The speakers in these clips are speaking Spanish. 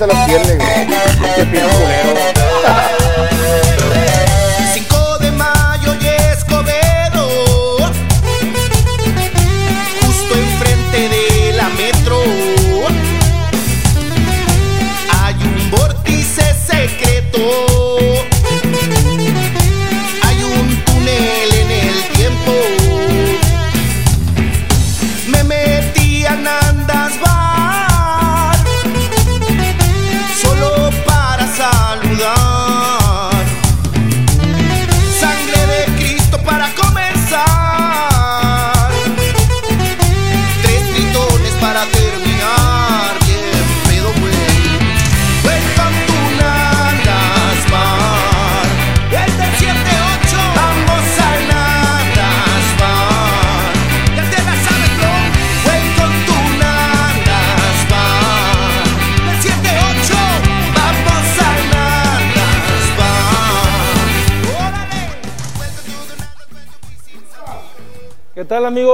se las tiene, güey. Qué pino culero.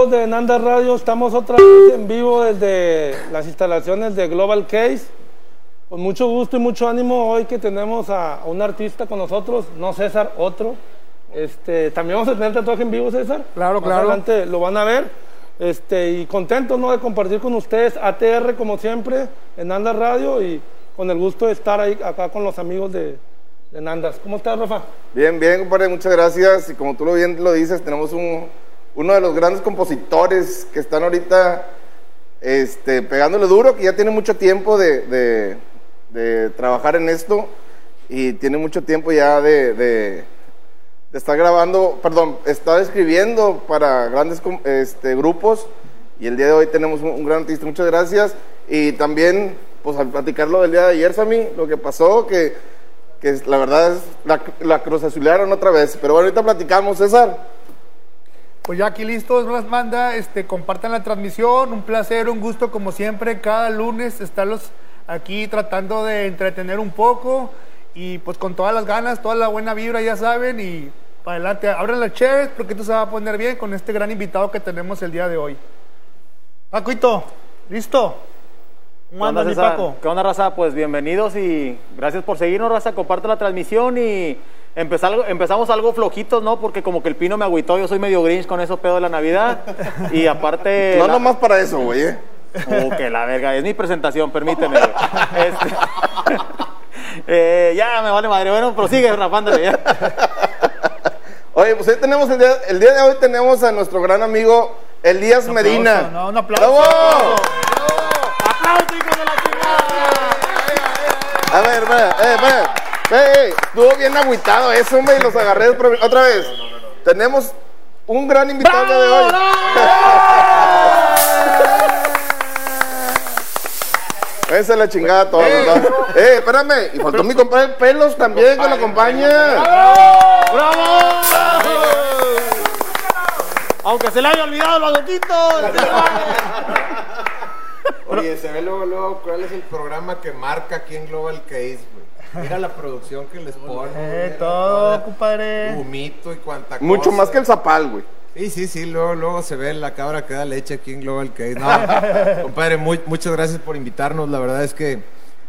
Amigos de Nanda Radio? Estamos otra vez en vivo desde las instalaciones de Global Case. Con mucho gusto y mucho ánimo hoy que tenemos a, a un artista con nosotros, no César, otro. Este, también vamos a tener tatuaje en vivo, César. Claro, Más claro. adelante lo van a ver. Este, y contento ¿no? de compartir con ustedes ATR como siempre en Nanda Radio y con el gusto de estar ahí acá con los amigos de, de Nandas. ¿Cómo estás, Rafa? Bien, bien, compadre, muchas gracias. Y como tú lo bien lo dices, tenemos un, uno de los grandes compositores que están ahorita este, pegándole duro, que ya tiene mucho tiempo de, de- de trabajar en esto y tiene mucho tiempo ya de, de- estar grabando, perdón, está escribiendo para grandes este, grupos y el día de hoy tenemos un, un gran artista. Muchas gracias. Y también, pues al platicarlo del día de ayer, Sammy, lo que pasó, que que la verdad es la, la cruz otra vez. Pero bueno, ahorita platicamos, César. Pues ya aquí listos, las manda, este, compartan la transmisión, un placer, un gusto como siempre, cada lunes estarlos aquí tratando de entretener un poco y pues con todas las ganas, toda la buena vibra, ya saben, y para adelante, abran las chaves porque esto se va a poner bien con este gran invitado que tenemos el día de hoy. Pacuito, ¿listo? ¿Qué ¿Cómo onda, andas, mi? Paco? ¿Qué onda, raza? Pues bienvenidos y gracias por seguirnos, raza. Comparte la transmisión y empezamos algo flojitos, ¿no? Porque como que el pino me agüitó, yo soy medio grinch con eso pedo de la Navidad. Y aparte... No la- nomás para eso, güey. ¿eh? Oh, que la verga, es mi presentación, permíteme. güey. Este- Eh, ya, me vale madre. Bueno, prosigue, rapándole ya. Oye, pues hoy tenemos el día, el día de hoy tenemos a nuestro gran amigo Elías Un aplauso, Medina. no, un aplauso. ¡Bravo! ¡Aplausos, hijos de la chingada! A ver, espera, eh, espera. Eh, eh, estuvo bien agüitado eso, hombre, y los agarré otra vez. Tenemos un gran invitado de hoy. Esa es la chingada todos, ¿no? Eh, espérame, y faltó mi compadre Pelos también que lo acompaña. ¡Bravo! Aunque se le haya olvidado los loquitos. Oye, se ve luego, luego cuál es el programa que marca aquí en Global Case, güey. Mira la producción que les pone. Eh, todo, compadre. Humito y cuanta Mucho cosa. más que el zapal, güey. Sí, sí, sí, luego, luego se ve la cabra que da leche aquí en Global Case. No, compadre, muy- muchas gracias por invitarnos. La verdad es que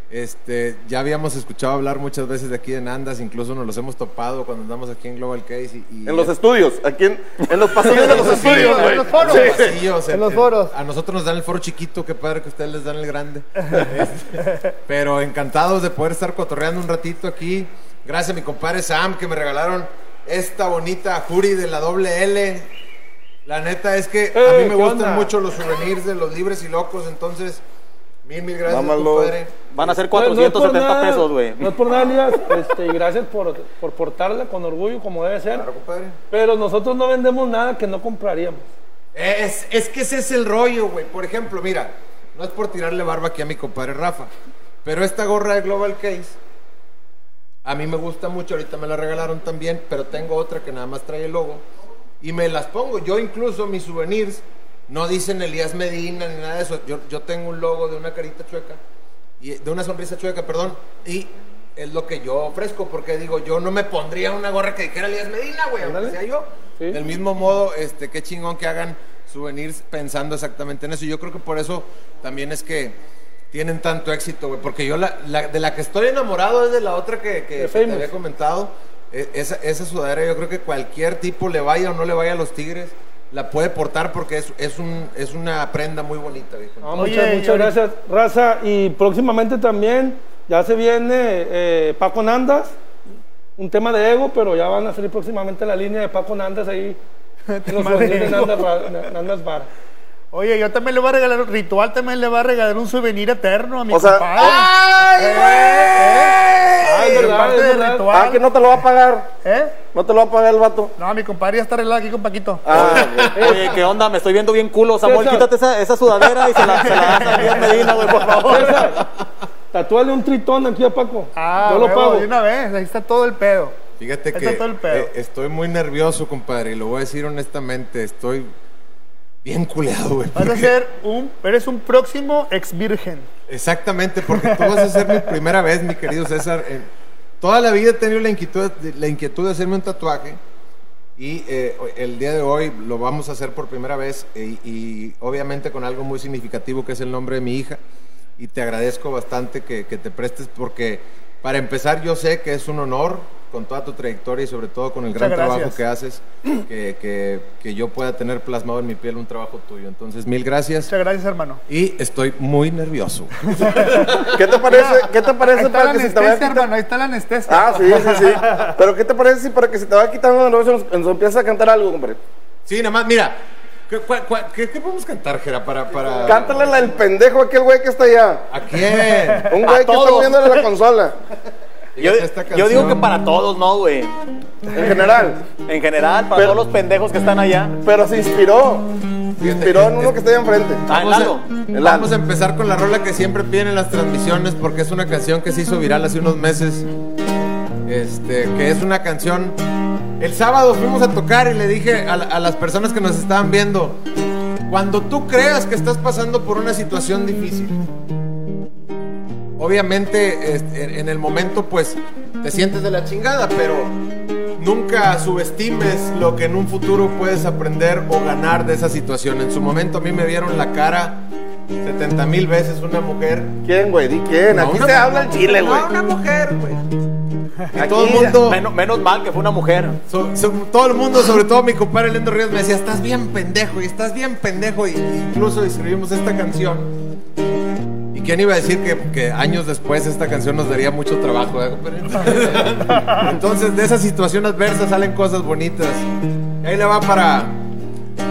este, ya habíamos escuchado hablar muchas veces de aquí en Andas, incluso nos los hemos topado cuando andamos aquí en Global Case. Y, y En los estudios, aquí en, en los pasillos de los estudios, en los foros. Sí. pasillos, En los foros. A nosotros nos dan el foro chiquito, qué padre que ustedes les dan el grande. Este, pero encantados de poder estar cotorreando un ratito aquí. Gracias a mi compadre Sam que me regalaron esta bonita Juri de la doble L. La neta es que a mí me ¿qué gustan onda? mucho los souvenirs de los libres y locos, entonces mil, mil gracias, Mámalo. compadre. Van a ser No, no es por 470 nada, pesos, güey. No es por nada, Elías, este, y gracias por, por portarla con orgullo como debe ser. Claro, compadre. Pero nosotros no vendemos nada que no compraríamos. Es, es que ese es el rollo, güey. Por ejemplo, mira, no es por tirarle barba aquí a mi compadre Rafa, pero esta gorra de Global Case, a mí me gusta mucho, ahorita me la regalaron también, pero tengo otra que nada más trae el logo y me las pongo. Yo incluso mis souvenirs no dicen Elías Medina ni nada de eso. Yo, yo tengo un logo de una carita chueca, y, de una sonrisa chueca, perdón, y es lo que yo ofrezco, porque digo, yo no me pondría una gorra que dijera Elías Medina, güey, aunque sea yo. Sí. Del mismo modo, este, qué chingón que hagan souvenirs pensando exactamente en eso. Y yo creo que por eso también es que tienen tanto éxito, güey. Porque yo la, la- de la que estoy enamorado es de la otra que, que- que te había comentado. E- Esa, esa sudadera yo creo que cualquier tipo le vaya o no le vaya a los Tigres, la puede portar porque es, es, un, es una prenda muy bonita, viejo. No, Oye, muchas, y muchas gracias, Raza. Y próximamente también ya se viene eh, Paco Nandas, un tema de ego, pero ya van a salir próximamente la línea de Paco Nandas ahí. Nandas, Nandas Bar. Oye, yo también le voy a regalar, Ritual también le va a regalar un souvenir eterno a mi O sea, compadre. ¡ay, güey! Ah, es De verdad, parte es de verdad. Ritual. Ah, que no te lo va a pagar. ¿Eh? No te lo va a pagar el vato. No, mi compadre ya está arreglado aquí con Paquito. Ah, güey. Oye, ¿qué onda? Me estoy viendo bien culo. Samuel, César. quítate esa, esa sudadera y se la, se la das a Díaz Medina, güey, por favor. César, tatúale un tritón aquí a Paco. Ah, Yo lo pago. de una vez, ahí está todo el pedo. Fíjate Ahí que está todo el pedo. eh, estoy muy nervioso, compadre, y lo voy a decir honestamente, estoy bien culeado, güey. Vas a ser un, eres un próximo ex virgen. Exactamente, porque tú vas a ser mi primera vez, mi querido César. Eh, toda la vida he tenido la inquietud, la inquietud de hacerme un tatuaje y eh, el día de hoy lo vamos a hacer por primera vez eh, y obviamente con algo muy significativo que es el nombre de mi hija. Y te agradezco bastante que, que te prestes porque para empezar yo sé que es un honor con toda tu trayectoria y sobre todo con el gran trabajo que haces, que, que- que yo pueda tener plasmado en mi piel un trabajo tuyo. Entonces, mil gracias. Muchas gracias, hermano. Y estoy muy nervioso. ¿Qué te parece, ¿qué te Ahí parece está la para que se te vaya anestesia, hermano, ahí está la anestesia. Ah, sí, sí, sí. Pero ¿qué te parece si para que se te vaya quitando la nos, nos empiezas a cantar algo, compadre? Sí, nada más, mira. ¿Qué, cua- cua- qué- qué podemos cantar, Jera? Para, para... Cántale la del pendejo a aquel güey que está allá. ¿A quién? Un güey que está todos. moviéndole la consola. Yo, yo digo que para todos, ¿no, güey? En general. En general, para Pero- todos los pendejos que están allá. Pero se inspiró. Se inspiró en uno que está ahí enfrente. Ah, en Vamos a, El vamos a empezar con la rola que siempre piden en las transmisiones porque es una canción que se hizo viral hace unos meses. Este, que es una canción. El sábado fuimos a tocar y le dije a, a las personas que nos estaban viendo: Cuando tú creas que estás pasando por una situación difícil, obviamente en- en el momento, pues te sientes de la chingada, pero nunca subestimes lo que en un futuro puedes aprender o ganar de esa situación. En su momento a mí me vieron la cara 70 mil veces una mujer. ¿Quién, güey? Di quién. No, Aquí se habla el chile, güey. No, una mujer, güey. Aquí todo el mundo, Menos, menos mal que fue una mujer. so- so- todo el mundo, sobre todo mi compadre Lendo Ríos, me decía, estás bien pendejo y estás bien pendejo. Y incluso escribimos esta canción. ¿Y quién iba a decir que, que años después esta canción nos daría mucho trabajo? eh? Entonces, de esa situación adversa salen cosas bonitas. Ahí le va para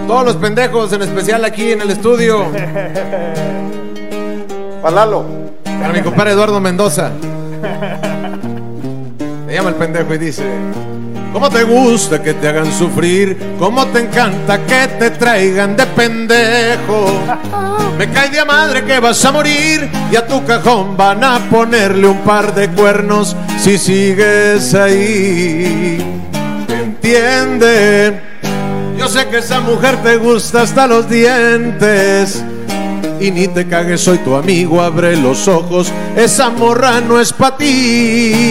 todos los pendejos, en especial aquí en el estudio. Palalo. Para mi compadre Eduardo Mendoza. Se llama el pendejo y dice: ¿Cómo te gusta que te hagan sufrir? ¿Cómo te encanta que te traigan de pendejo? Me cae de madre que vas a morir y a tu cajón van a ponerle un par de cuernos si sigues ahí. Entiende, yo sé que esa mujer te gusta hasta los dientes. Y ni te cagues, soy tu amigo, abre los ojos, esa morra no es para ti.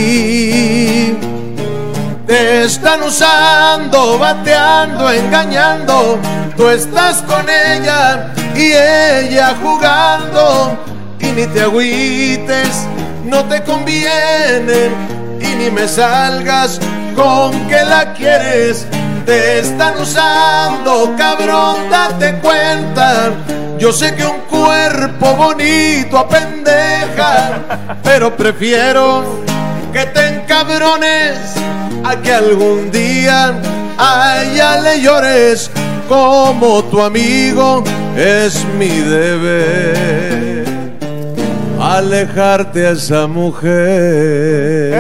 Te están usando, bateando, engañando. Tú estás con ella y ella jugando. Y ni te agüites, no te conviene. Y ni me salgas con que la quieres. Te están usando, cabrón, date cuenta. Yo sé que un cuerpo bonito apendeja, pero prefiero que te encabrones a que algún día a ella le llores como tu amigo es mi deber. Alejarte a esa mujer.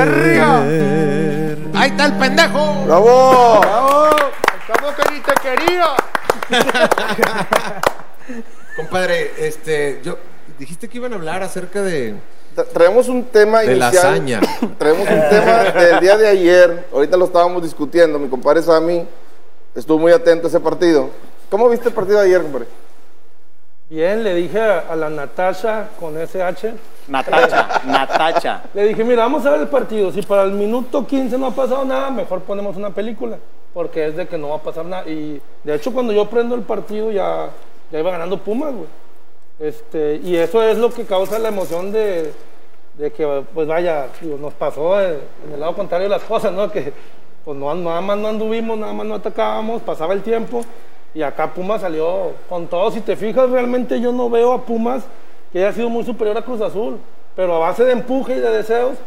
Ahí está el pendejo. ¡Bravo! Estamos que ni te quería. compadre este yo dijiste que iban a hablar acerca de Traemos un tema De inicial. lasaña. Traemos un tema del día de ayer. Ahorita lo estábamos discutiendo. Mi compadre Sammy estuvo muy atento a ese partido. ¿Cómo viste el partido de ayer, compadre? Bien, le dije a, a la Natasha con SH. Natacha, Natacha. Le dije, mira, vamos a ver el partido. Si para el minuto 15 no ha pasado nada, mejor ponemos una película. Porque es de que no va a pasar nada. Y de hecho, cuando yo prendo el partido, ya, ya iba ganando Pumas, güey. Este, y eso es lo que causa la emoción de, que, pues vaya, digo, nos pasó eh, en el lado contrario de las cosas, ¿no? Que pues no, nada más no anduvimos, nada más no atacábamos, pasaba el tiempo y acá Pumas salió con todo. Si te fijas, realmente yo no veo a Pumas que haya sido muy superior a Cruz Azul, pero a base de empuje y de deseos,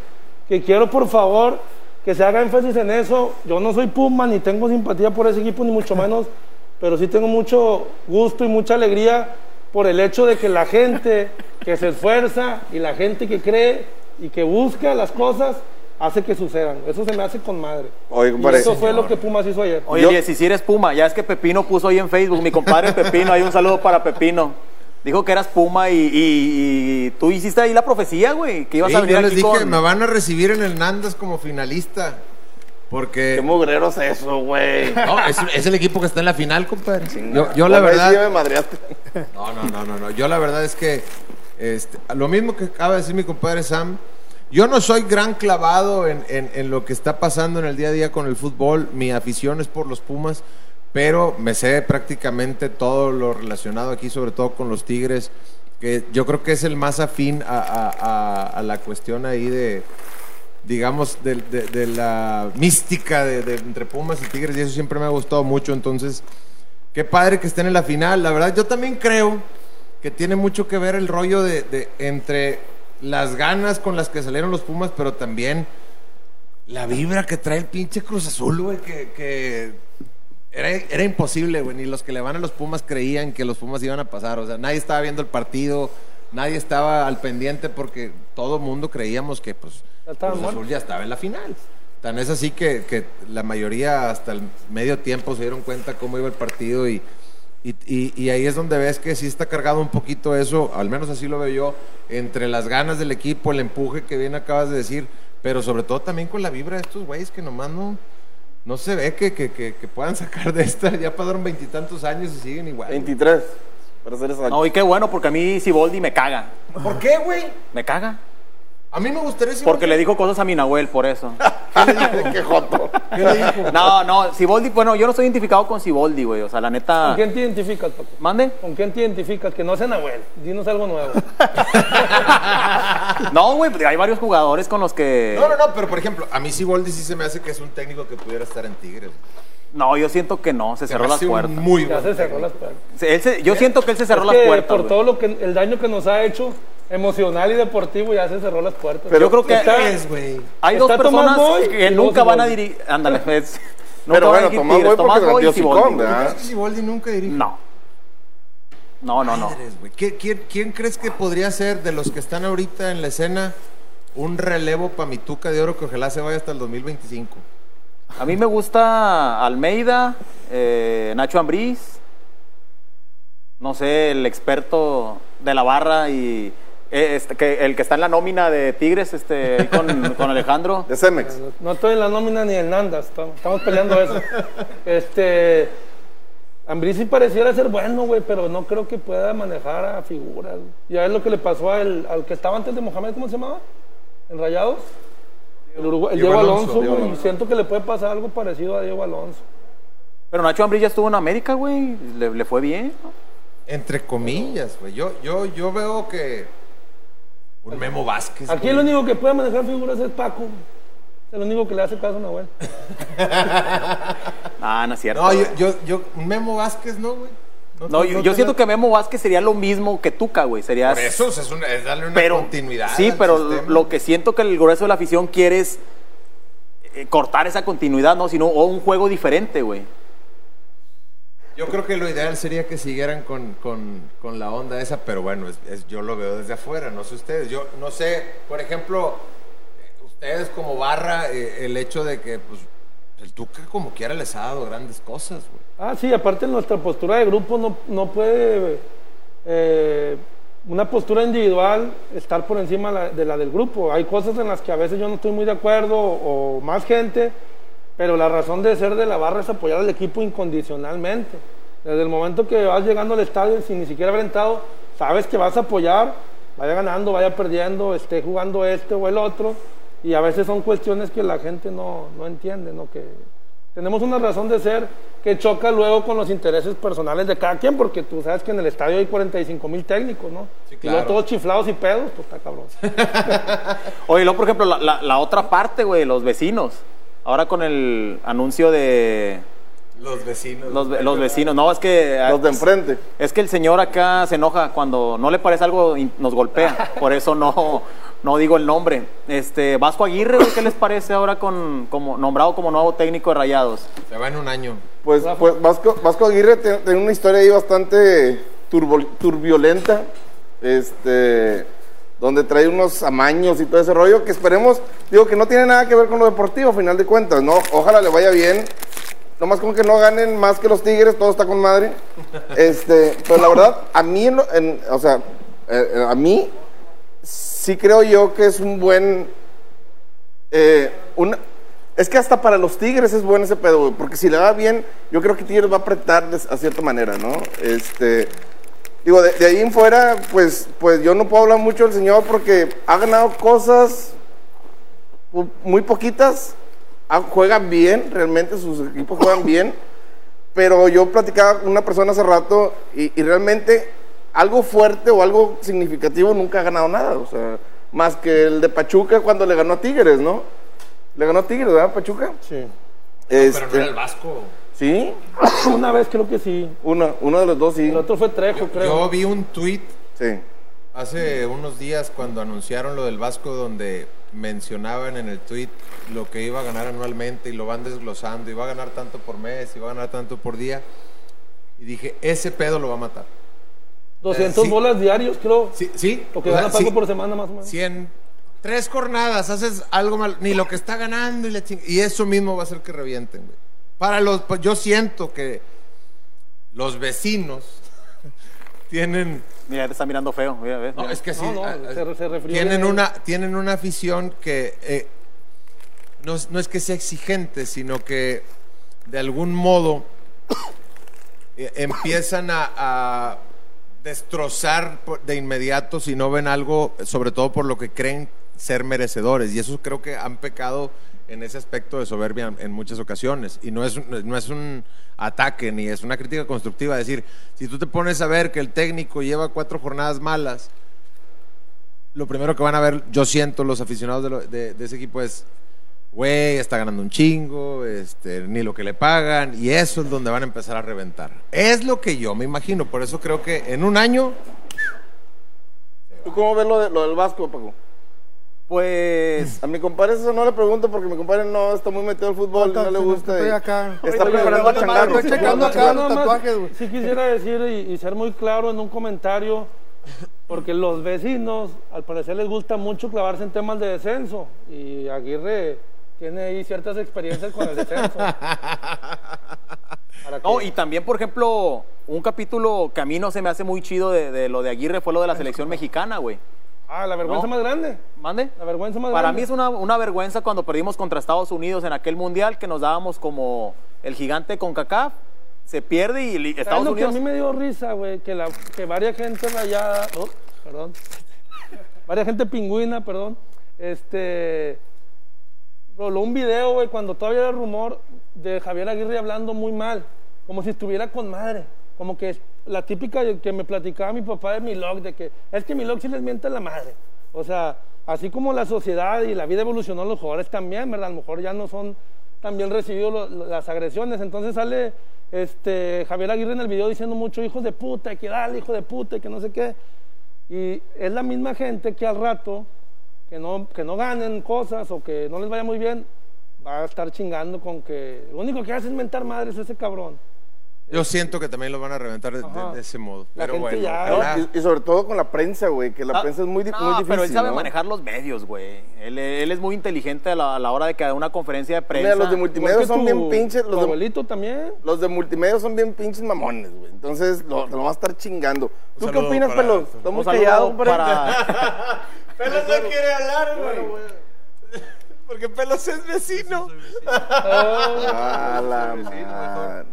que quiero por favor que se haga énfasis en eso. Yo no soy Puma ni tengo simpatía por ese equipo, ni mucho menos, pero sí tengo mucho gusto y mucha alegría por el hecho de que la gente que se esfuerza y la gente que cree y que busca las cosas hace que sucedan. Eso se me hace con madre. Oye, Y compadre. eso fue lo que Pumas hizo ayer. Oye, Yo- si eres Puma, ya es que Pepino puso ahí en Facebook, mi compadre Pepino, hay un saludo para Pepino. Dijo que eras Puma y, y- y tú hiciste ahí la profecía, güey, que ibas Sí, a venir yo les aquí dije, con... me van a recibir en el Nandas como finalista. Qué Porque mugrero es eso, güey. no, es, es el equipo que está en la final, compadre. Yo, yo la verdad, me no, no, no, no, no. Yo la verdad es que este, lo mismo que acaba de decir mi compadre Sam. Yo no soy gran clavado en, en- en lo que está pasando en el día a día con el fútbol. Mi afición es por los Pumas, pero me sé prácticamente todo lo relacionado aquí, sobre todo con los Tigres, que yo creo que es el más afín a, a- a- a la cuestión ahí de, digamos, de, la mística de, entre Pumas y Tigres, y eso siempre me ha gustado mucho. Entonces, qué padre que estén en la final. La verdad, yo también creo que tiene mucho que ver el rollo de, entre las ganas con las que salieron los Pumas, pero también la vibra que trae el pinche Cruz Azul, güey, que, que era, era imposible, güey. Ni los que le van a los Pumas creían que los Pumas iban a pasar. O sea, nadie estaba viendo el partido, nadie estaba al pendiente porque todo mundo creíamos que, pues, Ya estaba Cruz. Azul ya estaba en la final. Tan es así que, que la mayoría hasta el medio tiempo se dieron cuenta cómo iba el partido y, y, y- y ahí es donde ves que sí está cargado un poquito eso, al menos así lo veo yo, entre las ganas del equipo, el empuje que bien acabas de decir, pero sobre todo también con la vibra de estos güeyes que nomás no, no se ve que, que, que- que puedan sacar de esta. Ya pasaron veintitantos años y siguen igual. 23. Para ser exacto. No, y qué bueno, porque a mí Siboldi me caga. ¿Por qué, güey? Me caga. A mí me gustaría... si Porque le dijo cosas a mi Nahuel, por eso. Qué joto. ¿Qué le dijo? No, no, Siboldi, bueno, yo no estoy identificado con Siboldi, güey. O sea, la ¿Con neta. quién te identificas, Paco? ¿Mande? ¿Con quién te identificas? Que no sea Nahuel. Dinos algo nuevo. No, güey, hay varios jugadores con los que. No, no, no, pero por ejemplo, a mí Siboldi sí se me hace que es un técnico que pudiera estar en Tigres. No, yo siento que no, se cerró las puertas. Muy Ya se cerró las puertas. Se- él se- yo siento que él se cerró Es las puertas. por todo lo que el daño que nos ha hecho emocional y deportivo ya se cerró las puertas. Yo creo que Está- es, hay dos está personas Boy que nunca van a dirigir. Ándale, es- nunca Pero bueno, Tomás. Boy porque Tomás Boy dio y Siboldi, Sicón, güey. ¿verdad? ¿Crees que Siboldi nunca dirige? No. No, no, no. Madres, güey. ¿Qué- quién, quién crees que podría ser de los que están ahorita en la escena un relevo para mi tuca de oro que ojalá se vaya hasta el 2025? A mí me gusta Almeida, eh, Nacho Ambriz, no sé, el experto de la barra y eh, este, que, el que está en la nómina de Tigres este, ahí con, con Alejandro. De Cemex. No estoy en la nómina ni en Nandas, estamos, estamos peleando eso. Este. Ambrí sí pareciera ser bueno, güey, pero no creo que pueda manejar a figuras. Ya es lo que le pasó al, al que estaba antes de Mohamed, ¿cómo se llamaba? ¿En Rayados? El, Diego Diego Alonso, Alonso, Diego güey. Siento que le puede pasar algo parecido a Diego Alonso. Pero Nacho Ambriz ya estuvo en América, güey, le, le fue bien. ¿no? Entre comillas, güey. Yo, yo, yo veo que un Memo Vázquez. Aquí güey. el único que puede manejar figuras es Paco. Es el único que le hace caso a Nahuel. Ah, no es cierto. No, güey. yo, yo, yo, un Memo Vázquez, ¿no, güey? No, yo, yo siento que Memo Vázquez sería lo mismo que Tuca, güey. Sería. Por eso es, una- es darle una pero, continuidad. Sí, pero sistema. lo que siento que el grueso de la afición quiere es eh, cortar esa continuidad, ¿no? Sino o un juego diferente, güey. Yo creo que lo ideal sería que siguieran con, con- con la onda esa, pero bueno, es- es- yo lo veo desde afuera, no sé ustedes. Yo no sé, por ejemplo, ustedes como barra, eh, el hecho de que pues, el Tuca como quiera les ha dado grandes cosas, güey. Ah, sí, aparte nuestra postura de grupo no, no puede, eh, una postura individual estar por encima de la del grupo. Hay cosas en las que a veces yo no estoy muy de acuerdo o, más gente, pero la razón de ser de la barra es apoyar al equipo incondicionalmente. Desde el momento que vas llegando al estadio sin ni siquiera haber entrado, sabes que vas a apoyar, vaya ganando, vaya perdiendo, esté jugando este o el otro, y a veces son cuestiones que la gente no, no entiende, ¿no? Que tenemos una razón de ser que choca luego con los intereses personales de cada quien, porque tú sabes que en el estadio hay 45 mil técnicos, ¿no? Sí, Y luego claro. todos chiflados y pedos, pues está cabrón. Oye, luego, por ejemplo, la, la- la otra parte, güey, los vecinos. Ahora con el anuncio de Los vecinos. los, ve- los vecinos. No, es que... Los de enfrente. Es que el señor acá se enoja cuando no le parece algo y nos golpea. Por eso no, no digo el nombre. Este, Vasco Aguirre, ¿qué les parece ahora con como nombrado como nuevo técnico de Rayados? Se va en un año. Pues, pues Vasco, Vasco Aguirre tiene, tiene una historia ahí bastante turbo- turbiolenta, este, donde trae unos amaños y todo ese rollo que esperemos, digo que no tiene nada que ver con lo deportivo, a final de cuentas, ¿no? Ojalá le vaya bien. Nomás con que no ganen más que los Tigres, todo está con madre. Este, pero la verdad, a mí, en en- o sea, eh, a mí sí creo yo que es un buen eh, es que hasta para los Tigres es bueno ese pedo, güey, porque si le va bien, yo creo que Tigres va a apretar a cierta manera, ¿no? Este, digo, de, ahí en fuera, pues, pues yo no puedo hablar mucho del señor porque ha ganado cosas muy poquitas, juegan bien, realmente sus equipos juegan bien, pero yo platicaba con una persona hace rato y, y realmente algo fuerte o algo significativo nunca ha ganado nada, o sea, más que el de Pachuca cuando le ganó a Tigres, ¿no? Le ganó a Tigres, ¿verdad, Pachuca? Sí. Este, Pero no era el Vasco. Sí, Una vez creo que sí. uno, uno de los dos sí. El otro fue Trejo, creo. Yo vi un tweet Sí. hace unos días cuando anunciaron lo del Vasco donde mencionaban en el tweet lo que iba a ganar anualmente y lo van desglosando va a ganar tanto por mes va a ganar tanto por día. Y dije, ese pedo lo va a matar. 200 sí. bolas diarios, creo. Sí, sí. Lo que o sea, gana Paco sí. por semana más o menos. Si en tres jornadas haces algo mal, ni lo que está ganando y, la ching- y eso mismo va a hacer que revienten, güey. Para los, pues yo siento que los vecinos tienen, Mira, te está mirando feo. Mira, ¿ves? no, Mira. es que sí, No, no, se- se refirió tienen una, tienen una afición que eh, no, es- no es que sea exigente, sino que de algún modo eh, empiezan a, a destrozar de inmediato si no ven algo, sobre todo por lo que creen ser merecedores. Y eso creo que han pecado en ese aspecto de soberbia en muchas ocasiones. Y no es, no es un ataque ni es una crítica constructiva. decir, si tú te pones a ver que el técnico lleva cuatro jornadas malas, lo primero que van a ver, yo siento, los aficionados de ese equipo es, güey, está ganando un chingo, este, ni lo que le pagan, y eso es donde van a empezar a reventar. Es lo que yo me imagino, por eso creo que en un año, ¿Tú cómo ves lo, de- lo del Vasco, Paco? Pues A mi compadre eso no le pregunto porque mi compadre no está muy metido al fútbol, y no le gusta. Estoy acá. Está Oye, preparando a oye, changarro. estoy checando Yo- acá yo los tatuajes, güey. Sí quisiera decir y, y ser muy claro en un comentario, porque los vecinos, al parecer les gusta mucho clavarse en temas de descenso, y Aguirre tiene ahí ciertas experiencias con el descenso. No, y también, por ejemplo, un capítulo que a mí no se me hace muy chido de, de lo de Aguirre fue lo de la selección mexicana, güey. Ah, la vergüenza No. más grande. ¿Mande? La vergüenza más Para grande. mí es una, una vergüenza cuando perdimos contra Estados Unidos en aquel mundial que nos dábamos como el gigante con CACAF. Se pierde y li- ¿Sabes Estados lo que a Unidos. mí me dio risa, güey? Que, la, que varias gente rayada, oh, perdón, varias gente pingüina, perdón, este, roló un video, güey, cuando todavía era rumor de Javier Aguirre hablando muy mal, como si estuviera con madre, como que es la típica que me platicaba mi papá de Milog, de que es que Milog sí les miente la madre, o sea, así como la sociedad y la vida evolucionó, los jugadores también, ¿verdad? A lo mejor ya no son tan bien recibidos las agresiones, entonces sale este Javier Aguirre en el video diciendo mucho hijos de puta, que dale, hijo de puta, que no sé qué. Y es la misma gente que al rato, que no, que no ganen cosas o que no les vaya muy bien, va a estar chingando con que lo único que hace es mentar madres ese cabrón. Yo siento que también lo van a reventar de, de- Ajá. de ese modo. La Pero gente bueno, ya- ¿no? ojalá. Y, y sobre todo con la prensa, güey, que la Ah, prensa es muy, di- no, muy difícil. pero él sabe ¿no? manejar los medios, güey. Él, él es muy inteligente a la, a la hora de que da una conferencia de prensa. Mira, los de Igual multimedia que son tu- bien pinches. tu Los de, abuelito también. los de multimedia son bien pinches mamones, güey. Entonces lo, lo va a estar chingando. ¿Tú qué saludo opinas, para- Pelo? Está muy Un saludo callado, hombre. para... Pelos no quiere hablar, güey. Porque Pelos es vecino. Ah, la madre.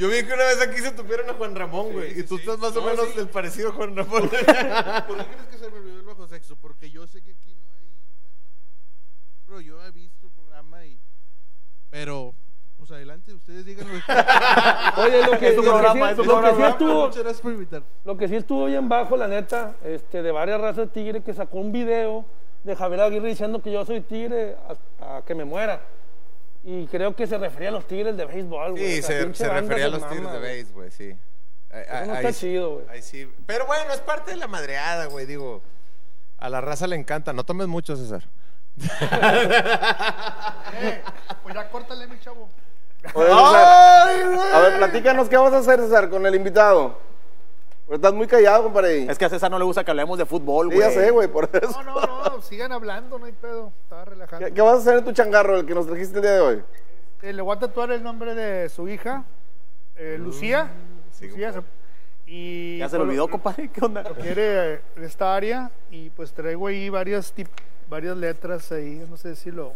Yo vi que una vez aquí se tuvieron a Juan Ramón, güey. y tú estás más o No, menos sí. del parecido a Juan Ramón. ¿Por qué crees que se me olvidó el bajo sexo? Porque yo sé que aquí no hay. Pero yo he visto el programa y. Pero pues adelante, ustedes díganlo. Oye, lo que, Es lo que programa, sí, es un lo que sí estuvo, Muchas gracias por invitar. lo que sí estuvo bien bajo, la neta, este, de varias razas de tigre que sacó un video de Javier Aguirre diciendo que yo soy tigre hasta que me muera. Y creo que se refería a los tigres de béisbol, güey. Sí, O sea, se, refería a los tigres mama, de base, güey, sí. Ahí- Eso no ahí está sí- chido, güey. ahí sí. Pero bueno, es parte de la madreada, güey. Digo, a la raza le encanta. No tomes mucho, César. Eh, pues ya córtale, mi chavo. Oye, César, a ver, platícanos qué vas a hacer, César, con el invitado. Porque estás muy callado, compadre. Es que a César no le gusta que hablemos de fútbol, Sí, güey. ya sé, güey, por eso. No, no, no, sigan hablando, no hay pedo. Estaba relajado. ¿Qué, qué vas a hacer en tu changarro, el que nos trajiste el día de hoy? Eh, le voy a tatuar el nombre de su hija, eh, Lucía. Sí, Lucía, se- y Ya se pues, olvidó, lo- compadre. ¿Qué onda? lo quiere eh, esta área y pues traigo ahí varias tip- varias letras ahí, no sé si lo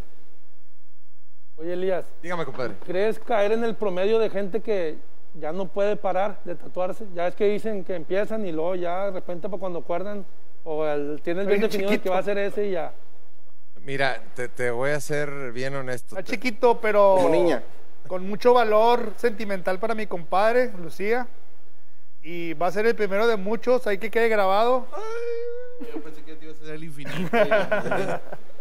Oye, Elías, Dígame, compadre. ¿crees caer en el promedio de gente que ya no puede parar de tatuarse? Ya es que dicen que empiezan y luego ya de repente para cuando acuerdan o el, tienes bien definido el que va a ser ese y ya. Mira, te, te voy a ser bien honesto. Está Te- chiquito, pero Como niña. con mucho valor sentimental para mi compadre, Lucía. Y va a ser el primero de muchos, hay que quede grabado. Yo pensé que te ibas a hacer el infinito.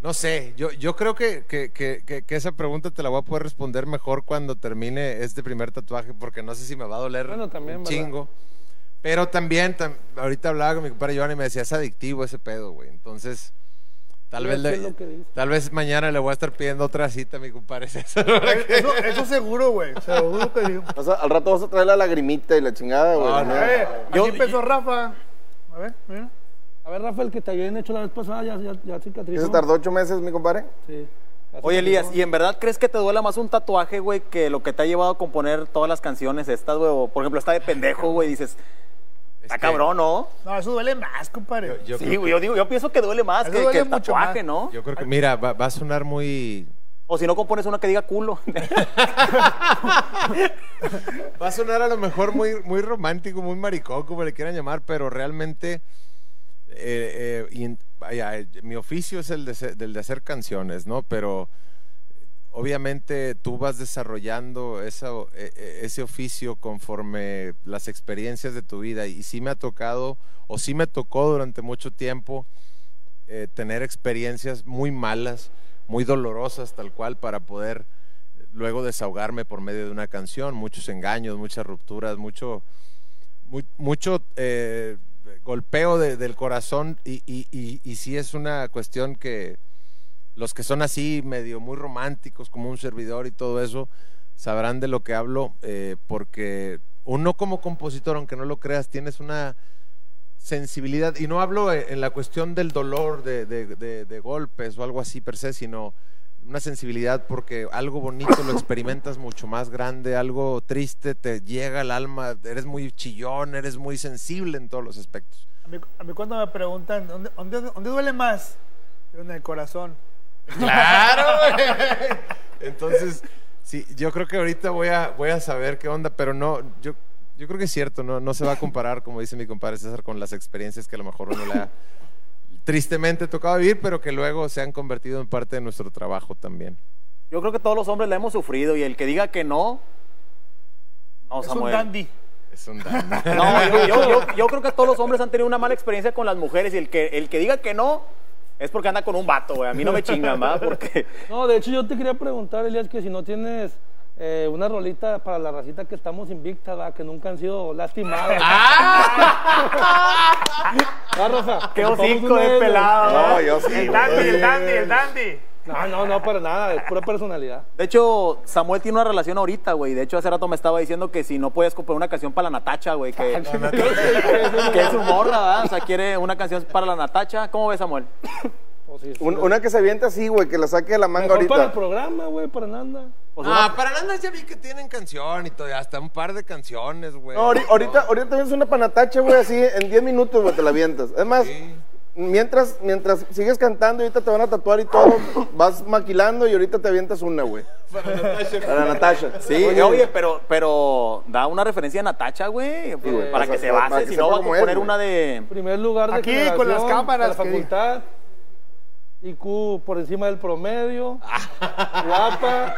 No sé, yo, yo creo que, que, que, que- esa pregunta te la voy a poder responder mejor cuando termine este primer tatuaje, porque no sé si me va a doler Bueno, también, un ¿verdad? chingo. Pero también, tam- ahorita hablaba con mi compadre Joan y me decía, es adictivo ese pedo, güey. Entonces, tal vez, le- tal vez mañana le voy a estar pidiendo otra cita a mi compadre César. Eso, eso seguro, güey. Seguro que digo. Vas a- al rato vas a traer la lagrimita y la chingada, güey. Ah, no. Eh, Yo- así empezó Rafa. A ver, mira. A ver, Rafael, que te habían hecho la vez pasada, ya, ya, ya ¿Qué cicatrizó. se tardó ocho meses, mi compadre? Sí. Oye, Elías. ¿y en verdad crees que te duele más un tatuaje, güey, que lo que te ha llevado a componer todas las canciones estas, güey? O, por ejemplo, está de pendejo, güey, dices, está que- cabrón, ¿no? No, eso duele más, compadre. Yo, Sí, güey, yo digo, yo pienso que duele más Eso que, duele que el mucho tatuaje, más. ¿no? yo creo que, mira, va, va a sonar muy... O si no compones una que diga culo. Va a sonar a lo mejor muy, muy romántico, muy maricón, como le quieran llamar, pero realmente eh, eh, eh, mi oficio es el de, hacer canciones, ¿no? Pero obviamente tú vas desarrollando esa, eh, eh, ese oficio conforme las experiencias de tu vida y sí me ha tocado o sí me tocó durante mucho tiempo eh, tener experiencias muy malas, muy dolorosas tal cual para poder luego desahogarme por medio de una canción, muchos engaños, muchas rupturas, mucho, mu- mucho eh, golpeo de- del corazón y, y, y, sí es una cuestión que los que son así medio muy románticos como un servidor y todo eso sabrán de lo que hablo eh, porque uno como compositor, aunque no lo creas, tienes una sensibilidad y no hablo en en la cuestión del dolor de, de- de- de golpes o algo así per se, sino una sensibilidad porque algo bonito lo experimentas mucho más grande, algo triste te llega al alma, eres muy chillón, eres muy sensible en todos los aspectos. A mí, a mí cuando me preguntan, ¿dónde, dónde, dónde duele más? En el corazón. Claro, güey. Entonces, sí, yo creo que ahorita voy a, voy a saber qué onda, pero no, yo, yo creo que es cierto, no, no se va a comparar, como dice mi compadre César, con las experiencias que a lo mejor uno le ha tristemente tocado vivir, pero que luego se han convertido en parte de nuestro trabajo también. Yo creo que todos los hombres la hemos sufrido y el que diga que no, no, es un dandy. Es un daño. No, yo, yo- yo- yo creo que todos los hombres han tenido una mala experiencia con las mujeres y el que, el que diga que no es porque anda con un vato, güey. A mí no me chingan, ¿va? Porque No, de hecho yo te quería preguntar, Elías, que si no tienes eh, una rolita para la racita que estamos invicta, ¿va? que nunca han sido lastimadas. Ah, Rafa, qué hocico de pelado. No, yo sí. El dandy, el dandy, el dandy. No, no, no, para nada, es pura personalidad. De hecho, Samuel tiene una relación ahorita, güey. De hecho, hace rato me estaba diciendo que si no puedes comprar una canción para la Natacha, güey. Que, que es su morra, ¿verdad? O sea, quiere una canción para la Natacha. ¿Cómo ves, Samuel? O si- Un- una que se avienta así, güey, que la saque de la manga Mejor para el ahorita. programa, güey, para. Pues Ah, para nada ya vi que tienen canción y todo, hasta un par de canciones, güey. No, ahori- ahorita, ahorita tienes una panatacha, güey, así en 10 minutos, güey, te la avientas. Es más, Sí. mientras, mientras sigues cantando, ahorita te van a tatuar y todo, vas maquilando y ahorita te avientas una, güey. Para Natasha. Sí, oye, pero, pero da una referencia a Natacha, güey. para o que se para base. Si no, sepa va a poner güey. una de. Primer lugar de Aquí, con las cámaras, de la que- facultad. IQ por encima del promedio. guapa.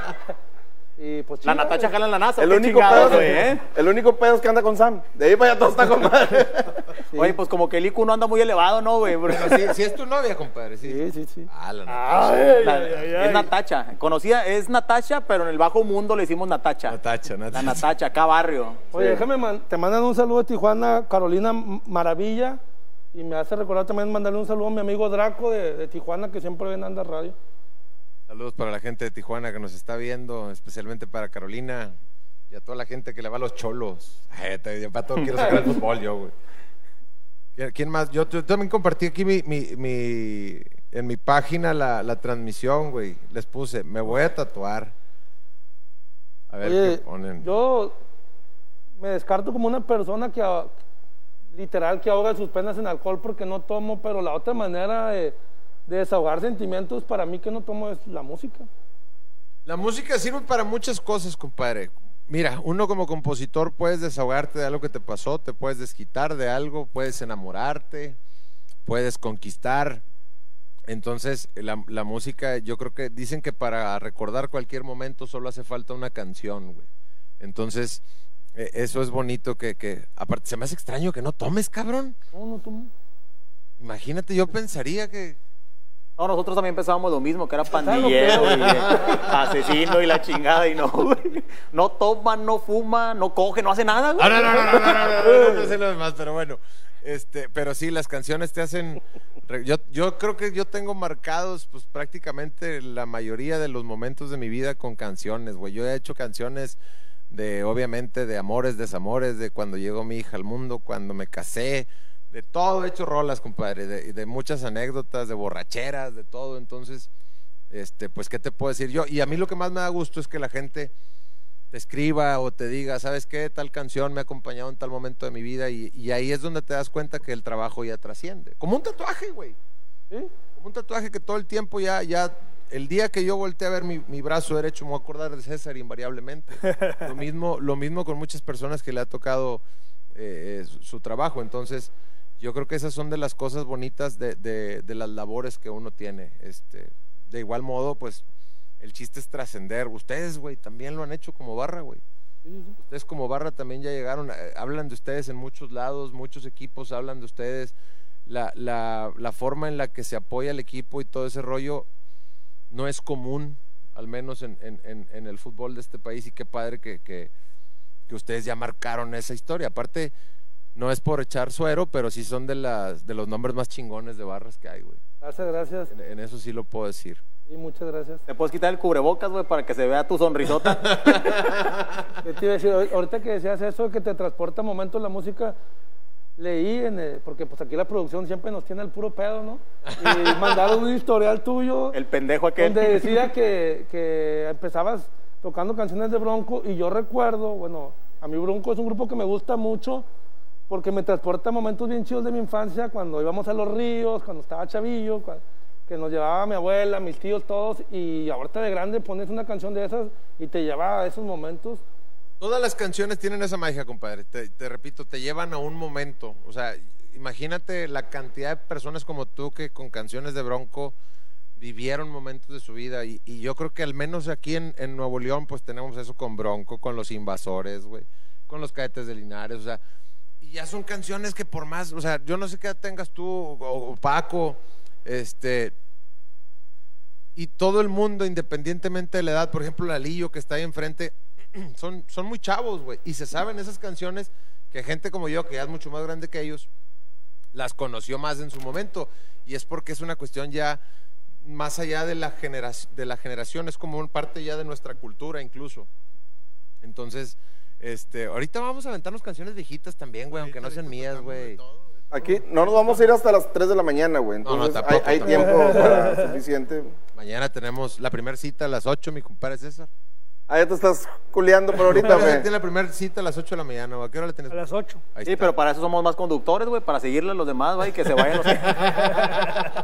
Y pues La Natacha jala en la NASA. El único, pedo, güey, ¿eh? el único pedo es que anda con Sam. De ahí para allá todo está con madre. Oye, pues como que el IQ no anda muy elevado, ¿no, güey? Pero sí es tu novia, compadre, sí. Sí, sí, sí. Ah, la La- es Natacha. Conocida, es Natacha, pero en el bajo mundo le decimos Natacha. Natacha, La Natacha. Natacha, acá barrio. Oye, Sí. déjame, man- te mandan un saludo de Tijuana, Carolina Maravilla. Y me hace recordar también mandarle un saludo a mi amigo Draco de, de Tijuana, que siempre ven Anda Radio. Saludos para la gente de Tijuana que nos está viendo, especialmente para Carolina y a toda la gente que le va a los cholos. Yo para todo quiero sacar el fútbol yo, güey. ¿Quién- ¿Quién más? Yo, yo también compartí aquí mi, mi- mi- en mi página la, la transmisión, güey. Les puse, me voy a tatuar. A ver Oye, qué ponen. yo me descarto como una persona que literal que ahoga sus penas en alcohol porque no tomo, pero la otra manera de, de desahogar sentimientos para mí que no tomo es la música. La música sirve para muchas cosas, compadre. Mira, uno como compositor puedes desahogarte de algo que te pasó, te puedes desquitar de algo, puedes enamorarte, puedes conquistar. Entonces, la, la música, yo creo que dicen que para recordar cualquier momento solo hace falta una canción, güey. Entonces, eso es bonito que, que, aparte, se me hace extraño que no tomes, cabrón. No, no tomo. Imagínate, yo pensaría que... No, nosotros también pensábamos lo mismo, que era pandillero y eh, asesino y la chingada y no, güey. No toma, no fuma, no coge, no hace nada, güey. Ah, no, no, no, no, no, no, no, no, no sé lo demás, pero bueno. Este, pero sí, las canciones te hacen. Yo, yo creo que yo tengo marcados, pues prácticamente la mayoría de los momentos de mi vida con canciones, güey. Yo he hecho canciones de, obviamente, de amores, desamores, de cuando llegó mi hija al mundo, cuando me casé, de todo he hecho rolas, compadre, de, de muchas anécdotas, de borracheras, de todo. Entonces, este, pues, ¿qué te puedo decir yo? Y a mí lo que más me da gusto es que la gente te escriba o te diga, ¿sabes qué? Tal canción me ha acompañado en tal momento de mi vida y, y ahí es donde te das cuenta que el trabajo ya trasciende. Como un tatuaje, güey. Como un tatuaje que todo el tiempo ya, ya, el día que yo volteé a ver mi, mi brazo derecho me voy a acordar de César invariablemente. lo, mismo, lo mismo con muchas personas que le ha tocado eh, su, su trabajo. Entonces, yo creo que esas son de las cosas bonitas de, de- de las labores que uno tiene. Este, de igual modo, pues, el chiste es trascender. Ustedes, güey, también lo han hecho como barra, güey. Ustedes como barra también ya llegaron, eh, hablan de ustedes en muchos lados, muchos equipos hablan de ustedes, la, la, la forma en la que se apoya el equipo y todo ese rollo no es común, al menos en, en- en- en el fútbol de este país y qué padre que, que- que ustedes ya marcaron esa historia. Aparte, no es por echar suero, pero sí son de, las, de los nombres más chingones de barras que hay, güey. Gracias, gracias. En, en eso sí lo puedo decir. Sí, muchas gracias. Te puedes quitar el cubrebocas, güey, para que se vea tu sonrisota. Te iba a decir, ahor- ahorita que decías eso, que te transporta momentos la música, leí, en el- porque pues aquí la producción siempre nos tiene el puro pedo, ¿no? Y mandaron un historial tuyo El pendejo aquel. donde decía que, que empezabas tocando canciones de Bronco y yo recuerdo, bueno, a mí Bronco es un grupo que me gusta mucho porque me transporta a momentos bien chidos de mi infancia, cuando íbamos a los ríos, cuando estaba chavillo, cua- que nos llevaba mi abuela, mis tíos, todos, y ahorita de grande pones una canción de esas y te lleva a esos momentos. Todas las canciones tienen esa magia, compadre. Te, repito, te llevan a un momento. O sea, imagínate la cantidad de personas como tú que con canciones de Bronco vivieron momentos de su vida. Y, yo creo que al menos aquí en, Nuevo León, pues tenemos eso con Bronco, con los invasores, güey, con los cadetes de Linares. O sea, y ya son canciones que por más, o sea, yo no sé qué tengas tú o, o Paco, este, y todo el mundo, independientemente de la edad, por ejemplo, Lalillo que está ahí enfrente, son, son muy chavos, güey, y se saben esas canciones que gente como yo, que ya es mucho más grande que ellos, las conoció más en su momento, y es porque es una cuestión ya más allá de la, generac- de la generación, es como un parte ya de nuestra cultura incluso. Entonces, este, ahorita vamos a aventarnos canciones viejitas también, güey, aunque no sean mías, güey. Aquí no nos vamos a ir hasta las 3 de la mañana, güey. No, no, tampoco, hay, tiempo para suficiente. Mañana tenemos la primera cita a las 8, mi compadre César. Ah, ya te estás culeando por ahorita, güey. Tiene la primera cita a las 8 de la mañana, güey. ¿A qué hora la tienes? A las 8. Ahí Sí, está. pero para eso somos más conductores, güey, para seguirle a los demás, güey, que se vayan los...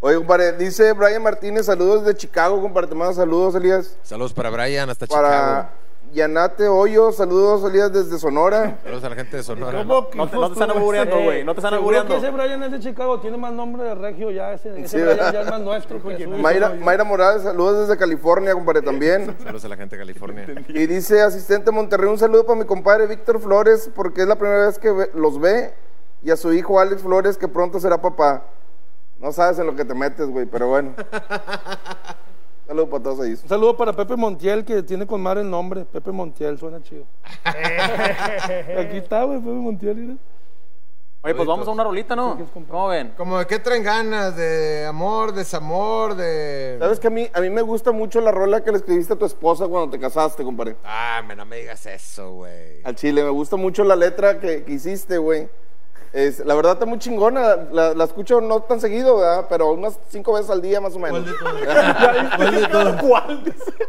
Oye, compadre, dice Brian Martínez, saludos de Chicago, compadre, te mando saludos, Elías. Saludos para Brian hasta Para Chicago. Yanate Hoyo, saludos, salidas desde Sonora. Saludos a la gente de Sonora. ¿Cómo que No te, no te están ese? güey. No te están albureando. ese Brian es de Chicago, tiene más nombre de regio ya. Ese, ese Sí, Brian ¿verdad? ya es más nuestro. Mayra, Mayra Morales, saludos desde California, compadre, también. Saludos a la gente de California. Y dice asistente Monterrey, un saludo para mi compadre Víctor Flores, porque es la primera vez que los ve, y a su hijo Alex Flores, que pronto será papá. No sabes en lo que te metes, güey, pero bueno. Saludo para todos ahí. Un saludo para Pepe Montiel, que tiene con madre el nombre. Pepe Montiel, suena chido. Aquí está, güey, Pepe Montiel, mira. Oye, pues vamos a una rolita, ¿no? ¿Cómo ven? Como de qué traen ganas, de amor, desamor, de... ¿Sabes que a mí, a mí me gusta mucho la rola que le escribiste a tu esposa cuando te casaste, compadre? Ah, me, no me digas eso, güey. Al chile, me gusta mucho la letra que, que hiciste, güey. Es, la verdad está muy chingona, la, la escucho no tan seguido, ¿verdad? Pero unas cinco veces al día más o menos. ¿Cuál de todas? ¿Cuál de todas? ¿Cuál?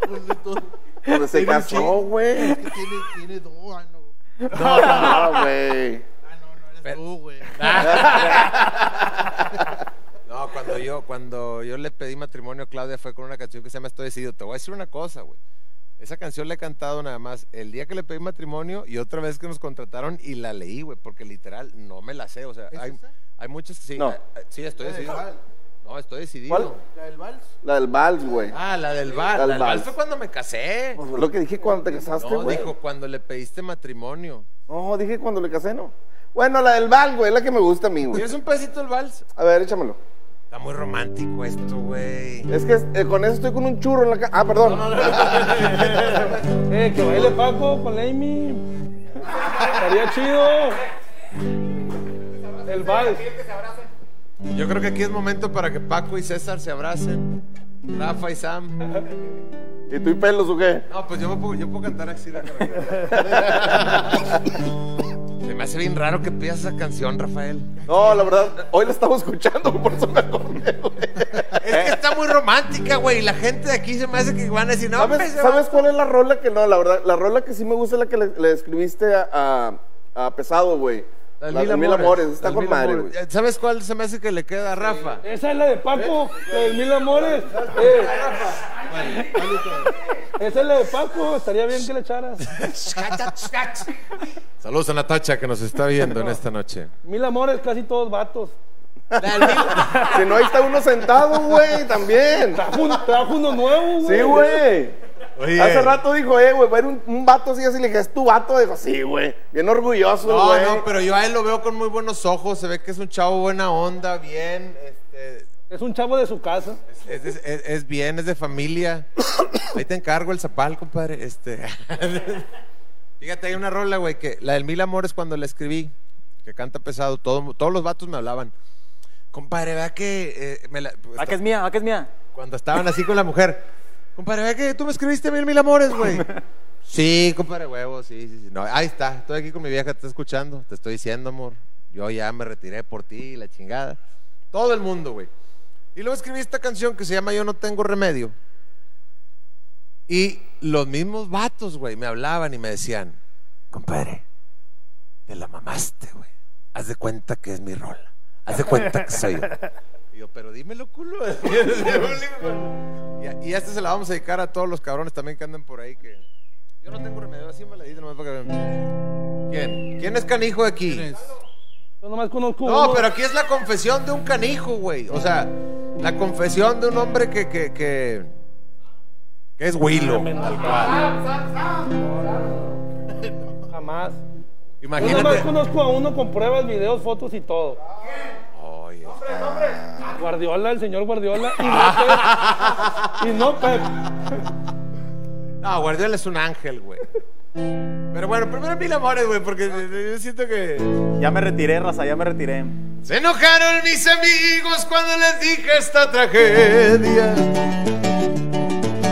¿Cuál de todas? Donde se casó, güey. Es que tiene, tiene dos. Ah, no. No, no, güey. Ah, no, no eres tú, güey. No, cuando yo, cuando yo le pedí matrimonio a Claudia fue con una canción que se llama Estoy decidido. Te voy a decir una cosa, güey. Esa canción la he cantado nada más el día que le pedí matrimonio y otra vez que nos contrataron y la leí, güey, porque literal no me la sé. O sea, ¿Es hay, esa? hay muchas. Sí, No. eh, sí, estoy decidido. vals. No, estoy decidido. ¿Cuál? ¿La del vals? La del vals, güey. Ah, la del bar. La del vals. fue cuando me casé. Pues fue lo que dije cuando te casaste, No, güey. dijo cuando le pediste matrimonio. No, dije cuando le casé, ¿no? Bueno, la del vals, güey, es la que me gusta a mí, güey. ¿Quieres un pedacito del vals? A ver, échamelo. Está muy romántico esto, güey. Es que eh, con eso estoy con un churro en la cara. Ah, perdón. Eh, que baile Paco con la Amy. Estaría chido. El vals. Yo creo que aquí es momento para que Paco y César se abracen. Rafa y Sam. ¿Y tú y pelos o qué? No, pues yo puedo, yo puedo cantar así. de Se me hace bien raro que pidas esa canción, Rafael. No, la verdad, hoy la estamos escuchando, por eso me acordé, güey. Es que está muy romántica, güey. Y la gente de aquí se me hace que van a decir, no, ¿Sabes, hombre, ¿Sabes cuál es la rola que no? La verdad, la rola que sí me gusta es la que le, le escribiste a, a- a Pesado, güey. La de Mil Amores. Está Las con madre, güey. ¿Sabes cuál se me hace que le queda a Rafa? Esa es la de Paco, la de Mil Amores. Eh, esa es la de Paco, estaría bien que le echaras. Saludos a Natacha que nos está viendo en esta noche. Mil Amores, casi todos vatos. Si no, ahí está uno sentado, güey, también. Trajo, trajo uno nuevo, güey. Sí, güey. Oye. Hace rato dijo, eh, güey, va a ir un, un vato así, así le dije, ¿es tu vato? Dijo, sí, güey. Bien orgulloso, No, güey. no, pero yo a él lo veo con muy buenos ojos. Se ve que es un chavo buena onda, bien. Este, Es un chavo de su casa. es, es- es- es bien, es de familia. Ahí te encargo el zapal, compadre. Este. Fíjate, hay una rola, güey, que la del Mil Amores cuando la escribí, que canta pesado, todo- todos los vatos me hablaban. Compadre, vea que. eh, me la- ¿A qué es mía? ¿A qué es mía? cuando estaban así con la mujer. Compadre, vea que tú me escribiste mil mil amores, güey. Sí, compadre, huevo, sí, sí, sí. No, ahí está, estoy aquí con mi vieja, te está escuchando. Te estoy diciendo, amor. Yo ya me retiré por ti, la chingada. Todo el mundo, güey. Y luego escribí esta canción que se llama Yo no tengo remedio. Y los mismos vatos, güey, me hablaban y me decían, compadre, te la mamaste, güey. Haz de cuenta que es mi rola. Haz de cuenta que soy yo. Y yo, pero dímelo, culo. y, y esta se la vamos a dedicar a todos los cabrones también que andan por ahí que... Yo no tengo remedio, así me la dicen nomás para que. ¿Quién? ¿Quién es canijo aquí? ¿Quién? Yo nomás conozco No, uno. pero aquí es la confesión de un canijo, güey. O sea, la confesión de un hombre que, que, que, que es Willow. Jamás. Yo nomás Imagínate. conozco a uno con pruebas, videos, fotos y todo. Oye, Guardiola, el señor Guardiola. Y no Pep. Y no Pep. No, Guardiola es un ángel, güey. Pero bueno, primero mil amores, güey, porque yo siento que... Ya me retiré, raza, ya me retiré. Se enojaron mis amigos cuando les dije esta tragedia.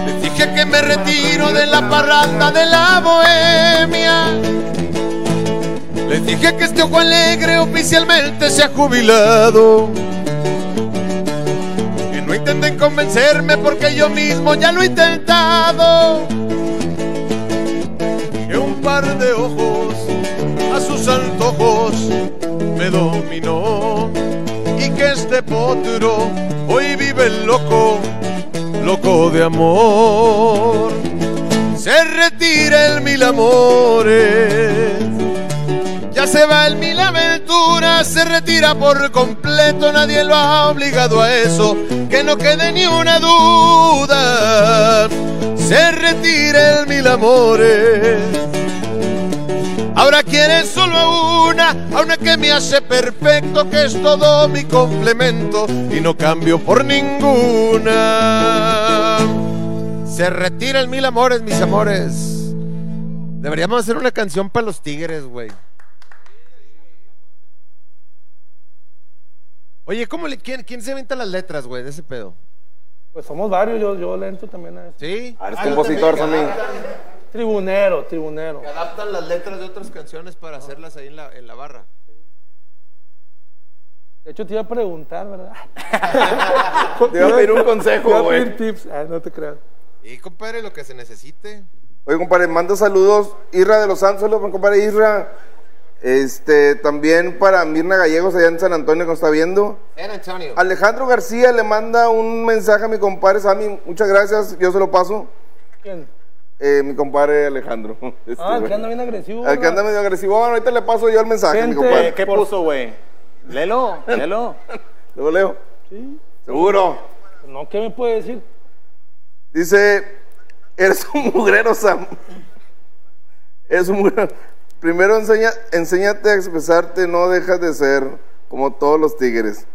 Les dije que me retiro de la parranda de la bohemia. Dije que este ojo alegre oficialmente se ha jubilado. Que no intenten convencerme porque yo mismo ya lo he intentado. Que un par de ojos a sus antojos me dominó y que este potro hoy vive loco, loco de amor. Se retira el mil amores. Se va el mil aventuras, se retira por completo, nadie lo ha obligado a eso, que no quede ni una duda. Se retira el mil amores. Ahora quiere solo a una, a una que me hace perfecto, que es todo mi complemento y no cambio por ninguna. Se retira el mil amores, mis amores. Deberíamos hacer una canción para los tigres, güey. Oye, ¿cómo le, quién, quién se inventa las letras, güey, de ese pedo? Pues somos varios, yo, yo le entro también a eso. ¿Sí? Ah, eres compositor también. Tribunero, tribunero. Que adaptan las letras de otras canciones para hacerlas ahí en la, en la barra. De hecho, te iba a preguntar, ¿verdad? Te iba a pedir un Te iba consejo, a güey. pedir tips. Ah, no te creas. Y compadre, lo que se necesite. Oye, compadre, manda saludos. Isra de los Ángeles, compadre Isra. Este, también para Mirna Gallegos allá en San Antonio que nos está viendo. San Antonio. Alejandro García le manda un mensaje a mi compadre Sammy. Muchas gracias, yo se lo paso. ¿Quién? Eh, mi compadre Alejandro. Este, Ah, el que anda bien agresivo. Al que anda medio agresivo. Bueno, ahorita le paso yo el mensaje, mi Gente, compadre. Eh, ¿Qué puso, güey? Lelo, lelo. Luego leo. Sí. Seguro. No, ¿qué me puede decir? Dice, eres un mugrero, Sam. Eres un mugrero. Primero enseña, enséñate a expresarte, no dejas de ser como todos los tigres.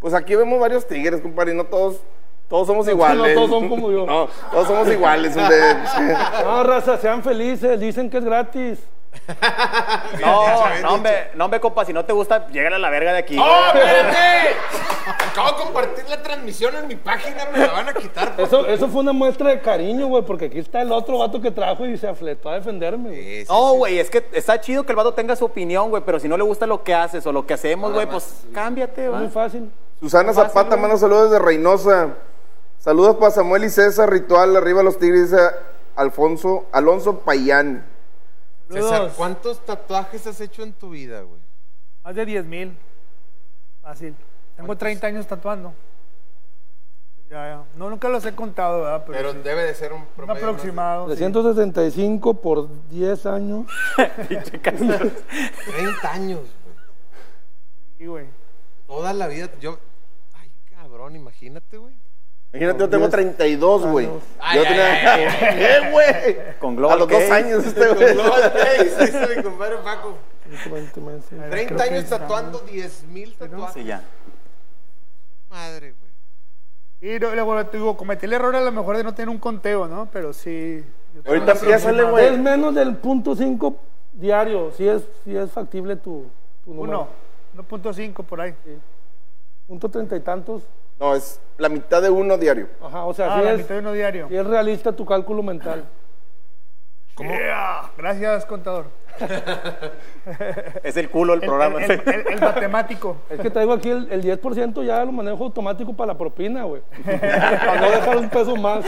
Pues aquí vemos varios tigres, compadre, y no todos, todos somos No, iguales. todos son como yo. No, todos somos iguales. No, raza, sean felices. Dicen que es gratis. No, no, hombre, no, hombre, compa, si no te gusta, llégale a la verga de aquí. ¡Oh, espérate! Acabo de compartir la transmisión en mi página, me la van a quitar. por- Eso, eso fue una muestra de cariño, güey, porque aquí está el otro vato que trajo y se afletó a defenderme. güey. Sí, sí, No, sí. güey, es que está chido que el vato tenga su opinión, güey, pero si no le gusta lo que haces o lo que hacemos, güey, pues cámbiate, Es va. muy fácil. Susana Zapata manda saludos desde Reynosa. Saludos para Samuel y César, Ritual, arriba los tigres, dice Alfonso, Alonso Payán. César. ¿cuántos tatuajes has hecho en tu vida, güey? Más de 10 mil. Fácil. Tengo 30 años tatuando. Ya, ya. No, nunca los he contado, ¿verdad? Pero, Pero sí. debe de ser un un aproximado. sí. 365 por 10 años. 30 años, güey. Sí, güey. Toda la vida. Yo. Ay, cabrón, imagínate, güey. Imagínate, yo tengo 32, güey. Yo Ay, tenía... ¿Qué, güey? Con A Global los dos años este, güey. Global Case, dice mi compadre Paco. 20 meses. 30 creo que años tatuando 10 mil tatuajes. Sí, ya. Madre, güey. Y no, luego te digo, cometí el error a lo mejor de no tener un conteo, ¿no? Pero sí. Ahorita aproximado. güey. Es menos del punto 5 diario, si es, si es factible tu, tu número. Uno. 1.5 por ahí. Punto treinta y tantos. No, es la mitad de uno diario. Ajá, o sea, Ah, si, la es, mitad de uno diario. si es realista tu cálculo mental. Yeah. Gracias, contador. Es el culo el, El, programa. el- el- el matemático. Es que traigo aquí el, el 10% ya lo manejo automático para la propina, güey. para no dejar un peso más.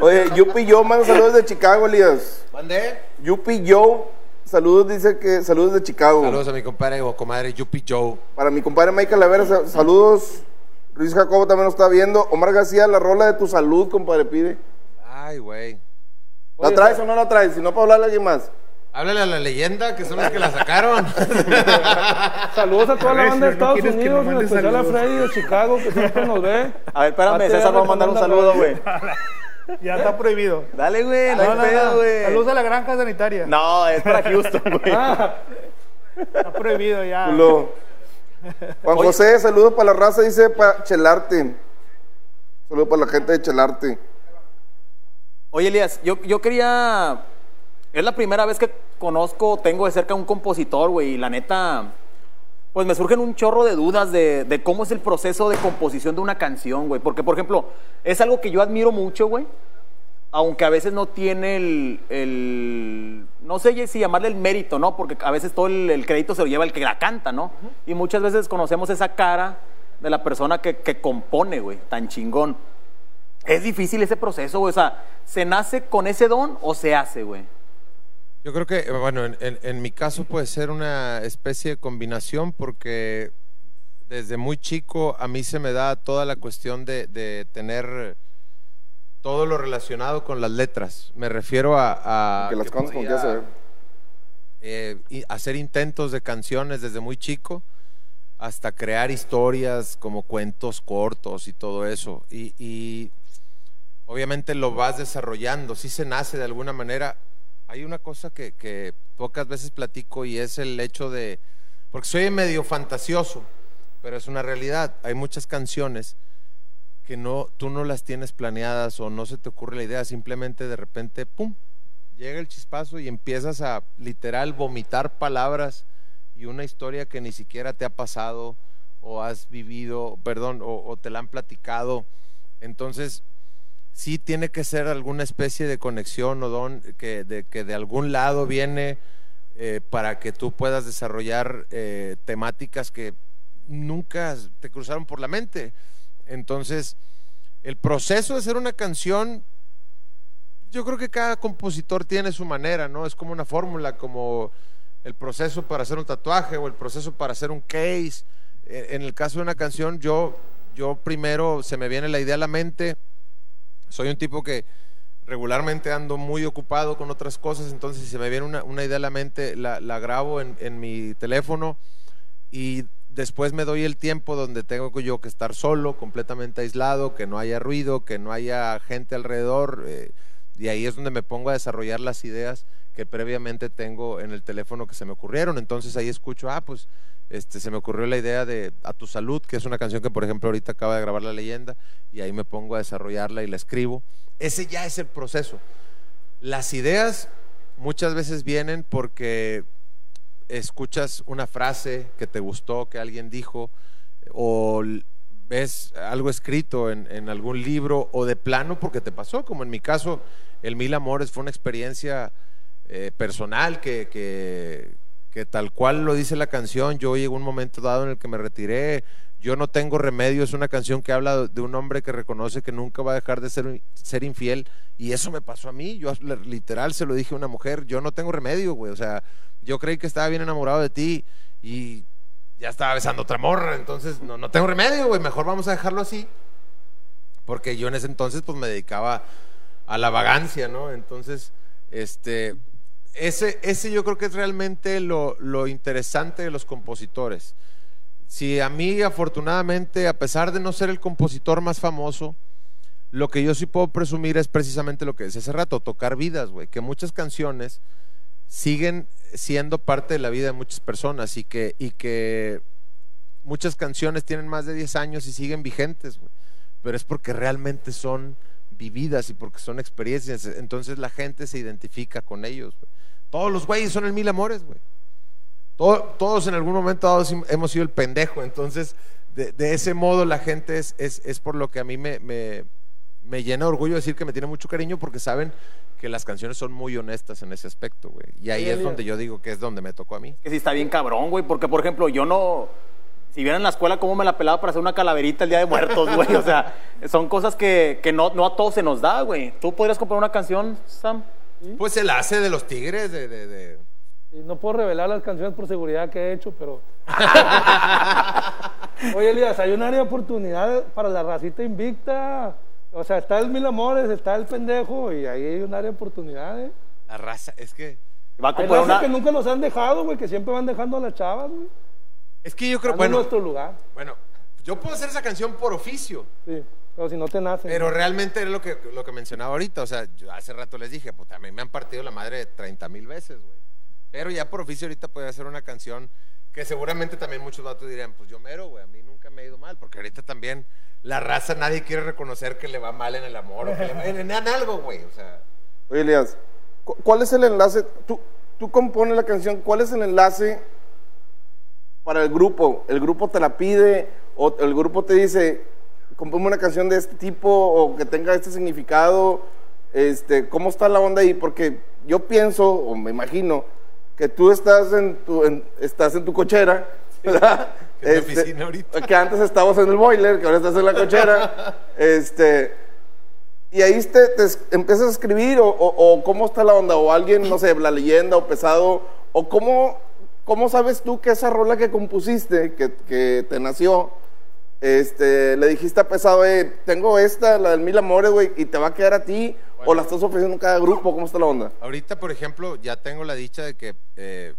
Oye, Yupi Joe manda saludos de Chicago, Elías. ¿Mandé? Yupi Joe, saludos, dice que saludos de Chicago. Saludos a mi compadre o comadre Yupi Joe. Para mi compadre Michael Lavera, sa- saludos. Luis Jacobo también nos está viendo. Omar García, la rola de tu salud, compadre, pide. Ay, güey. ¿La Oye, traes o no la traes? Si no, para hablarle a alguien más. Háblale a la leyenda, que son los que la sacaron. Saludos a toda A la banda de si no Estados Unidos, en especial a. Freddy de Chicago, que siempre nos ve. A ver, espérame, César va a mandar un saludo, güey. Ya está prohibido. Dale, güey, no hay No, pedo, no. güey. Saludos a la granja sanitaria. No, es para Houston, güey. Ah, Está prohibido ya. Culo. Juan Oye. José, saludos para la raza, dice para Chelarte. Saludos para la gente de Chelarte. Oye, Elías, yo, yo quería. Es la primera vez que conozco, tengo de cerca a un compositor, güey, y la neta. Pues me surgen un chorro de dudas de, de cómo es el proceso de composición de una canción, güey. Porque, por ejemplo, es algo que yo admiro mucho, güey. Aunque a veces no tiene el, el- No sé si llamarle el mérito, ¿no? Porque a veces todo el, el crédito se lo lleva el que la canta, ¿no? Y muchas veces conocemos esa cara de la persona que, que compone, güey, tan chingón. Es difícil ese proceso, güey. O sea, ¿se nace con ese don o se hace, güey? Yo creo que, bueno, en, en- en mi caso puede ser una especie de combinación porque desde muy chico a mí se me da toda la cuestión de, de tener todo lo relacionado con las letras. Me refiero a... a que las que podía, ve. eh, y hacer intentos de canciones desde muy chico hasta crear historias como cuentos cortos y todo eso. Y, y obviamente lo vas desarrollando, si se nace de alguna manera. Hay una cosa que, que pocas veces platico y es el hecho de, porque soy medio fantasioso, pero es una realidad. Hay muchas canciones que no, tú no las tienes planeadas o no se te ocurre la idea, simplemente de repente, ¡pum!, llega el chispazo y empiezas a literal vomitar palabras y una historia que ni siquiera te ha pasado o has vivido, perdón, o, te la han platicado. Entonces, sí tiene que ser alguna especie de conexión o don que de, que de algún lado viene eh, para que tú puedas desarrollar eh, temáticas que nunca te cruzaron por la mente. Entonces, el proceso de hacer una canción, yo creo que cada compositor tiene su manera, ¿no? Es como una fórmula, como el proceso para hacer un tatuaje o el proceso para hacer un case. Eh, En el caso de una canción, yo, yo primero se me viene la idea a la mente. Soy un tipo que regularmente ando muy ocupado con otras cosas, entonces si se me viene una, una idea a la mente, la, la grabo en, en mi teléfono y después me doy el tiempo donde tengo yo que estar solo, completamente aislado, que no haya ruido, que no haya gente alrededor, eh, y ahí es donde me pongo a desarrollar las ideas que previamente tengo en el teléfono que se me ocurrieron. Entonces ahí escucho, ah, pues este, se me ocurrió la idea de A tu salud, que es una canción que por ejemplo ahorita acaba de grabar la leyenda, y ahí me pongo a desarrollarla y la escribo. Ese ya es el proceso. Las ideas muchas veces vienen porque escuchas una frase que te gustó, que alguien dijo, o ves algo escrito en, algún libro, o de plano porque te pasó, como en mi caso, el Mil Amores fue una experiencia eh, personal que, que, que tal cual lo dice la canción, yo llegó un momento dado en el que me retiré, yo no tengo remedio, es una canción que habla de un hombre que reconoce que nunca va a dejar de ser, ser infiel y eso me pasó a mí, yo literal se lo dije a una mujer, yo no tengo remedio, güey, o sea, yo creí que estaba bien enamorado de ti y ya estaba besando otra morra, entonces no, no tengo remedio, güey, mejor vamos a dejarlo así, porque yo en ese entonces pues me dedicaba a la vagancia, ¿no? Entonces, este, ese, ese yo creo que es realmente lo, lo interesante de los compositores. Si a mí, afortunadamente, a pesar de no ser el compositor más famoso, lo que yo sí puedo presumir es precisamente lo que decía hace rato, tocar vidas, güey, que muchas canciones siguen siendo parte de la vida de muchas personas y que, y que muchas canciones tienen más de 10 años y siguen vigentes, pero es porque realmente son vividas y porque son experiencias, entonces la gente se identifica con ellos. Todos los güeyes son el mil amores, güey. Todo- todos en algún momento hemos sido el pendejo, entonces de, de ese modo la gente es, es, es por lo que a mí me, me, me llena de orgullo decir que me tiene mucho cariño porque saben que las canciones son muy honestas en ese aspecto, güey. Y ahí Sí, es donde yo digo que es donde me tocó a mí. Que sí está bien cabrón, güey, porque por ejemplo, yo no. Si viera en la escuela cómo me la pelaba para hacer una calaverita el día de muertos, güey. O sea, son cosas que, que no, no a todos se nos da, güey. ¿Tú podrías comprar una canción, Sam? Pues el hace de los tigres, de, de, de- Y no puedo revelar las canciones por seguridad que he hecho, pero. Oye, Elías, hay un área de oportunidad para la racita invicta. O sea, está el Mil Amores, está el pendejo, y ahí hay un área de oportunidad, ¿eh? la raza. Es que, Va a Hay comprar raza una. que nunca los han dejado, güey, que siempre van dejando a las chavas, güey. es que yo creo, Dando bueno, nuestro lugar. bueno, yo puedo hacer esa canción por oficio. Sí, pero si no te nacen. Pero realmente es lo que, lo que mencionaba ahorita. O sea, yo hace rato les dije, pues mí me han partido la madre 30 mil veces, güey. Pero ya por oficio ahorita puede hacer una canción que seguramente también muchos vatos dirían, pues yo mero, güey, a mí nunca me ha ido mal. Porque ahorita también la raza nadie quiere reconocer que le va mal en el amor o que le va en, en algo, güey. O sea, Oye, Elías, cu- ¿cuál es el enlace? Tú, tú compones la canción, ¿cuál es el enlace para el grupo? ¿El grupo te la pide o el grupo te dice, compone una canción de este tipo o que tenga este significado? Este, ¿Cómo está la onda ahí? Porque yo pienso, o me imagino, que tú estás en tu, en- estás en tu cochera, ¿verdad? Que es mi oficina ahorita. que antes estabas en el boiler, que ahora estás en la cochera. este, y ahí te, empiezas a escribir, o, o- o cómo está la onda, o alguien, no sé, la leyenda, o pesado, o cómo, cómo sabes tú que esa rola que compusiste, que, que te nació, este, le dijiste a Pesado, eh, tengo esta, la del Mil Amores, güey, y te va a quedar a ti, o la estás ofreciendo en cada grupo, ¿cómo está la onda? Ahorita, por ejemplo, ya tengo la dicha de que eh,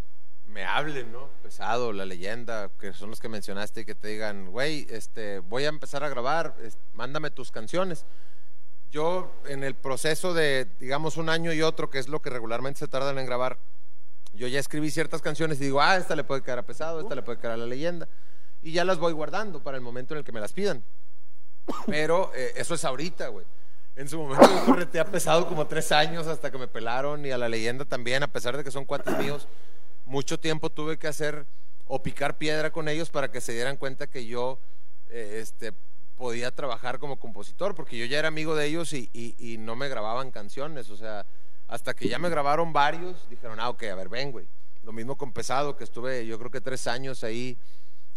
me hablen, ¿no? Pesado, la leyenda, que son los que mencionaste y que te digan, güey, este, voy a empezar a grabar, es- mándame tus canciones. Yo, en el proceso de, digamos, un año y otro, que es lo que regularmente se tardan en grabar, yo ya escribí ciertas canciones y digo, ah, esta le puede quedar a pesado, esta le puede quedar a la leyenda. Y ya las voy guardando para el momento en el que me las pidan. Pero eh, eso es ahorita, güey. En su momento yo correteé a pesado como tres años hasta que me pelaron y a la leyenda también, a pesar de que son cuates míos. Mucho tiempo tuve que hacer o picar piedra con ellos para que se dieran cuenta que yo eh, este, podía trabajar como compositor, porque yo ya era amigo de ellos y, y- no me grababan canciones. O sea, hasta que ya me grabaron varios, dijeron, ah, ok, a ver, ven, güey. Lo mismo con Pesado, que estuve yo creo que tres años ahí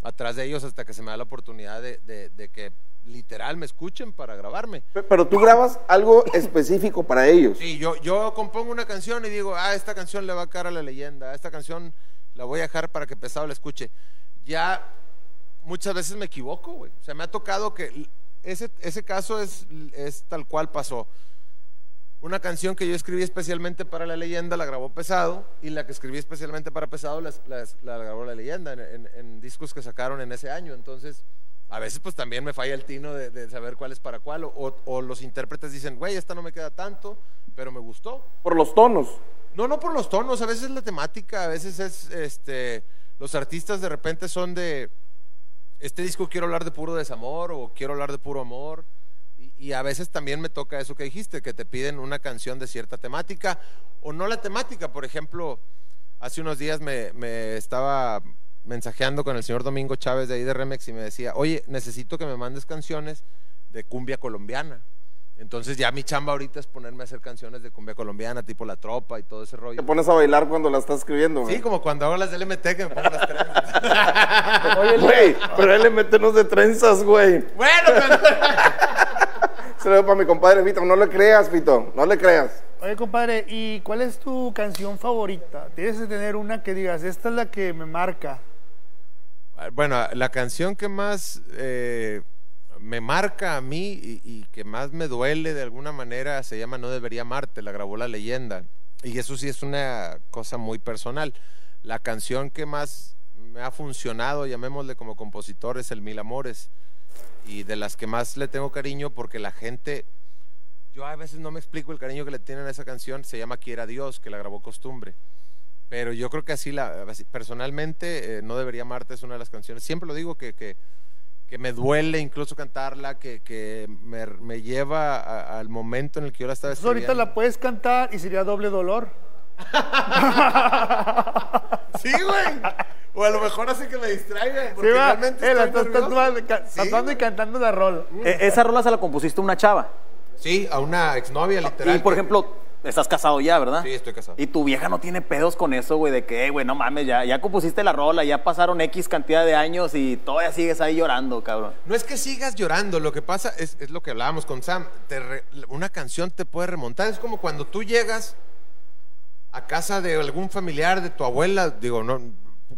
atrás de ellos hasta que se me da la oportunidad de- de que literal me escuchen para grabarme. Pe- Pero tú grabas algo específico para ellos. Sí, yo, yo compongo una canción y digo, ah, esta canción le va a caer a la leyenda, esta canción la voy a dejar para que Pesado la escuche. Ya muchas veces me equivoco, güey. O sea, me ha tocado que ese, ese caso es, es tal cual pasó. Una canción que yo escribí especialmente para la leyenda la grabó Pesado y la que escribí especialmente para Pesado las- la, grabó la leyenda en, en- en discos que sacaron en ese año. Entonces, a veces pues también me falla el tino de, de saber cuál es para cuál o, o los intérpretes dicen, güey, esta no me queda tanto, pero me gustó. Por los tonos. No, no por los tonos, a veces es la temática, a veces es, este, los artistas de repente son de, este disco quiero hablar de puro desamor o quiero hablar de puro amor. Y, y a veces también me toca eso que dijiste, que te piden una canción de cierta temática o no la temática. Por ejemplo, hace unos días me, me estaba mensajeando con el señor Domingo Chávez de ahí de Remex y me decía, oye, necesito que me mandes canciones de cumbia colombiana. Entonces ya mi chamba ahorita es ponerme a hacer canciones de cumbia colombiana, tipo La Tropa y todo ese rollo. Te pones a bailar cuando la estás escribiendo, güey. Sí, como cuando hago las del MT que me pongo las trenzas. Oye, Güey, pero él le mete unos de trenzas, güey. bueno, pero- Se lo doy para mi compadre Fito. No le creas, Fito. No le creas. Oye, compadre, ¿y cuál es tu canción favorita? Tienes que tener una que digas, esta es la que me marca. Bueno, la canción que más eh, me marca a mí y, y que más me duele de alguna manera se llama No debería amarte, la grabó la leyenda. Y eso sí es una cosa muy personal. La canción que más me ha funcionado, llamémosle como compositor, es el Mil Amores. Y de las que más le tengo cariño porque la gente, yo a veces no me explico el cariño que le tienen a esa canción, se llama Quiera Dios, que la grabó Costumbre. Pero yo creo que así, la, así- personalmente, eh, No Debería Amarte es una de las canciones. Siempre lo digo que, que, que me duele incluso cantarla, que, que me, me lleva a- al momento en el que yo la estaba Entonces ahorita escribiendo. la puedes cantar y sería doble dolor. Sí, güey. O a lo mejor hace que me distraiga. Sí, Porque va. realmente Eh, la estás Sí, y cantando la rola. E- esa rola se la compusiste a una chava. Sí, a una exnovia literal. Y por ejemplo, estás casado ya, ¿verdad? Sí, estoy casado. Y tu vieja no tiene pedos con eso, güey, de que, "Eh, güey, no mames, ya, ya compusiste la rola, ya pasaron X cantidad de años y todavía sigues ahí llorando, cabrón. No es que sigas llorando, lo que pasa es, es lo que hablábamos con Sam. te re- una canción te puede remontar. Es como cuando tú llegas a casa de algún familiar, de tu abuela, digo, no,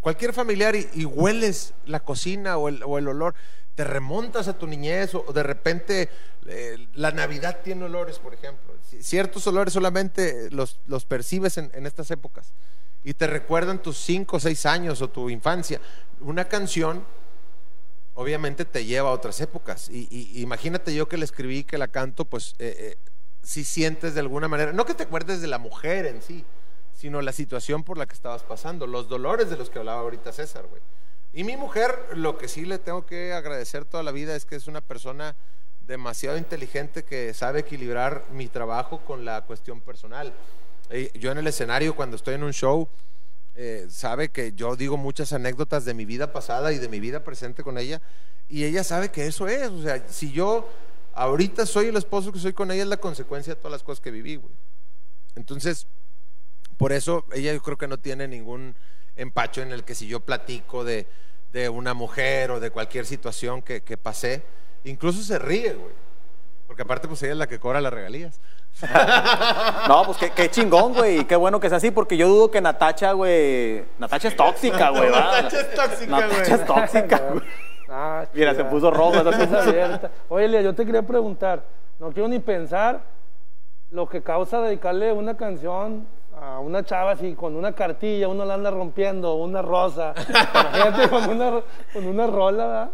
cualquier familiar y, y hueles la cocina o el, o el olor, te remontas a tu niñez o, de repente eh, la Navidad tiene olores, por ejemplo. Ciertos olores solamente los, los percibes en, en estas épocas y te recuerdan tus cinco o seis años o tu infancia. Una canción obviamente te lleva a otras épocas. Y, imagínate yo que la escribí, que la canto, pues eh, si sientes de alguna manera, no que te acuerdes de la mujer en sí, sino la situación por la que estabas pasando, los dolores de los que hablaba ahorita César, güey. Y mi mujer, lo que sí le tengo que agradecer toda la vida es que es una persona demasiado inteligente que sabe equilibrar mi trabajo con la cuestión personal. Eh, Yo en el escenario, cuando estoy en un show, eh, sabe que yo digo muchas anécdotas de mi vida pasada y de mi vida presente con ella, y ella sabe que eso es, o sea, si yo ahorita soy el esposo que soy con ella, es la consecuencia de todas las cosas que viví, güey. Entonces, por eso ella yo creo que no tiene ningún empacho en el que si yo platico de, de una mujer o de cualquier situación que, que pasé, incluso se ríe, güey. Porque aparte, pues ella es la que cobra las regalías. No, pues qué, qué chingón, güey, y qué bueno que sea así, porque yo dudo que Natacha, güey, Natacha es tóxica, güey. Natacha es tóxica, Natacha güey. es tóxica, güey. Ah, Mira, chida. se puso rojo. esa Esa cosa. abierta. Oye, Lía, yo te quería preguntar, no quiero ni pensar lo que causa dedicarle una canción a una chava así con una cartilla, uno la anda rompiendo, una rosa. Imagínate con una, con una rola, ¿verdad?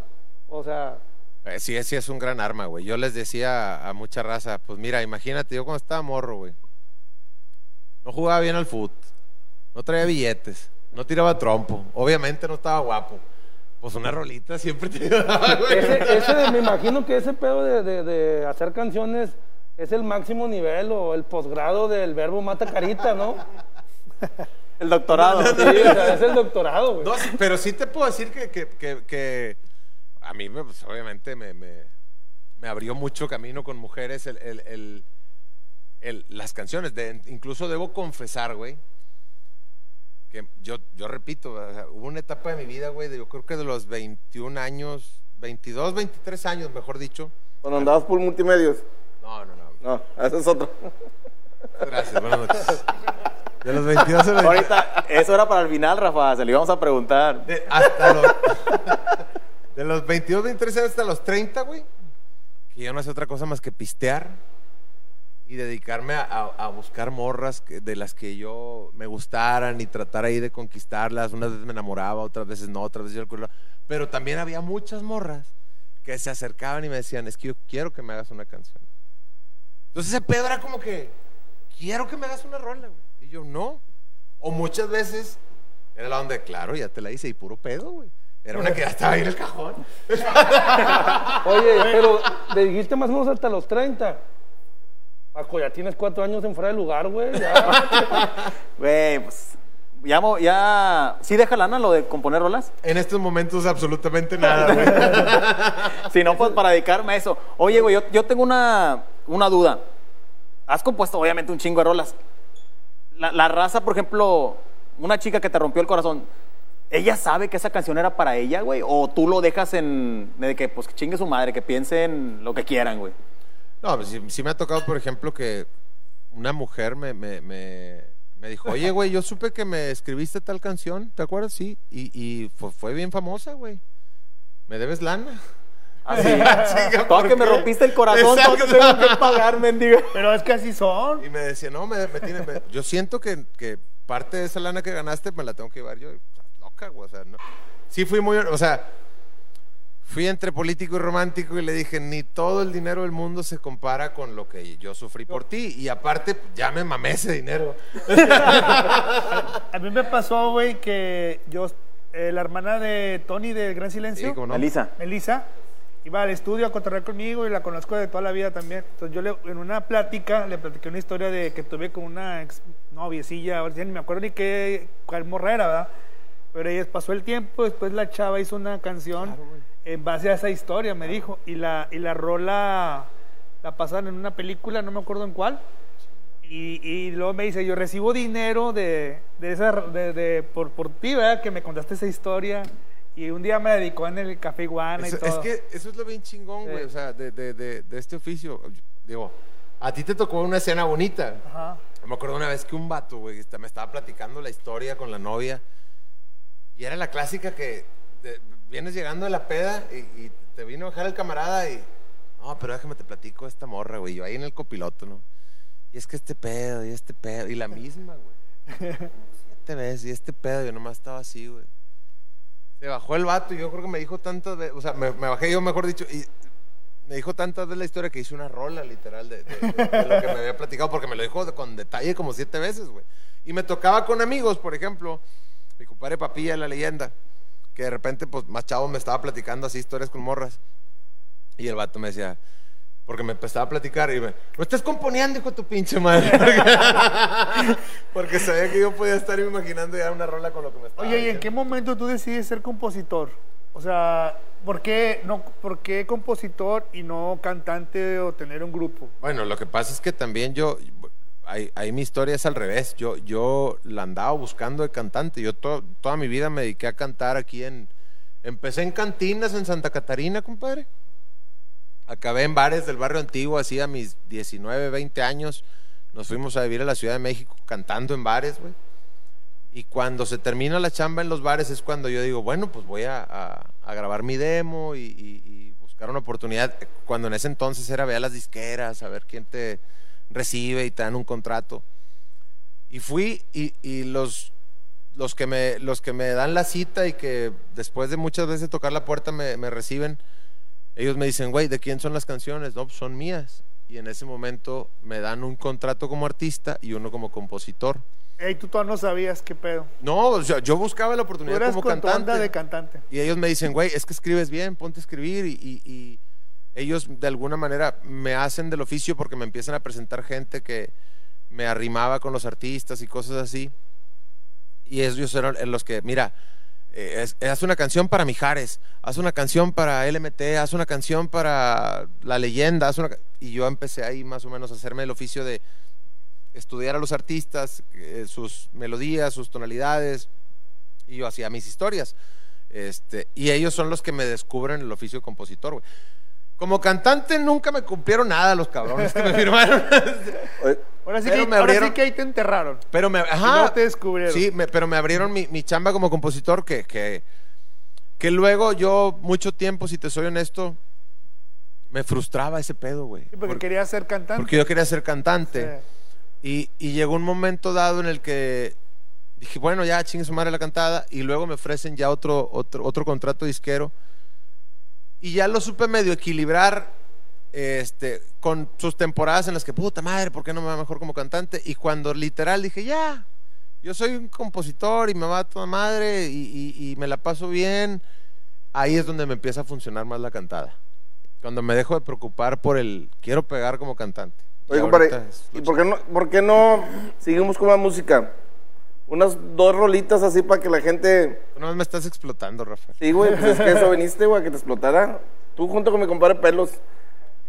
O sea, Eh, sí, sí es un gran arma, güey. Yo les decía a, mucha raza, pues mira, imagínate, yo cuando estaba morro, güey. No jugaba bien al fútbol, no traía billetes, no tiraba trompo, obviamente no estaba guapo. Pues una rolita siempre te ayudaba, güey. ese, ese, me imagino que ese pedo de, de- de hacer canciones es el máximo nivel o el posgrado del verbo mata carita, ¿no? El doctorado. Sí, o sea, es el doctorado, güey. No, sí, pero sí te puedo decir que, que- que- que a mí, me, pues, obviamente, me, me- me abrió mucho camino con mujeres el, el- el- el- las canciones. De, incluso debo confesar, güey, que yo, yo repito, o sea, hubo una etapa de mi vida, güey, de, yo creo que de los 21 años, 22, 23 años, mejor dicho. Cuando andabas por multimedios. No, no, no. No, ese es otro. Gracias, buenas noches. De los 22 a los Ahorita, eso era para el final, Rafa. Se lo íbamos a preguntar. De, hasta los, de los 22, 23 años hasta los 30, güey. Que yo no hacía otra cosa más que pistear y dedicarme a, a- a buscar morras que- de las que yo me gustaran y tratar ahí de conquistarlas. Unas veces me enamoraba, otras veces no, otras veces yo el culo. Pero también había muchas morras que se acercaban y me decían, es que yo quiero que me hagas una canción. Entonces ese pedo era como que, quiero que me hagas una rola, güey. Y yo, no. O muchas veces era la onda de, claro, ya te la hice y puro pedo, güey. Era una que ya estaba ahí en el cajón. Oye, pero le dijiste más o menos hasta los 30. Paco, ya tienes cuatro años en fuera de lugar, güey. Güey, pues. Ya. ¿Sí deja lana lo de componer rolas? En estos momentos absolutamente nada, güey. Si no, pues para dedicarme a eso. Oye, güey, yo, yo tengo una, una duda. Has compuesto, obviamente, un chingo de rolas. La, la raza, por ejemplo, una chica que te rompió el corazón, ¿ella sabe que esa canción era para ella, güey? ¿O tú lo dejas en. de que, pues, que chingue su madre, que piensen lo que quieran, güey? No, pues sí, sí me ha tocado, por ejemplo, que una mujer me, me, me, me dijo, oye, güey, yo supe que me escribiste tal canción, ¿te acuerdas? Sí, y, y fue, fue bien famosa, güey. ¿Me debes lana? Así. Chinga, Todo ¿por que me rompiste el corazón, todo que tengo que pagar, mendigo. Pero es que así son. Y me decía, no, me, me tiene- me- yo siento que, que parte de esa lana que ganaste me la tengo que llevar yo. Y, pues, loca, güey, o sea, no. Sí fui muy, o sea, fui entre político y romántico y le dije, ni todo el dinero del mundo se compara con lo que yo sufrí por ti. Y aparte, ya me mamé ese dinero. A mí me pasó, güey, que yo, eh, la hermana de Tony del Gran Silencio, Sí, ¿cómo no? Elisa. Melissa, iba al estudio a cotorrear conmigo y la conozco de toda la vida también. Entonces yo le- en una plática le platiqué una historia de que tuve con una ex noviecilla, ahora ya ni me acuerdo ni qué, cuál morra era, ¿verdad? Pero ella pasó el tiempo, después la chava hizo una canción en base a esa historia, me dijo, y la, y la rola la pasaron en una película, no me acuerdo en cuál. Y, y luego me dice, yo recibo dinero de, de esa, de, de- por, por ti, ¿verdad? Que me contaste esa historia. Y un día me dedicó en el Café Iguana Eso- y todo. es que eso es lo bien chingón, güey, Sí. o sea, de, de, este oficio. Digo, a ti te tocó una escena bonita. Ajá. Me acuerdo una vez que un vato, güey, me estaba platicando la historia con la novia. Y era la clásica que vienes llegando de la peda y, y te vino a dejar el camarada y. No, pero déjame te platico esta morra, güey. Yo ahí en el copiloto, ¿no? Y es que este pedo, y este pedo, y la misma, güey. Siete veces, y este pedo, yo nomás estaba así, güey. Se bajó el vato y yo creo que me dijo tantas veces, o sea, me, me bajé yo, mejor dicho, y me dijo tantas veces la historia que hice una rola, literal, de, de- de- de lo que me había platicado, porque me lo dijo con detalle como siete veces, güey. Y me tocaba con amigos, por ejemplo, mi compadre Papilla, la leyenda, que de repente, pues, más chavo me estaba platicando así historias con morras. Y el vato me decía, porque me empezaba a platicar y me, no estás componiendo, hijo de tu pinche madre. Porque, porque sabía que yo podía estar imaginando ya una rola con lo que me estaba Oye, ¿y en qué momento tú decides ser compositor? O sea, ¿por qué, no, ¿por qué compositor y no cantante o tener un grupo? Bueno, lo que pasa es que también yo, ahí, ahí mi historia es al revés. Yo, yo la andaba buscando de cantante. Yo to- toda mi vida me dediqué a cantar aquí en... Empecé en cantinas en Santa Catarina, compadre. Acabé en bares del barrio antiguo, así a mis 19, 20 años. Nos fuimos a vivir a la Ciudad de México cantando en bares, güey. Y cuando se termina la chamba en los bares es cuando yo digo, bueno, pues voy a, a- a grabar mi demo y, y- y buscar una oportunidad. Cuando en ese entonces era ver a las disqueras, a ver quién te recibe y te dan un contrato. Y fui y, y los, los, que me, los que me dan la cita y que después de muchas veces tocar la puerta me, me reciben, ellos me dicen, güey, ¿de quién son las canciones? No, pues son mías. Y en ese momento me dan un contrato como artista y uno como compositor. Ey, tú todavía no sabías qué pedo. No, o sea, yo buscaba la Tú oportunidad eras como con tu cantante. onda de cantante. Y ellos me dicen, güey, es que escribes bien, ponte a escribir. Y, y- y ellos de alguna manera me hacen del oficio porque me empiezan a presentar gente que me arrimaba con los artistas y cosas así. Y ellos eran los que, mira, eh, es- haz una canción para Mijares, haz una canción para LMT, haz una canción para La Leyenda. Y yo empecé ahí más o menos a hacerme el oficio de estudiar a los artistas, eh, sus melodías, sus tonalidades, y yo hacía mis historias. Este, y ellos son los que me descubren el oficio de compositor, güey. Como cantante nunca me cumplieron nada los cabrones que me firmaron. Ahora sí, que, me ahora abrieron- sí que ahí te enterraron. Pero me, ajá, no te descubrieron. Sí, me- pero me abrieron mi, mi chamba como compositor que, que, que luego yo mucho tiempo, si te soy honesto, me frustraba ese pedo, güey. Sí, porque Por- quería ser cantante. porque yo quería ser cantante. Sí. Y, y llegó un momento dado en el que dije, bueno, ya chingue su madre la cantada. Y luego me ofrecen ya otro, otro, otro contrato disquero. Y ya lo supe medio equilibrar este, con sus temporadas en las que, puta madre, ¿por qué no me va mejor como cantante? Y cuando literal dije, ya, yo soy un compositor y me va a toda madre y, y- y me la paso bien, ahí es donde me empieza a funcionar más la cantada. Cuando me dejo de preocupar por el, quiero pegar como cantante. Y Oye, compadre, ahorita es ¿y lo por qué, no, por qué no seguimos con la música? Unas dos rolitas así para que la gente... Tú nomás me estás explotando, Rafael. Sí, güey, pues es que eso viniste, güey, a que te explotara. Tú junto con mi compadre Pelos.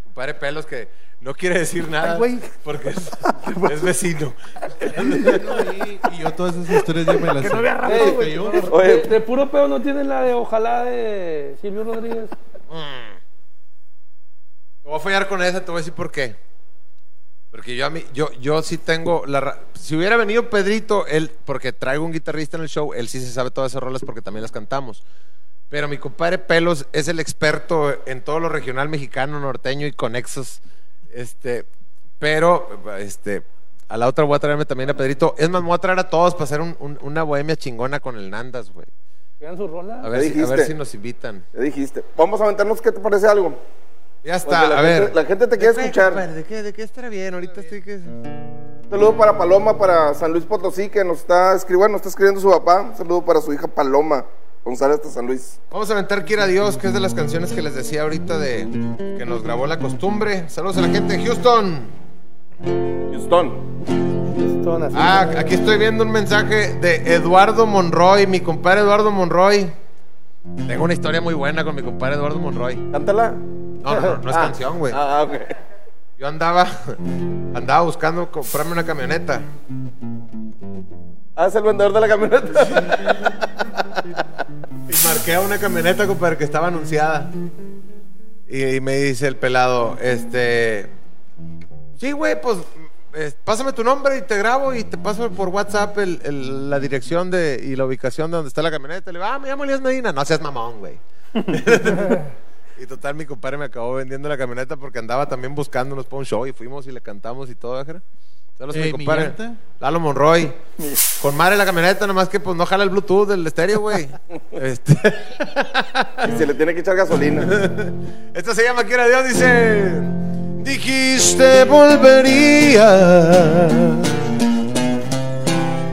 Compadre Pelos que no quiere decir nada Ay, güey. porque es, es vecino. Y yo todas esas historias ya me las Que sé. no había. De, Oye, de puro pedo no tienen la de ojalá de Silvio Rodríguez. Te voy a fallar con esa, te voy a decir por qué. Porque yo a mí, yo, yo sí tengo la si hubiera venido Pedrito, él, porque traigo un guitarrista en el show, él sí se sabe todas esas rolas porque también las cantamos. Pero mi compadre Pelos es el experto en todo lo regional mexicano, norteño y conexos. Este, pero, este, a la otra voy a traerme también a Pedrito. Es más, me voy a traer a todos para hacer un- un- una bohemia chingona con el Nandas, güey. Vean su rola. A ver, si, a ver si nos invitan. ya dijiste. Vamos a aventarnos, ¿qué te parece algo? Ya está, la a gente- ver. la gente te quiere ¿De qué, escuchar. compadre? ¿De qué, ¿De qué estará bien? Ahorita estoy que... Un saludo para Paloma, para San Luis Potosí, que nos está escribiendo, nos está escribiendo su papá. Un saludo para su hija Paloma, González de San Luis. Vamos a aventar Quiera Dios, que es de las canciones que les decía ahorita de que nos grabó la costumbre. Saludos a la gente de Houston. Houston. Son así. Ah, aquí estoy viendo un mensaje de Eduardo Monroy, mi compadre Eduardo Monroy. Tengo una historia muy buena con mi compadre Eduardo Monroy. Cántala. No, no, no, no es Ah, canción, güey. Ah, ok. Yo andaba, andaba buscando comprarme una camioneta. Ah, es el vendedor de la camioneta. Y marqué a una camioneta, compadre, que estaba anunciada. Y, y me dice el pelado, este... Sí, güey, pues pásame tu nombre y te grabo y te paso por WhatsApp el- el- la dirección de, y la ubicación de donde está la camioneta. Le digo, ah, me llamo Elías Medina. No seas mamón, güey. y total, mi compadre me acabó vendiendo la camioneta porque andaba también buscándonos para un show y fuimos y le cantamos y todo, ¿ajá? Saludos a mi ¿mi compadre. llanta? Lalo Monroy. Con madre la camioneta, nomás que pues no jala el Bluetooth del estéreo, güey. Este, Y se le tiene que echar gasolina. esta se llama Quiera Dios, dice. Dijiste volvería.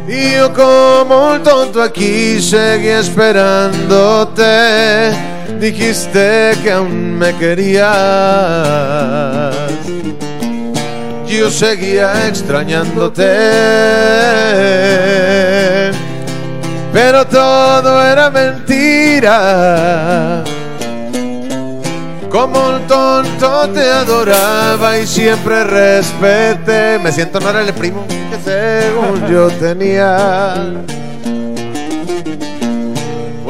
Y yo como un tonto aquí seguí esperándote. Dijiste que aún me querías. Yo seguía extrañándote. Pero todo era mentira. Como un tonto te adoraba y siempre respeté. Me siento no era el primo que según yo tenía.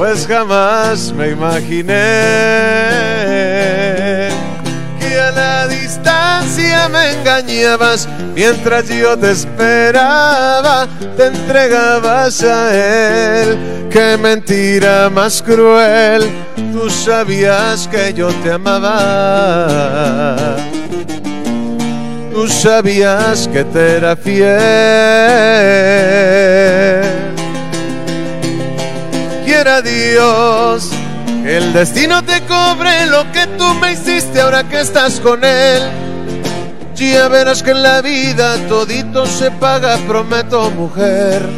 Pues jamás me imaginé que a nadie distancia me engañabas mientras yo te esperaba, te entregabas a él. Qué mentira más cruel, tú sabías que yo te amaba. Tú sabías que te era fiel. Quiera Dios el destino te cobre lo que tú me hiciste ahora que estás con él. Ya verás que en la vida todito se paga, prometo mujer.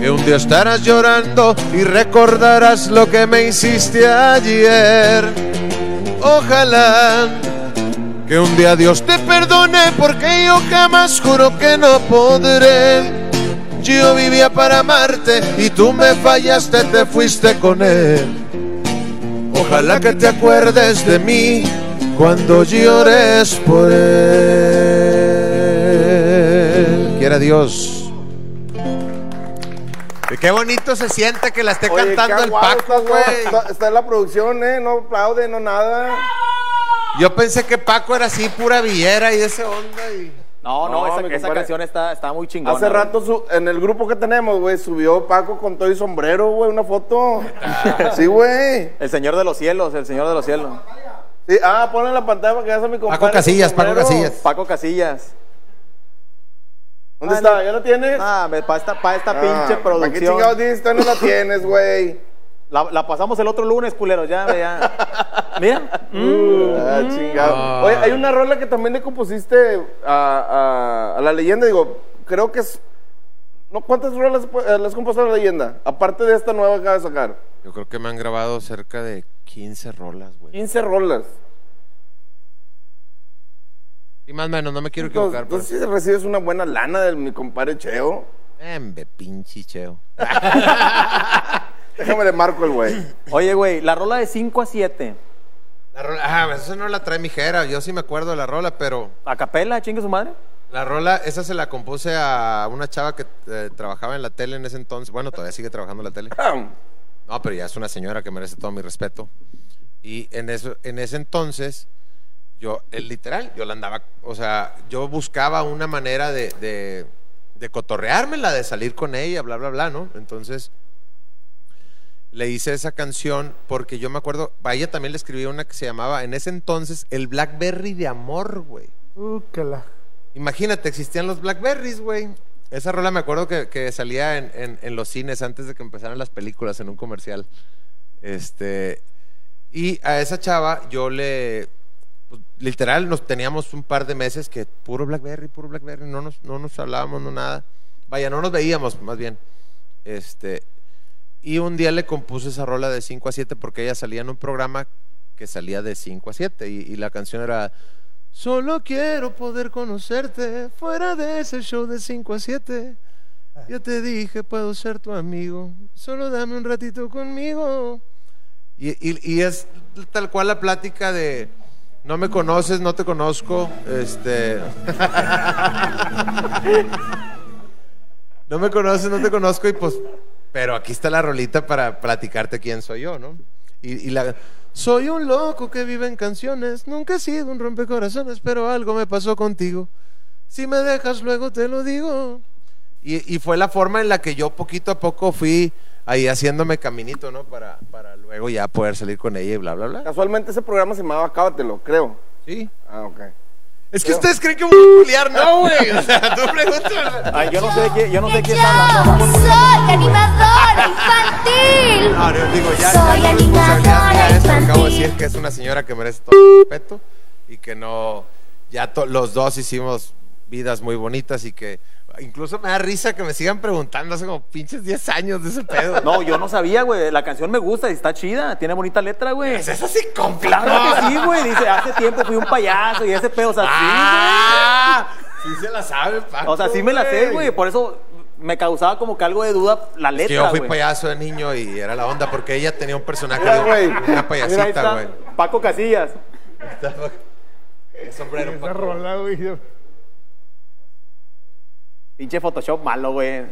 Que un día estarás llorando y recordarás lo que me hiciste ayer. Ojalá que un día Dios te perdone porque yo jamás juro que no podré. Yo vivía para amarte y tú me fallaste, te fuiste con él. Ojalá que te acuerdes de mí cuando llores por él. Quiera Dios. Y Qué bonito se siente que la esté Oye, cantando el Paco, estás, güey. Está, está en la producción, ¿eh? No aplaude, no nada. Yo pensé que Paco era así, pura villera y ese onda. Y... No, no, No, esa, canción está, está muy chingona. Hace rato su- en el grupo que tenemos, güey, subió Paco con todo y sombrero, güey, una foto. Sí, güey. El Señor de los Cielos, el Señor de los Cielos. Sí, ah, ponle en la pantalla para que veas a mi compadre. Paco Casillas, Paco. Casillas. Paco Casillas. ¿Dónde Ah, está? ¿Ya lo tienes? Ah, para esta, pa' esta Ah, pinche ¿Para qué producción. chingados dices? Tú no la tienes, güey. La, la pasamos el otro lunes, culero, ya, ya. Mira. Ah, chingado. Oye, hay una rola que también le compusiste a, a- a la leyenda, digo, creo que es... ¿No? ¿Cuántas rolas eh, le has compuesto a la leyenda? Aparte de esta nueva que acaba de sacar. Yo creo que me han grabado cerca de 15 rolas, güey. 15 rolas. Y más o menos, no me quiero Entonces, equivocar. entonces sí recibes una buena lana de mi compadre Cheo. pero- Embe, pinche cheo. Déjame le marco el güey. Oye, güey, la rola de 5 a 7. La rola, ah, eso no la trae mi jera. Yo sí me acuerdo de la rola, pero ¿A capela, chingue su madre? la rola, esa se la compuse a una chava que eh, trabajaba en la tele en ese entonces. Bueno, todavía sigue trabajando en la tele. No, pero ya es una señora que merece todo mi respeto. Y en eso, en ese entonces, yo, eh, literal, yo la andaba, o sea, yo buscaba una manera de, de, de cotorreármela, de salir con ella, bla, bla, bla, ¿no? Entonces, le hice esa canción porque yo me acuerdo, a ella también le escribí una que se llamaba, en ese entonces, El Blackberry de Amor, güey. Úcala. Imagínate, existían los Blackberries, güey. Esa rola me acuerdo que, que salía en, en- en los cines antes de que empezaran las películas en un comercial. Este. Y a esa chava yo le. pues, literal, nos teníamos un par de meses que puro Blackberry, puro Blackberry, no nos, no nos hablábamos, no nada. Vaya, no nos veíamos, más bien. Este. Y un día le compuse esa rola de 5 a 7 porque ella salía en un programa que salía de 5 a 7 y, la canción era Solo quiero poder conocerte fuera de ese show de 5 a 7. Ya te dije, puedo ser tu amigo. Solo dame un ratito conmigo. Y, y- y es tal cual la plática de no me conoces, no te conozco. Este. no me conoces, no te conozco. Y pues. Pero aquí está la rolita para platicarte quién soy yo, ¿no? Y, y la. Soy un loco que vive en canciones. Nunca he sido un rompecorazones, pero algo me pasó contigo. Si me dejas, luego te lo digo. Y, y fue la forma en la que yo poquito a poco fui ahí haciéndome caminito, ¿no? Para, para luego ya poder salir con ella y bla, bla, bla. Casualmente ese programa se llamaba Cábatelo, creo. Sí. Ah, ok. Es que ustedes creen que voy a culiar, no, güey. O sea, tú pregúntale. Ay, yo no sé de qué, yo no sé qué está hablando. Yo soy animadora infantil. No, yo digo, ya, Soy animadora esto. Acabo de infantil. decir que es una señora que merece todo el respeto y que no, ya to- los dos hicimos vidas muy bonitas y que incluso me da risa que me sigan preguntando hace como pinches 10 años de ese pedo. No, yo no sabía, güey. La canción me gusta y está chida. Tiene bonita letra, güey. Es eso sí, compa. Claro que sí, güey. Dice, hace tiempo fui un payaso y ese pedo, o sea, Ah, sí se la sabe, sí. Paco, O sea, sí me la sé, güey. Por eso me causaba como que algo de duda la Es letra, que yo fui payaso de niño y era la onda porque ella tenía un personaje Mira, de güey. una payasita, está. güey. Paco Casillas. El sombrero, Esa Paco. rola, güey. Pinche Photoshop malo, güey.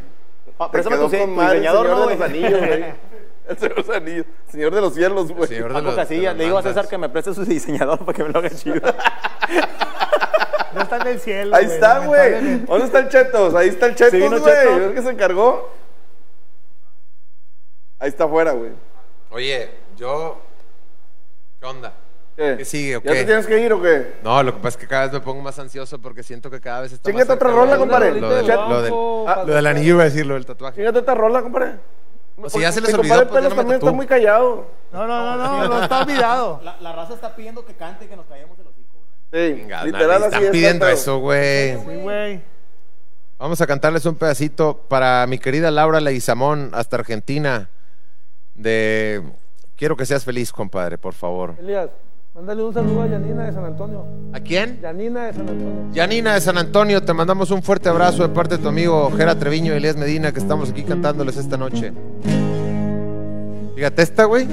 Quedó tu, con tu madre el diseñador, Señor ¿no, de güey? los Anillos, güey. El Señor de los Anillos. Señor de los cielos, güey. Señor de Paco los- Casillas, de le digo a César que me preste su diseñador para que me lo haga chido. No está en el cielo. Ahí está, güey. ¿Dónde está el Chetos? Ahí está el Chetos, Sí, güey. Chetos. ¿Ves que se encargó? Ahí está afuera, güey. Oye, yo. ¿Qué onda? ¿Qué? ¿Qué sigue o ¿Ya te qué? tienes que ir o qué? No, lo que pasa es que cada vez me pongo más ansioso porque siento que cada vez está Chíngate más otra rola, lo- compadre. Lo, del, lo del- Ah, lo del anillo iba a decir, lo del tatuaje. Fíjate esta rola, compadre. Pues si ya se les olvidó, compadre pues ya Pelos no me también está muy callado. No, no, no, no, no está olvidado. La, la raza está pidiendo que cante y que nos callemos el hocico. Sí, Venga, literal así están es. pidiendo eso, güey. Sí, güey. Vamos a cantarles un pedacito para mi querida Laura Leguizamón, hasta Argentina. De. Quiero que seas feliz, compadre, por favor. Elías, mándale un saludo a Yanina de San Antonio. ¿A quién? Yanina de San Antonio. Yanina de San Antonio, te mandamos un fuerte abrazo de parte de tu amigo Jera Treviño y Elías Medina, que estamos aquí cantándoles esta noche. Fíjate esta, güey.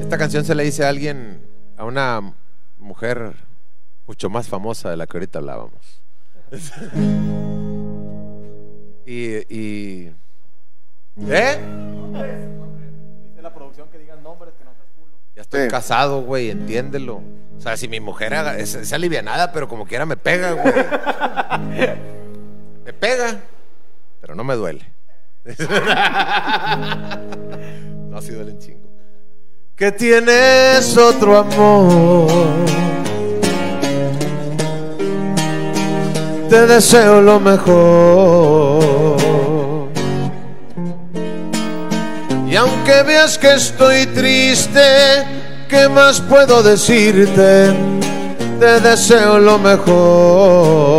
Esta canción se le dice a alguien, a una mujer mucho más famosa de la que ahorita hablábamos. y, y... ¿Eh? Estoy Sí. casado, güey, entiéndelo. O sea, si mi mujer haga- es, es alivianada, pero como quiera me pega, güey. me pega, pero no me duele. no, sí duele un chingo. Que tienes otro amor. Te deseo lo mejor. Y aunque veas que estoy triste, ¿qué más puedo decirte? Te deseo lo mejor.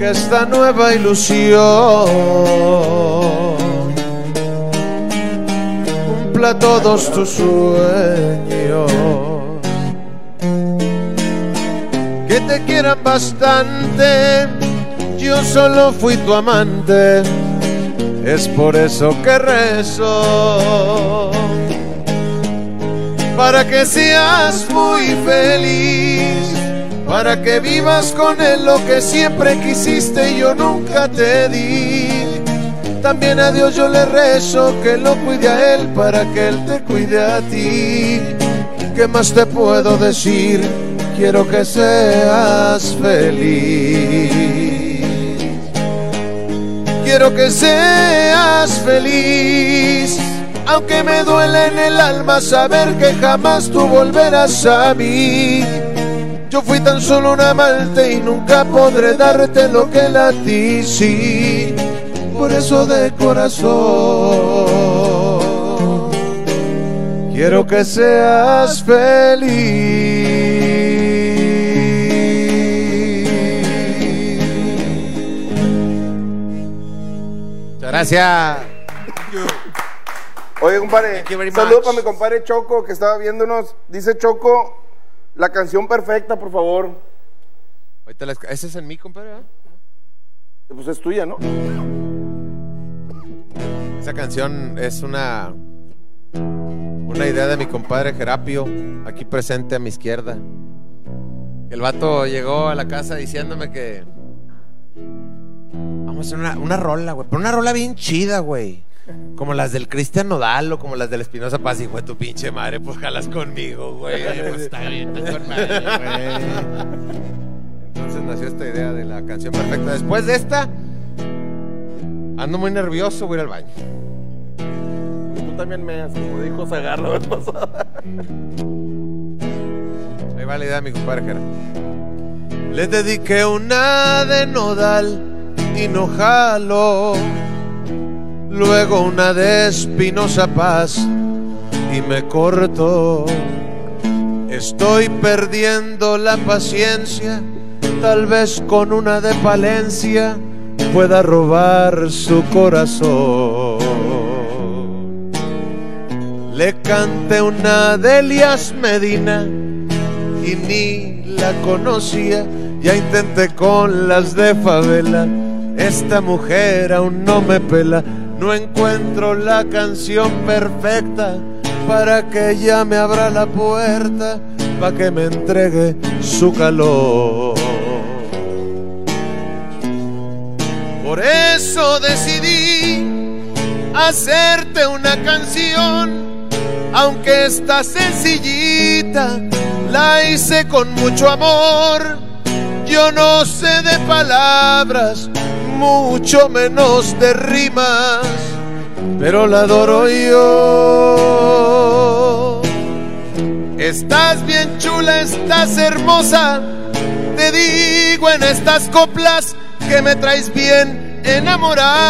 Que esta nueva ilusión cumpla todos tus sueños. Que te quieran bastante, yo solo fui tu amante es por eso que rezo. Para que seas muy feliz, para que vivas con él lo que siempre quisiste y yo nunca te di. También a Dios yo le rezo que lo cuide a él para que él te cuide a ti. ¿Qué más te puedo decir? Quiero que seas feliz. Quiero que seas feliz, aunque me duele en el alma saber que jamás tú volverás a mí. Yo fui tan solo un amante y nunca podré darte lo que él a ti sí. Por eso de corazón quiero que seas feliz. Gracias. Oye, compadre, Thank you very saludo para mi compadre Choco que estaba viéndonos. Dice Choco, la canción perfecta, por favor. Ahorita la esca- Ese es en mí, compadre. ¿verdad? Pues es tuya, ¿no? Esa canción es una una idea de mi compadre Gerapio, aquí presente a mi izquierda. El vato llegó a la casa diciéndome que vamos a hacer una, una rola, güey, pero una rola bien chida, güey. Como las del Cristian Nodal o como las del Espinosa Paz. Y fue tu pinche madre, pues jalas conmigo, güey. Pues, está bien, está con madre, güey. Entonces nació esta idea de la canción perfecta. Después de esta, ando muy nervioso, voy a ir al baño. Tú también me has, como dijo Zagar la vez pasada. Ahí va la idea de mi compadre Jera. Le dediqué una de nodal y no jalo. Luego una de espinosa paz y me corto. Estoy perdiendo la paciencia. Tal vez con una de Palencia pueda robar su corazón. Le canté una de Elias Medina y ni la conocía. Ya intenté con las de favela. Esta mujer aún no me pela. No encuentro la canción perfecta para que ella me abra la puerta, para que me entregue su calor. Por eso decidí hacerte una canción, aunque está sencillita, la hice con mucho amor. Yo no sé de palabras, mucho menos de rimas, pero la adoro yo. Estás bien chula, estás hermosa, te digo en estas coplas que me traes bien enamorado.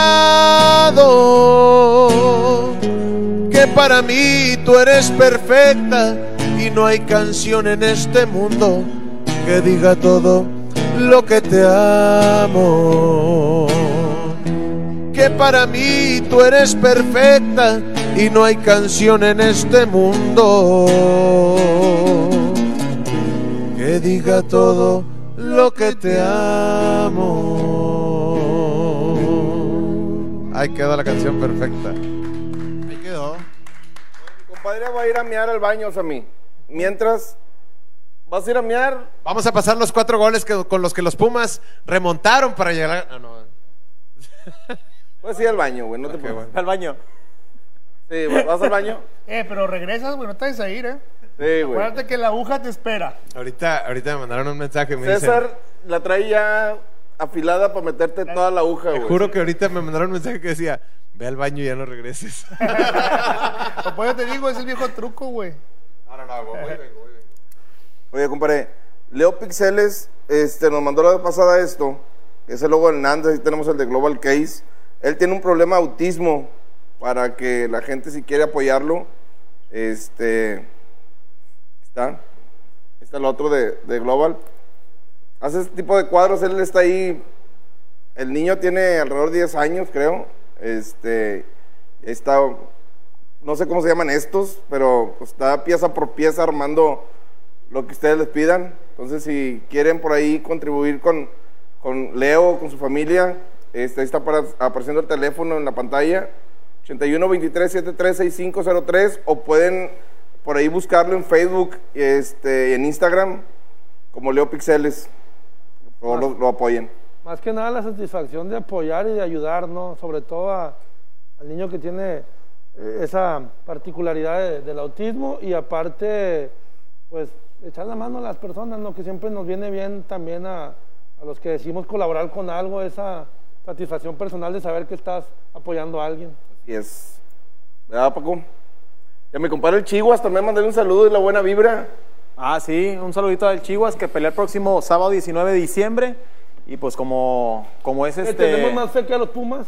Que para mí tú eres perfecta y no hay canción en este mundo que diga todo lo que te amo. Que para mí tú eres perfecta y no hay canción en este mundo que diga todo lo que te amo. Ahí quedó la canción perfecta. Ahí quedó. Mi compadre va a ir a mear al baño, Sammy. Mientras, ¿vas a ir a mear? Vamos a pasar los cuatro goles que- con los que los Pumas remontaron para llegar. Ah, no. Puedes ir al baño, güey, no te bueno. Al baño. Sí, ¿vas al baño? Eh, pero regresas, güey, no te vas a ir, ¿eh? Sí, güey. Acuérdate que la aguja te espera. Ahorita, ahorita me mandaron un mensaje. Me dicen, César la trae ya afilada para meterte toda la aguja, te güey. juro que ahorita me mandaron un mensaje que decía: Ve al baño y ya no regreses. Pues te digo, es el viejo truco, güey. No, no, no, voy, voy, voy. Oye, compadre, Leo Pixeles este, nos mandó la vez pasada esto, que es el logo del Nandas, ahí tenemos el de Global Case. Él tiene un problema de autismo para que la gente si quiere apoyarlo, este, está, está el otro de, de Global. Hace este tipo de cuadros, él está ahí, el niño tiene alrededor de 10 años, creo, este, está, no sé cómo se llaman estos, pero está pieza por pieza armando lo que ustedes les pidan. Entonces, si quieren por ahí contribuir con, con Leo, con su familia, este, ahí está para- apareciendo el teléfono en la pantalla, 81 23 73 6503, o pueden por ahí buscarlo en Facebook este, en Instagram como Leo Pixeles. O lo, lo apoyen. Más que nada la satisfacción de apoyar y de ayudar, ¿no? Sobre todo a- al niño que tiene eh, esa particularidad de- del autismo y aparte, pues, echar la mano a las personas, ¿no? Que siempre nos viene bien también a, a los que decimos colaborar con algo, esa satisfacción personal de saber que estás apoyando a alguien. Así es. ¿Verdad, Paco? Y a mi compadre el Chihuas también mandarle un saludo y la buena vibra. Ah, sí, un saludito al Chihuas que pelea el próximo sábado 19 de diciembre. Y pues como, como es este... ¿Tenemos más fe que a los Pumas?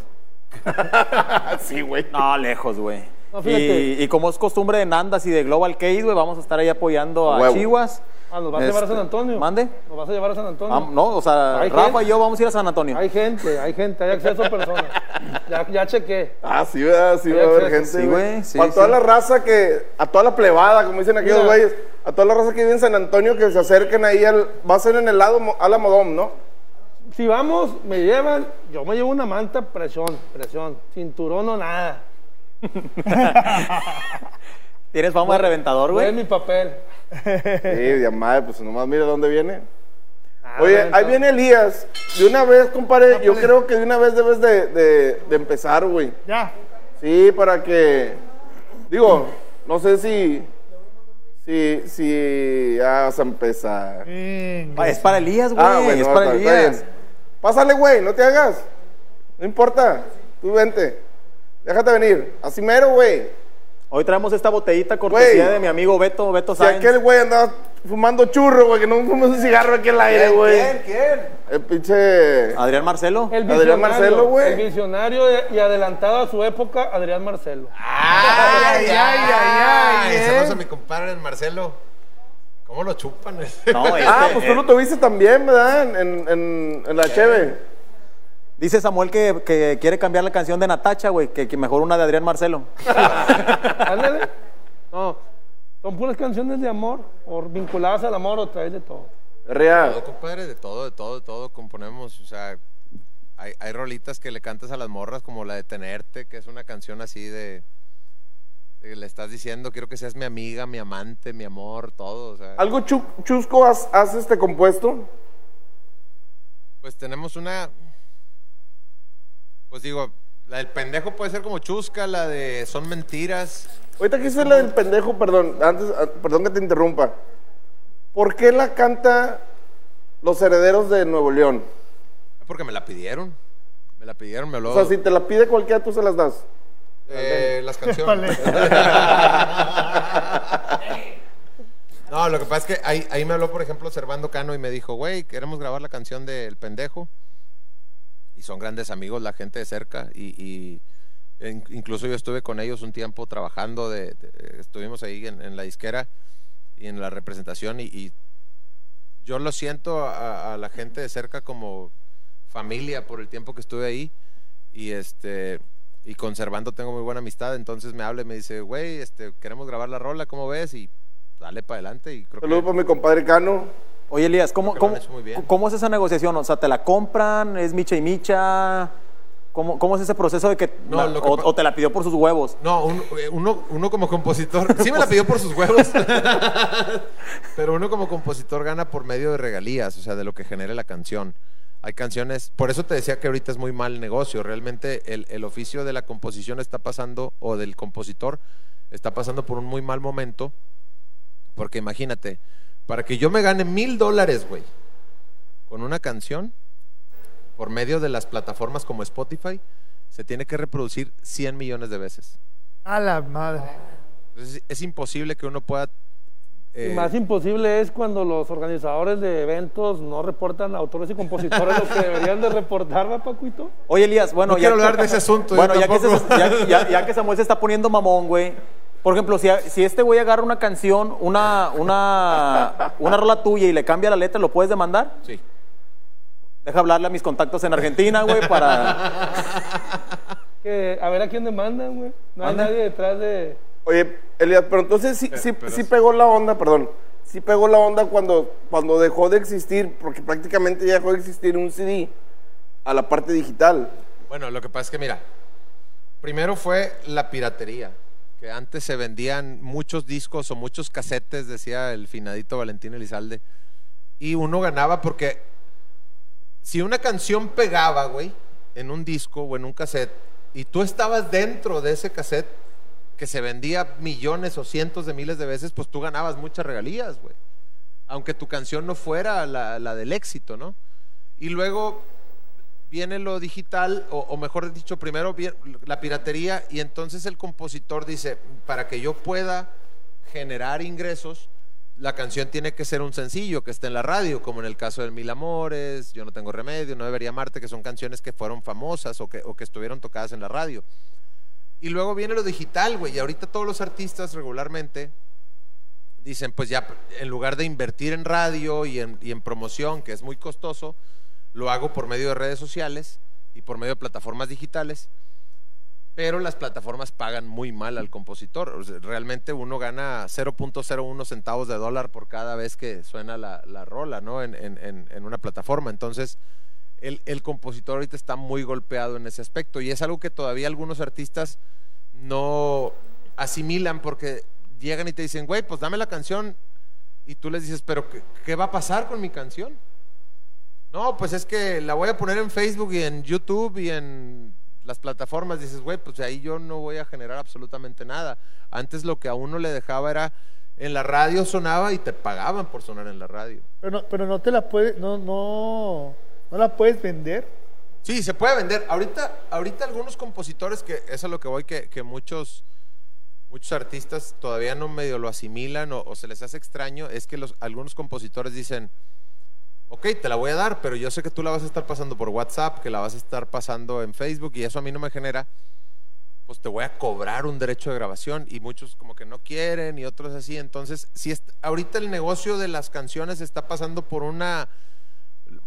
sí, güey. No, lejos, güey. No, fíjate. y, y como es costumbre de Nandas y de Global Case, güey, vamos a estar ahí apoyando a Huevo. Chihuas. Ah, ¿nos vas a llevar a Este, San Antonio? ¿Mande? ¿Nos vas a llevar a San Antonio? Ah, no, o sea, Rafa gente. y yo vamos a ir a San Antonio. Hay gente, hay gente, hay acceso a personas. Ya, ya chequé. Ah, sí, ¿verdad? Sí, Hay va a haber gente, sí, güey. sí, Para toda sí. la raza que, a toda la plebada, como dicen aquellos güeyes, a toda la raza que vive en San Antonio que se acerquen ahí al, va a ser en el lado Mo- Alamodón, ¿no? Si vamos, me llevan, yo me llevo una manta, presión, presión. Cinturón o nada. ¿Tienes fama de reventador, Es güey? mi papel. Sí, madre, pues nomás mire dónde viene. Ah, Oye, ahí viene Elías. De una vez, compadre, yo creo que de una vez debes de, de- de empezar, güey. Ya. Sí, para que. Digo, no sé si. Si. Si. Ya vas a empezar. Ah, Es para Elías, güey. Ah, bueno, es para está- Elías. bien. Pásale, güey, no te hagas. No importa. Tú vente. Déjate venir. Así mero, güey. Hoy traemos esta botellita cortesía de mi amigo Beto, Beto Si Sáenz. aquel güey andaba fumando churro, güey, que no fumes un cigarro aquí al aire, güey. ¿Quién? El pinche. Adrián Marcelo. El Adrián visionario, Marcelo, güey. El visionario y adelantado a su época, Adrián Marcelo. Ay, ay, ay, ay. ¿eh? Saludos a mi compadre el Marcelo. ¿Cómo lo chupan? No, este, Ah, pues tú eh, lo tuviste también, ¿verdad? En, en, en, en la Cheve. Dice Samuel que, que quiere cambiar la canción de Natacha, güey, que, que mejor una de Adrián Marcelo. Ándale. No, son puras canciones de amor, o vinculadas al amor, o traes de todo. Rea. Todo, compadre, de todo, de todo, de todo componemos. O sea, hay, hay rolitas que le cantas a las morras, como la de Tenerte, que es una canción así de. le estás diciendo, quiero que seas mi amiga, mi amante, mi amor, todo. O sea, ¿Algo chu- chusco has, has, este compuesto? pues tenemos una. Pues digo, la del pendejo puede ser como chusca, la de son mentiras. Ahorita que hice la del pendejo, perdón, antes, ah, perdón que te interrumpa. ¿Por qué la canta los herederos de Nuevo León? Porque me la pidieron. Me la pidieron, me habló. O sea, si te la pide cualquiera, tú se las das. Eh, las canciones. no, lo que pasa es que ahí, ahí me habló, por ejemplo, Servando Cano y me dijo, güey, queremos grabar la canción del pendejo. Y son grandes amigos, la gente de cerca. Y, y in- incluso yo estuve con ellos un tiempo trabajando, de, de- estuvimos ahí en, en la disquera y en la representación. Y, y yo lo siento a, a la gente de cerca como familia por el tiempo que estuve ahí. Y este y conservando tengo muy buena amistad, entonces me habla y me dice, güey, este, queremos grabar la rola, ¿cómo ves? Y dale para adelante y creo Saludos que... para mi compadre Cano. Oye, Elías, ¿cómo, Creo que lo cómo, han hecho muy bien. ¿cómo es esa negociación? O sea, ¿te la compran? ¿Es micha y micha? ¿Cómo, cómo es ese proceso de que, No, la- lo que o, te la pidió por sus huevos? No, un- eh, uno, uno como compositor, sí me la pidió por sus huevos, pero uno como compositor gana por medio de regalías, o sea, de lo que genere la canción. Hay canciones, por eso te decía que ahorita es muy mal negocio, realmente el, el oficio de la composición está pasando, o del compositor, está pasando por un muy mal momento, porque imagínate, para que yo me gane mil dólares, güey, con una canción, por medio de las plataformas como Spotify, se tiene que reproducir 100 millones de veces. A la madre. Entonces, es imposible que uno pueda... eh, Y más imposible es cuando los organizadores de eventos no reportan autores y compositores lo que deberían de reportar, ¿va, Pacuito? Oye, Elías, bueno, No ya quiero que- hablar de ese asunto, Bueno, ya que, se- ya, ya- ya que Samuel se está poniendo mamón, güey. Por ejemplo, si, si este güey agarra una canción, una, una, una rola tuya y le cambia la letra, ¿lo puedes demandar? sí. Deja hablarle a mis contactos en Argentina, güey, para... A ver a quién demandan, güey. No hay Anda. nadie detrás de... Oye, Elias, pero entonces sí, sí, pero sí sí. pegó la onda, perdón. Sí pegó la onda cuando, cuando dejó de existir, porque prácticamente ya dejó de existir un CD a la parte digital. Bueno, lo que pasa es que, mira, primero fue la piratería, que antes se vendían muchos discos o muchos casetes, decía el finadito Valentín Elizalde, y uno ganaba porque si una canción pegaba, güey, en un disco o en un cassette, y tú estabas dentro de ese cassette que se vendía millones o cientos de miles de veces, pues tú ganabas muchas regalías, güey. Aunque tu canción no fuera la, la del éxito, ¿no? Y luego viene lo digital, o, mejor dicho, primero la piratería, y entonces el compositor dice, para que yo pueda generar ingresos, la canción tiene que ser un sencillo que esté en la radio, como en el caso de Mil Amores, Yo no tengo remedio, No debería amarte, que son canciones que fueron famosas o que, estuvieron tocadas en la radio. Y luego viene lo digital, güey, y ahorita todos los artistas regularmente dicen, pues ya, en lugar de invertir en radio y en promoción, que es muy costoso, lo hago por medio de redes sociales y por medio de plataformas digitales, pero las plataformas pagan muy mal al compositor. Realmente uno gana 0.01 centavos de dólar por cada vez que suena la, la rola, ¿no? En, en- en- en una plataforma. Entonces, el, el compositor ahorita está muy golpeado en ese aspecto y es algo que todavía algunos artistas no asimilan porque llegan y te dicen, güey, pues dame la canción y tú les dices, pero ¿qué, qué va a pasar con mi canción? No, pues es que la voy a poner en Facebook y en YouTube y en las plataformas. Dices, güey, pues ahí yo no voy a generar absolutamente nada. Antes lo que a uno le dejaba era, en la radio sonaba y te pagaban por sonar en la radio. Pero no, pero no te la puedes, no, no, no la puedes vender. Sí, se puede vender. Ahorita, ahorita algunos compositores, que eso es a lo que voy, que, que muchos, muchos artistas todavía no medio lo asimilan o, o se les hace extraño, es que los, algunos compositores dicen, ok, te la voy a dar, pero yo sé que tú la vas a estar pasando por WhatsApp, que la vas a estar pasando en Facebook y eso a mí no me genera, pues te voy a cobrar un derecho de grabación y muchos como que no quieren y otros así. Entonces, si es, ahorita el negocio de las canciones está pasando por una...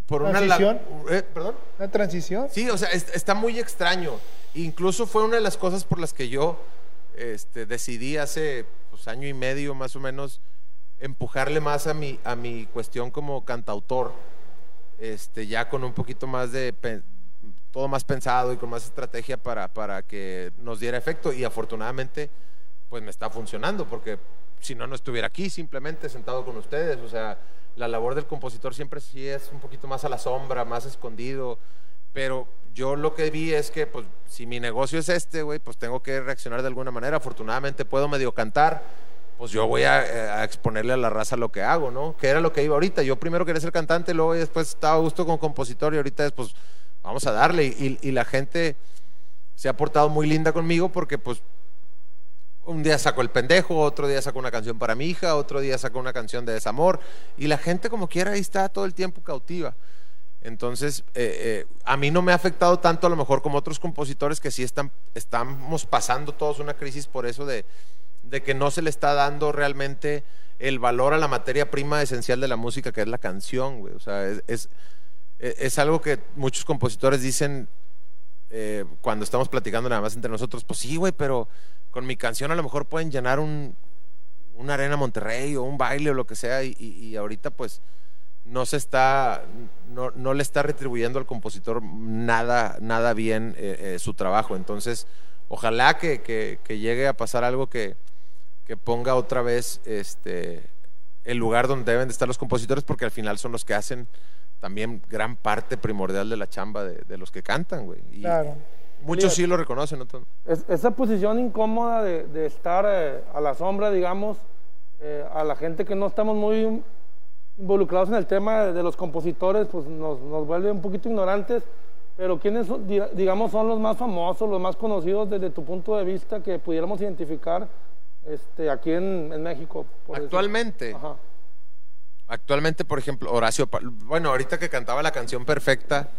Por una... la- ¿Transición? eh, ¿Perdón? ¿Una transición? Sí, o sea, es- está muy extraño. Incluso fue una de las cosas por las que yo este, decidí hace pues, año y medio más o menos empujarle más a mi, a mi cuestión como cantautor, este, ya con un poquito más de todo más pensado y con más estrategia para, para que nos diera efecto. Y afortunadamente pues me está funcionando porque si no no estuviera aquí simplemente sentado con ustedes, o sea, la labor del compositor siempre sí es un poquito más a la sombra, más escondido, pero yo lo que vi es que, pues, si mi negocio es este, güey, pues tengo que reaccionar de alguna manera. Afortunadamente puedo medio cantar, pues yo voy a, eh, a exponerle a la raza lo que hago, ¿no? Que era lo que iba ahorita. Yo primero quería ser cantante, luego después estaba a gusto con compositor y ahorita es, pues, vamos a darle. Y, y la gente se ha portado muy linda conmigo porque, pues, un día saco el pendejo, otro día saco una canción para mi hija, otro día saco una canción de desamor. Y la gente como quiera ahí está todo el tiempo cautiva. Entonces, eh, eh, a mí no me ha afectado tanto a lo mejor como otros compositores que sí están, estamos pasando todos una crisis por eso de, de que no se le está dando realmente el valor a la materia prima esencial de la música, que es la canción, güey. O sea, es, es, algo que muchos compositores dicen eh, cuando estamos platicando nada más entre nosotros, pues sí, güey, pero con mi canción a lo mejor pueden llenar un, una arena Monterrey o un baile o lo que sea, y, ahorita pues no se está, no, no le está retribuyendo al compositor nada, nada bien eh, eh, su trabajo. Entonces, ojalá que- que llegue a pasar algo que, que ponga otra vez este el lugar donde deben de estar los compositores, porque al final son los que hacen también gran parte primordial de la chamba de, de los que cantan, güey. Y Claro. muchos Sí, lo reconocen, otros no. Es- esa posición incómoda de, de estar eh, a la sombra, digamos, eh, a la gente que no estamos muy involucrados en el tema de, de los compositores, pues nos, nos vuelve un poquito ignorantes. Pero ¿quiénes, digamos, son los más famosos, los más conocidos desde tu punto de vista que pudiéramos identificar este, aquí en, en México? por? Actualmente. Ajá. Actualmente, por ejemplo, Horacio, bueno, ahorita que cantaba la canción perfecta,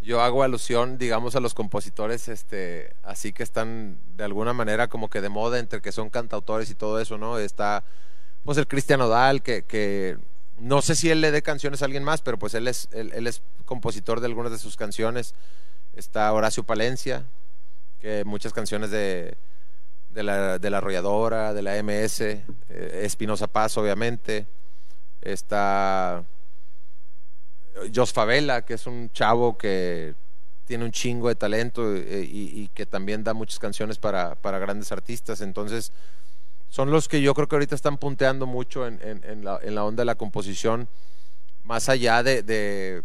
yo hago alusión, digamos, a los compositores, este, así que están de alguna manera como que de moda entre que son cantautores y todo eso, ¿no? Está, pues, el Cristian Odal, que, que no sé si él le dé canciones a alguien más, pero pues él es, él, él es compositor de algunas de sus canciones. Está Horacio Palencia, que muchas canciones de, de la, de la Arrolladora, de la MS, eh, Espinosa Paz, obviamente. Está Jos Favela, que es un chavo que tiene un chingo de talento eh, y, y que también da muchas canciones para, para grandes artistas. Entonces, son los que yo creo que ahorita están punteando mucho en, en- en la, en la onda de la composición, más allá de, de,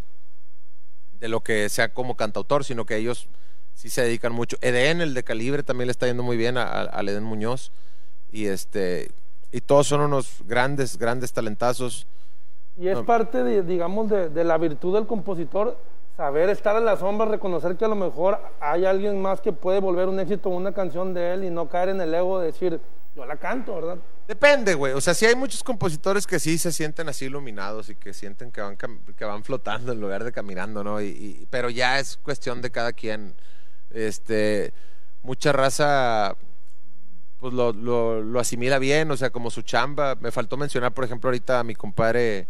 de lo que sea como cantautor, sino que ellos sí se dedican mucho. Eden, el de Calibre, también le está yendo muy bien al Eden Muñoz. Y, este, y todos son unos grandes, grandes talentazos. Y es No. parte, de, digamos, de, de la virtud del compositor, saber estar en la sombra, reconocer que a lo mejor hay alguien más que puede volver un éxito una canción de él y no caer en el ego de decir, yo la canto, ¿verdad? Depende, güey. O sea, sí hay muchos compositores que sí se sienten así iluminados y que sienten que van, que van flotando en lugar de caminando, ¿no? Y, y- pero ya es cuestión de cada quien. Este, mucha raza, pues lo, lo, lo asimila bien, o sea, como su chamba. Me faltó mencionar, por ejemplo, ahorita a mi compadre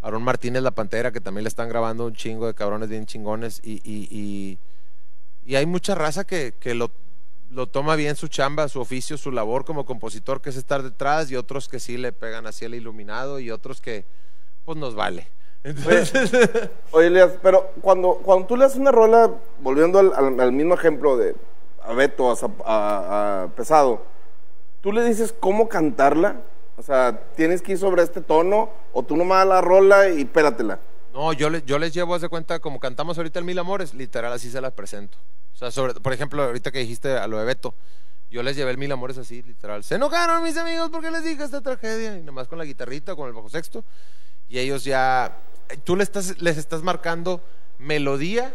Aaron Martínez La Pantera, que también le están grabando un chingo de cabrones bien chingones. Y, y, y, y hay mucha raza que, que lo, lo toma bien su chamba, su oficio, su labor como compositor, que es estar detrás, y otros que sí le pegan así el iluminado, y otros que, pues nos vale. Entonces, Oye, Elias, pero cuando, cuando tú le haces una rola, volviendo al, al- al mismo ejemplo de a Beto, a, a- a Pesado, ¿tú le dices cómo cantarla? O sea, ¿tienes que ir sobre este tono? ¿O tú nomás la rola y pératela? no, yo, le- yo les llevo, haz de cuenta, como cantamos ahorita el Mil Amores, literal, así se las presento. O sea, sobre, por ejemplo, ahorita que dijiste a lo de Beto, yo les llevé el Mil Amores así, literal. Se enojaron mis amigos porque les dije esta tragedia, y nomás con la guitarrita, con el bajo sexto, y ellos ya, tú les estás, les estás marcando melodía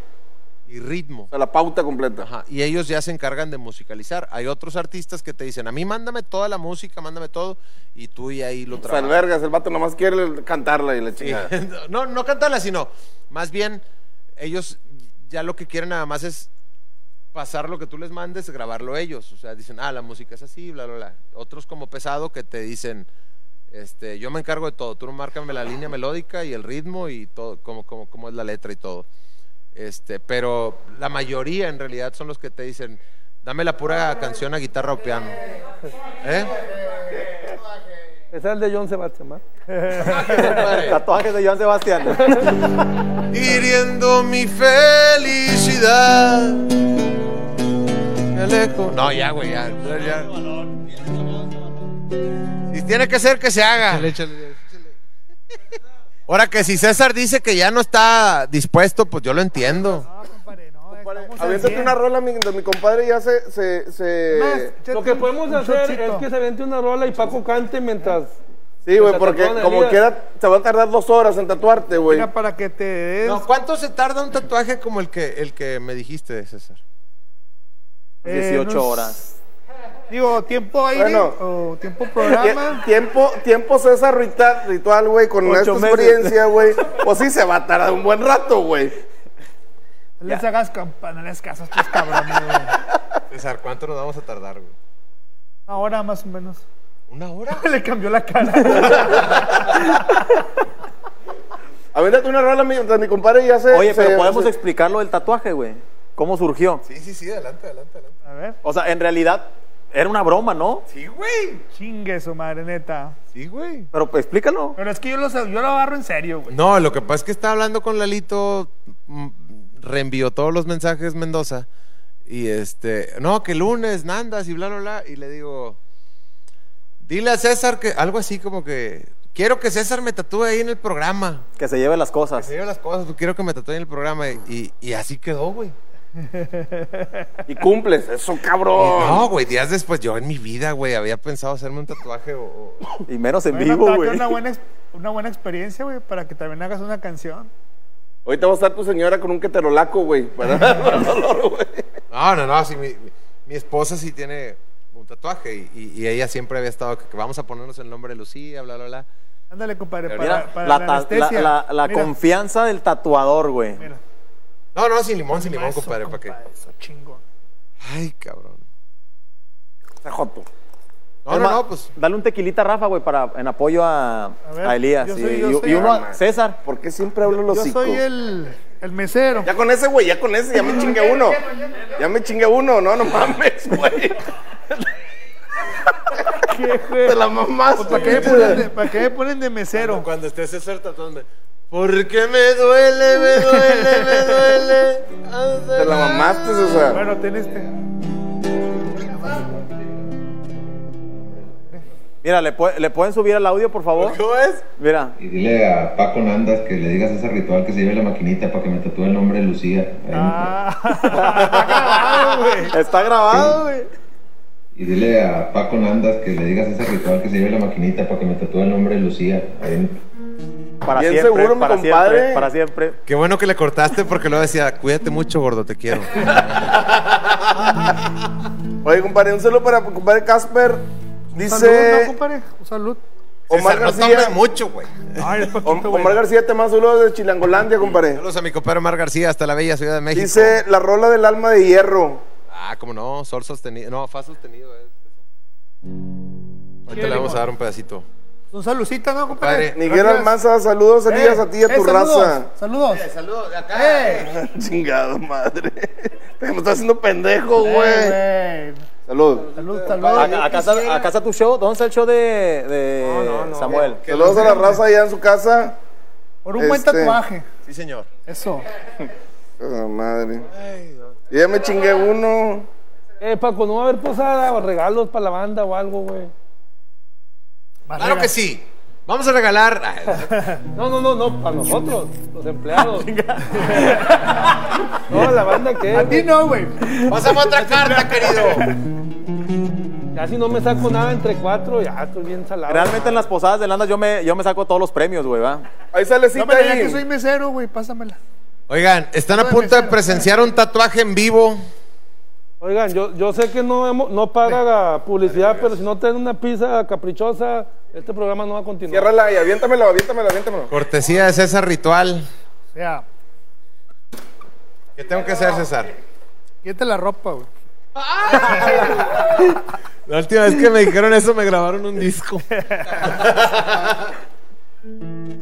y ritmo. O sea, la pauta completa. Ajá, y ellos ya se encargan de musicalizar. Hay otros artistas que te dicen, a mí mándame toda la música, mándame todo, y tú y ahí lo O sea, el trabajas. vergas, el vato nomás quiere cantarla y le Sí. chingada. No, no cantarla, sino más bien ellos ya lo que quieren nada más es pasar lo que tú les mandes, grabarlo ellos. O sea, dicen, ah, la música es así, bla, bla, bla. Otros como pesado que te dicen, este, yo me encargo de todo, tú márcame la línea melódica y el ritmo y todo, como, como, como es la letra y todo. Este, pero la mayoría en realidad son los que te dicen, dame la pura canción a guitarra o piano. ¿Eh? Ese es el de John Sebastián, ¿va? Tatuajes de Joan Sebastián. hiriendo mi felicidad. Me alejo. No, ya, güey, ya. ya. Si tiene que ser, que se haga. Ahora que si César dice que ya no está dispuesto, pues yo lo entiendo. No, compadre, no. Aviéntate 100. una rola, mi, de mi compadre ya se... se, se... Más, Lo que podemos hacer es que se vente una rola y Paco cante mientras. Sí, güey, porque como quiera se va a tardar dos horas en tatuarte, güey. Mira, para que te des... No, ¿Cuánto se tarda un tatuaje como el que, el que me dijiste, César? eh, 18 unos- horas. Digo, tiempo aire Bueno. o tiempo Tie- programa. Tiempo, tiempo César ritual, ritual, güey, con Ocho esta meses. experiencia, güey. Pues sí se va a tardar un buen rato, güey. No les hagas campa, no les caso a estos cabrones, güey. César, ¿cuánto nos vamos a tardar, güey? Una hora más o menos. ¿Una hora? Le cambió la cara. Aviéntate una rola mientras mi compadre ya se... Oye, pero se- podemos se- explicar lo del tatuaje, güey. ¿Cómo surgió? Sí, sí, sí, adelante, adelante, adelante. A ver. O sea, en realidad era una broma, ¿no? Sí, güey. Chingue su madre, neta. Sí, güey. Pero pues, explícalo. Pero es que yo lo, yo lo agarro en serio, güey. No, lo que pasa es que estaba hablando con Lalito, mm, reenvió todos los mensajes Mendoza. Y este, no, que lunes, Nandas y bla, bla, bla. Y le digo, dile a César que, algo así como que, quiero que César me tatúe ahí en el programa. Que se lleve las cosas. Se lleva las cosas, quiero que me tatúe en el programa. Y, y así quedó, güey. Y cumples, eso Y cabrón. No, güey, días después, yo en mi vida, güey, había pensado hacerme un tatuaje o... o- Y menos en Bueno, vivo, güey. Una buena, una buena experiencia, güey, para que también hagas una canción. Ahorita va a estar tu señora con un queterolaco, güey. Para para el dolor, güey. No, no, no, sí, mi, mi- mi esposa sí tiene un tatuaje y, y- y ella siempre había estado que, que vamos a ponernos el nombre de Lucía, bla, bla, bla. Ándale, compadre, para, Mira, para la, la, confianza del tatuador, güey. mira. No, no, sin limón, sin limón, Eso, compadre, ¿para qué? Eso, chingón. Ay, cabrón. Está joto. No, no, no, pues... Dale un tequilita a Rafa, güey, para, en apoyo a, ver, a Elías. yo y, soy- yo y- soy- y uno a César. ¿Por qué siempre hablo los Yo soy el, el mesero. Ya con ese, güey, ya con ese, ya me chingué uno. Ya me chingué uno, no, no mames, güey. ¿Qué, güey? Te la mamaste. ¿Para qué, me ponen de, para qué me ponen de mesero? Cuando esté César tatuándome. Porque me duele, me duele, me duele. Te la mamaste, César. Bueno, ten este. Mira, ¿le, pu- ¿le pueden subir el audio, por favor? ¿Cómo es? Mira. Y dile a Paco Nandas que le digas ese ritual que se lleve la maquinita para que me tatúe el nombre de Lucía. Ah, está grabado, güey. Está grabado, güey. Y dile a Paco Nandas que le digas ese ritual que se lleve la maquinita para que me tatúe el nombre de Lucía. Ahí en- Para Bien siempre, seguro, mi compadre. siempre, para siempre. Qué bueno que le cortaste porque luego decía, cuídate mucho, gordo, te quiero. Oye, compadre, un saludo para compadre Casper. Salud, ¿no, Dice compadre? Un salud. Omar César, García. mucho, güey. Omar García te manda saludos de Chilangolandia, compadre. Saludos a mi compadre Omar García, hasta la bella Ciudad de México. Dice la rola del alma de hierro. Ah, cómo no, sol sostenido. No, fa sostenido. eh. Ahorita ¿Qué, le vamos limón? a dar un pedacito. Un saludcito, ¿no, compadre? Compadre. Miguel Gracias. Almanza, saludos, Elías, a ti y a eh, tu saludos, raza. Saludos. Saludos de acá. Eh, Chingado, madre. Me estás haciendo pendejo, güey. eh. Salud. Salud, salud. Acá, acá está, acá está tu show. ¿Dónde está el show de, de Samuel? Saludos a la raza allá en su casa. Por un buen Este- tatuaje. Sí, señor. Eso. Ah, madre. Y ya me chingué uno. Eh, Paco, no va a haber posada o regalos para la banda o algo, güey. Claro que sí. Vamos a regalar. No, no, no, no, para nosotros, los empleados. no, la banda que. A ti no, güey. Pasamos otra carta, querido. Ya si no me saco nada entre cuatro, ya estoy bien salado. Realmente en las posadas de Landas yo me, yo me saco todos los premios, güey, ¿va? Ahí sale No cita me digas ahí. que soy mesero, güey. Pásamela. Oigan, están a punto de presenciar un tatuaje en vivo. Oigan, yo, yo sé que no, hemos- no paga publicidad, pero si no te dan una pizza caprichosa, este programa no va a continuar. Ciérrala y aviéntamela, aviéntamela, aviéntamela. Cortesía de César Ritual. O sea, ¿Qué tengo que hacer, César? quítate la ropa, güey. La última vez que me dijeron eso me grabaron un disco.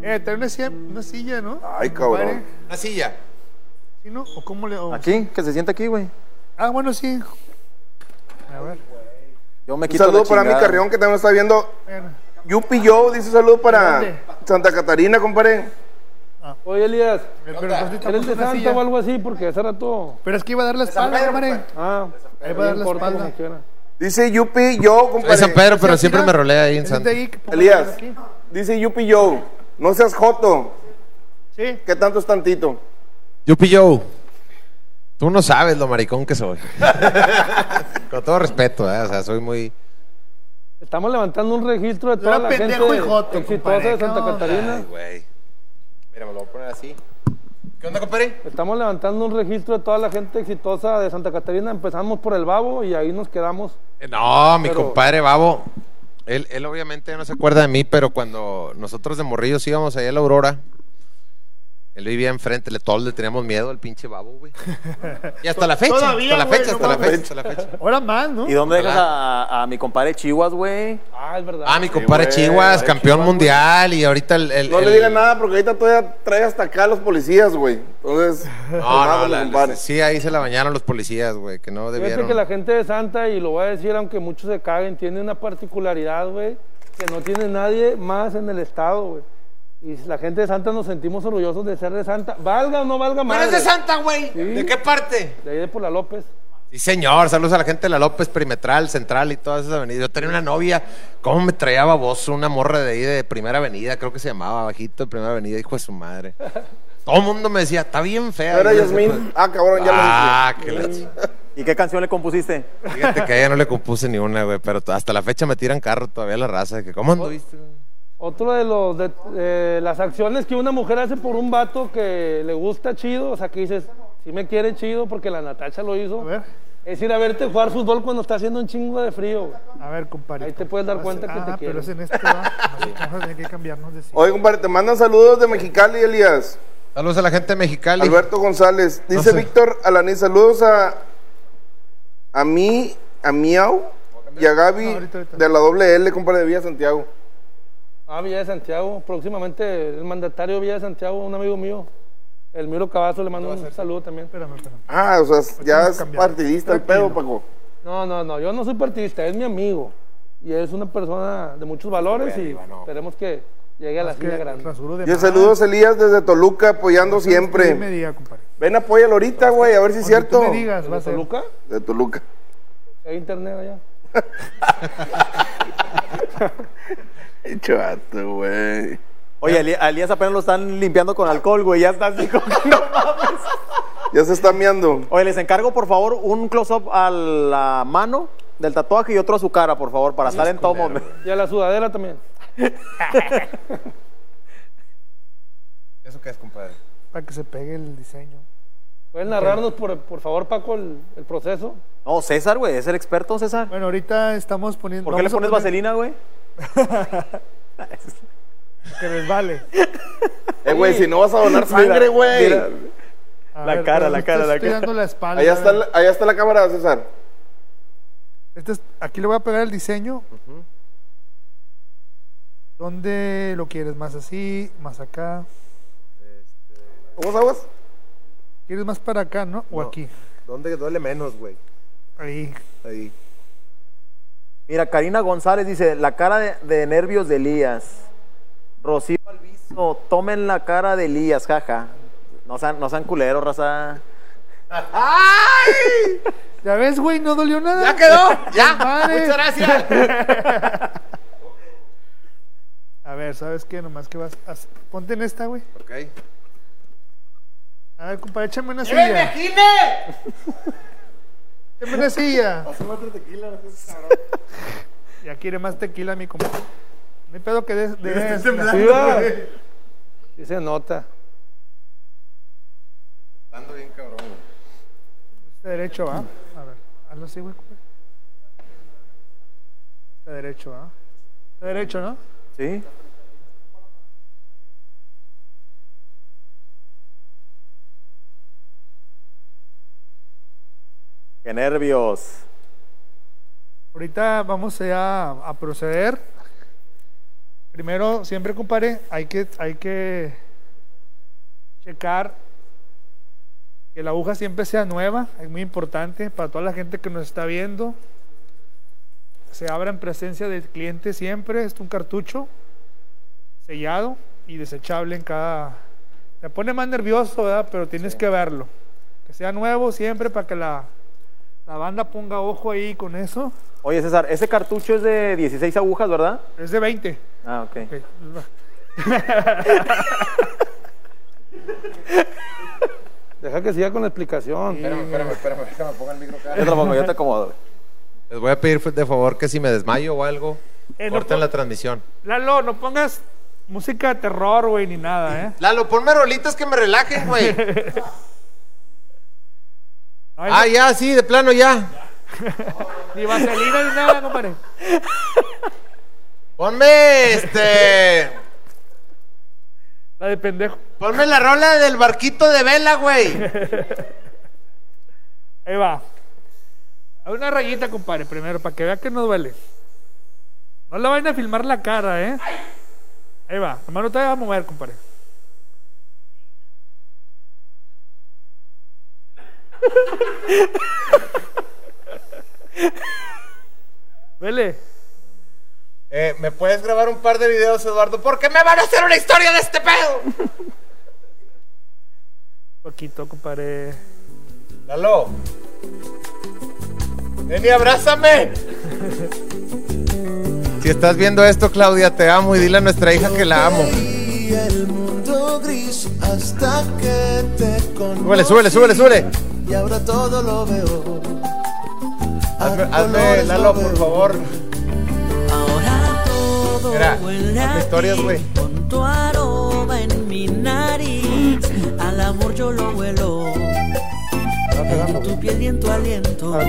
Eh, trae una silla, una silla, ¿no? Ay, cabrón. Una silla. ¿Sí, no? ¿O cómo le.? o- Aquí, que se siente aquí, güey. Ah, bueno, sí. A ver. Yo me Un quito saludo la para mi chingada. carrión que también está viendo. Bueno. Yupi Yo dice saludo para ¿Dónde? Santa Catarina, compadre. Oye, Elías, Pero ¿eres estamos de Santa silla. o algo así? Porque hace rato. Pero es que iba a dar la espalda, compadre. Ah, Ahí va a dar la espalda. Dice Yupi Yo, compadre. San Pedro, pero siempre me rolea ahí en Santa. Elías, dice Yupi Yo. No seas joto. Sí. ¿Qué tanto es tantito? Yupi Joe. Tú no sabes lo maricón que soy. Con todo respeto, ¿eh? o sea, soy muy... Estamos levantando un registro de toda Era la gente joto, exitosa de Santa ¿qué onda? Catarina. Ay, güey. Mira, me lo voy a poner así. ¿Qué onda, compadre? Estamos levantando un registro de toda la gente exitosa de Santa Catarina. Empezamos por el Babo y ahí nos quedamos. Eh, No, mi Pero- compadre Babo, él, él obviamente no se acuerda de mí, pero cuando nosotros de morrillos íbamos allá a la Aurora, él vivía enfrente, le, todos le teníamos miedo al pinche Babo, güey. Y hasta la fecha, Todavía, hasta la güey, fecha, no hasta la fecha, hasta la fecha. Ahora más, ¿no? ¿Y dónde dejas a, a mi compadre Chihuas, güey? Ah, es verdad. Ah, mi compadre güey, Chihuas, campeón Chihuas, mundial, y ahorita el... el- No le digan nada porque ahorita todavía trae hasta acá a los policías, güey. Entonces, No, no, la- compadre. sí, ahí se la bañaron los policías, güey, que no Fíjate debieron. que la gente de Santa, y lo voy a decir aunque muchos se caguen, tiene una particularidad, güey, que no tiene nadie más en el estado, güey. Y la gente de Santa nos sentimos orgullosos de ser de Santa. Valga o no valga más. ¿Pero es de Santa, güey? Sí. ¿De qué parte? De ahí de por la López. Sí, señor. Saludos a la gente de la López Perimetral, Central y todas esas avenidas. Yo tenía una novia, ¿cómo me traía baboso? Una morra de ahí de Primera Avenida, creo que se llamaba, bajito de Primera Avenida, hijo de su madre. Todo el mundo me decía, está bien fea. ¿No era Y yo, Yasmín? Ah, cabrón, ya Ah, lo que la ch- ¿Y qué canción le compusiste? Fíjate que a ella no le compuse ni una, güey, pero hasta la fecha me tiran carro todavía la raza. de que, ¿Cómo anduviste? Otro de los de, eh, las acciones que una mujer hace por un vato que le gusta chido, o sea, que dices, si me quiere chido porque la Natacha lo hizo, A ver, es ir a verte jugar fútbol cuando está haciendo un chingo de frío. güey. a ver, compadre. Ahí te puedes dar cuenta que ah, te quiere. pero es en este, ¿va? Así que Vamos a tener que cambiarnos de sitio. Oye, compadre, te mandan saludos de Mexicali, Elías. Saludos a la gente de Mexicali. Alberto González. Dice sé. Víctor Alaní, saludos a, a mí, a Miau y a Gaby No, ahorita, ahorita. de la doble L, compadre de Villa Santiago. Ah, Villa de Santiago. Próximamente el mandatario de Villa de Santiago, un amigo mío, el Miro Cavazo, le mando un saludo también. Espérame, espérame. Ah, o sea, ya a es cambiar. partidista el pedo, Paco. No, no, no, yo no soy partidista, es mi amigo. Y es una persona de muchos valores y esperemos que llegue a la que grande. de Y saludos Elías desde Toluca apoyando Que me siempre. diga, compadre. Ven, apóyalo ahorita, güey, a ver si es Cuando tú cierto. me digas, a ¿De ser. Toluca? De Toluca. ¿Hay internet allá? Chato, güey. Oye, a Elías apenas lo están limpiando con alcohol, güey. Ya está así como que no mames. Ya se está miando. Oye, les encargo, por favor, un close-up a la mano del tatuaje y otro a su cara, por favor, para estar en todo momento. Y a la sudadera también. ¿Eso qué es, compadre? Para que se pegue el diseño. ¿Pueden narrarnos, por, por favor, Paco, el, el proceso? No, César, güey, es el experto, César. Bueno, ahorita estamos poniendo. ¿Por qué le pones poner- vaselina, güey? Que les vale. Eh, güey, si no vas a donar sangre, güey. La ver, cara, la cara, estoy- la cara. dando la espalda. Allá está, la- allá está la cámara, César. Este es- aquí le voy a pegar el diseño. ¿Dónde lo quieres? ¿Más así? ¿Más acá? ¿Cómo sabes? ¿Quieres más para acá, no? ¿O aquí? ¿Dónde duele menos, güey? Ahí. Ahí. Mira, Karina González dice, la cara de, de nervios de Elías. Rocío Alviso, tomen la cara de Elías, jaja. No sean, no sean culeros, raza. ¿Ya ves, güey? No dolió nada. ¡Ya quedó! ¡Ya! Madre. ¡Muchas gracias! A ver, ¿sabes qué? Nomás que vas a... Ponte en esta, güey. ok. A ver, compadre, échame una silla. Échame una silla. Ya quiere más tequila, mi compadre. No hay pedo que des... des- Sí, va. Sí se nota. Ando bien cabrón. Este derecho, ¿va? A ver, hazlo así, güey. Este derecho, ¿va? Este derecho, ¿no? ¿Sí? Qué nervios. Ahorita vamos ya a, a proceder. Primero, siempre, compadre, hay que, hay que checar que la aguja siempre sea nueva. Es muy importante para toda la gente que nos está viendo. Se abra en presencia del cliente siempre. Es un cartucho sellado y desechable en cada... Te pone más nervioso, ¿verdad? Pero tienes que verlo. Que sea nuevo siempre para que la, la banda ponga ojo ahí con eso. Oye, César, ese cartucho es de 16 agujas, ¿verdad? Es de 20. Ah, ok. Ok. Deja que siga con la explicación. Espérame, espérame, espérame, déjame pongo el micro acá. Yo te lo pongo, yo te acomodo. güey. Les voy a pedir de favor que si me desmayo o algo, Eh, corten la transmisión. Lalo, no pongas música de terror, güey, ni nada, ¿eh? Lalo, ponme rolitas que me relajen, güey. Ay, ah, ya, sí, de plano ya. Ni vaselina ni nada, compadre. Ponme, este... La de pendejo. Ponme la rola del barquito de vela, güey. Ahí va. Una rayita, compadre, primero, para que vea que no duele. No le vayan a filmar la cara, ¿eh? Ahí va. Hermano, te va a mover, compadre. Vele. Eh, ¿Me puedes grabar un par de videos, Eduardo? Porque me van a hacer una historia de este pedo. Poquito, compadre. Lalo. Ven y abrázame. Si estás viendo esto, Claudia, te amo y dile a nuestra hija que la amo. Gris hasta que te conocí. Súbele, súbele, súbele, súbele. Y ahora todo lo veo. Hazme, A hazme, colores Lalo, lo por favor. Ahora todo Mira, huele hazme a historias, ti, güey. Con tu aroma en mi nariz, al amor yo lo huelo. En tu piel y en tu aliento.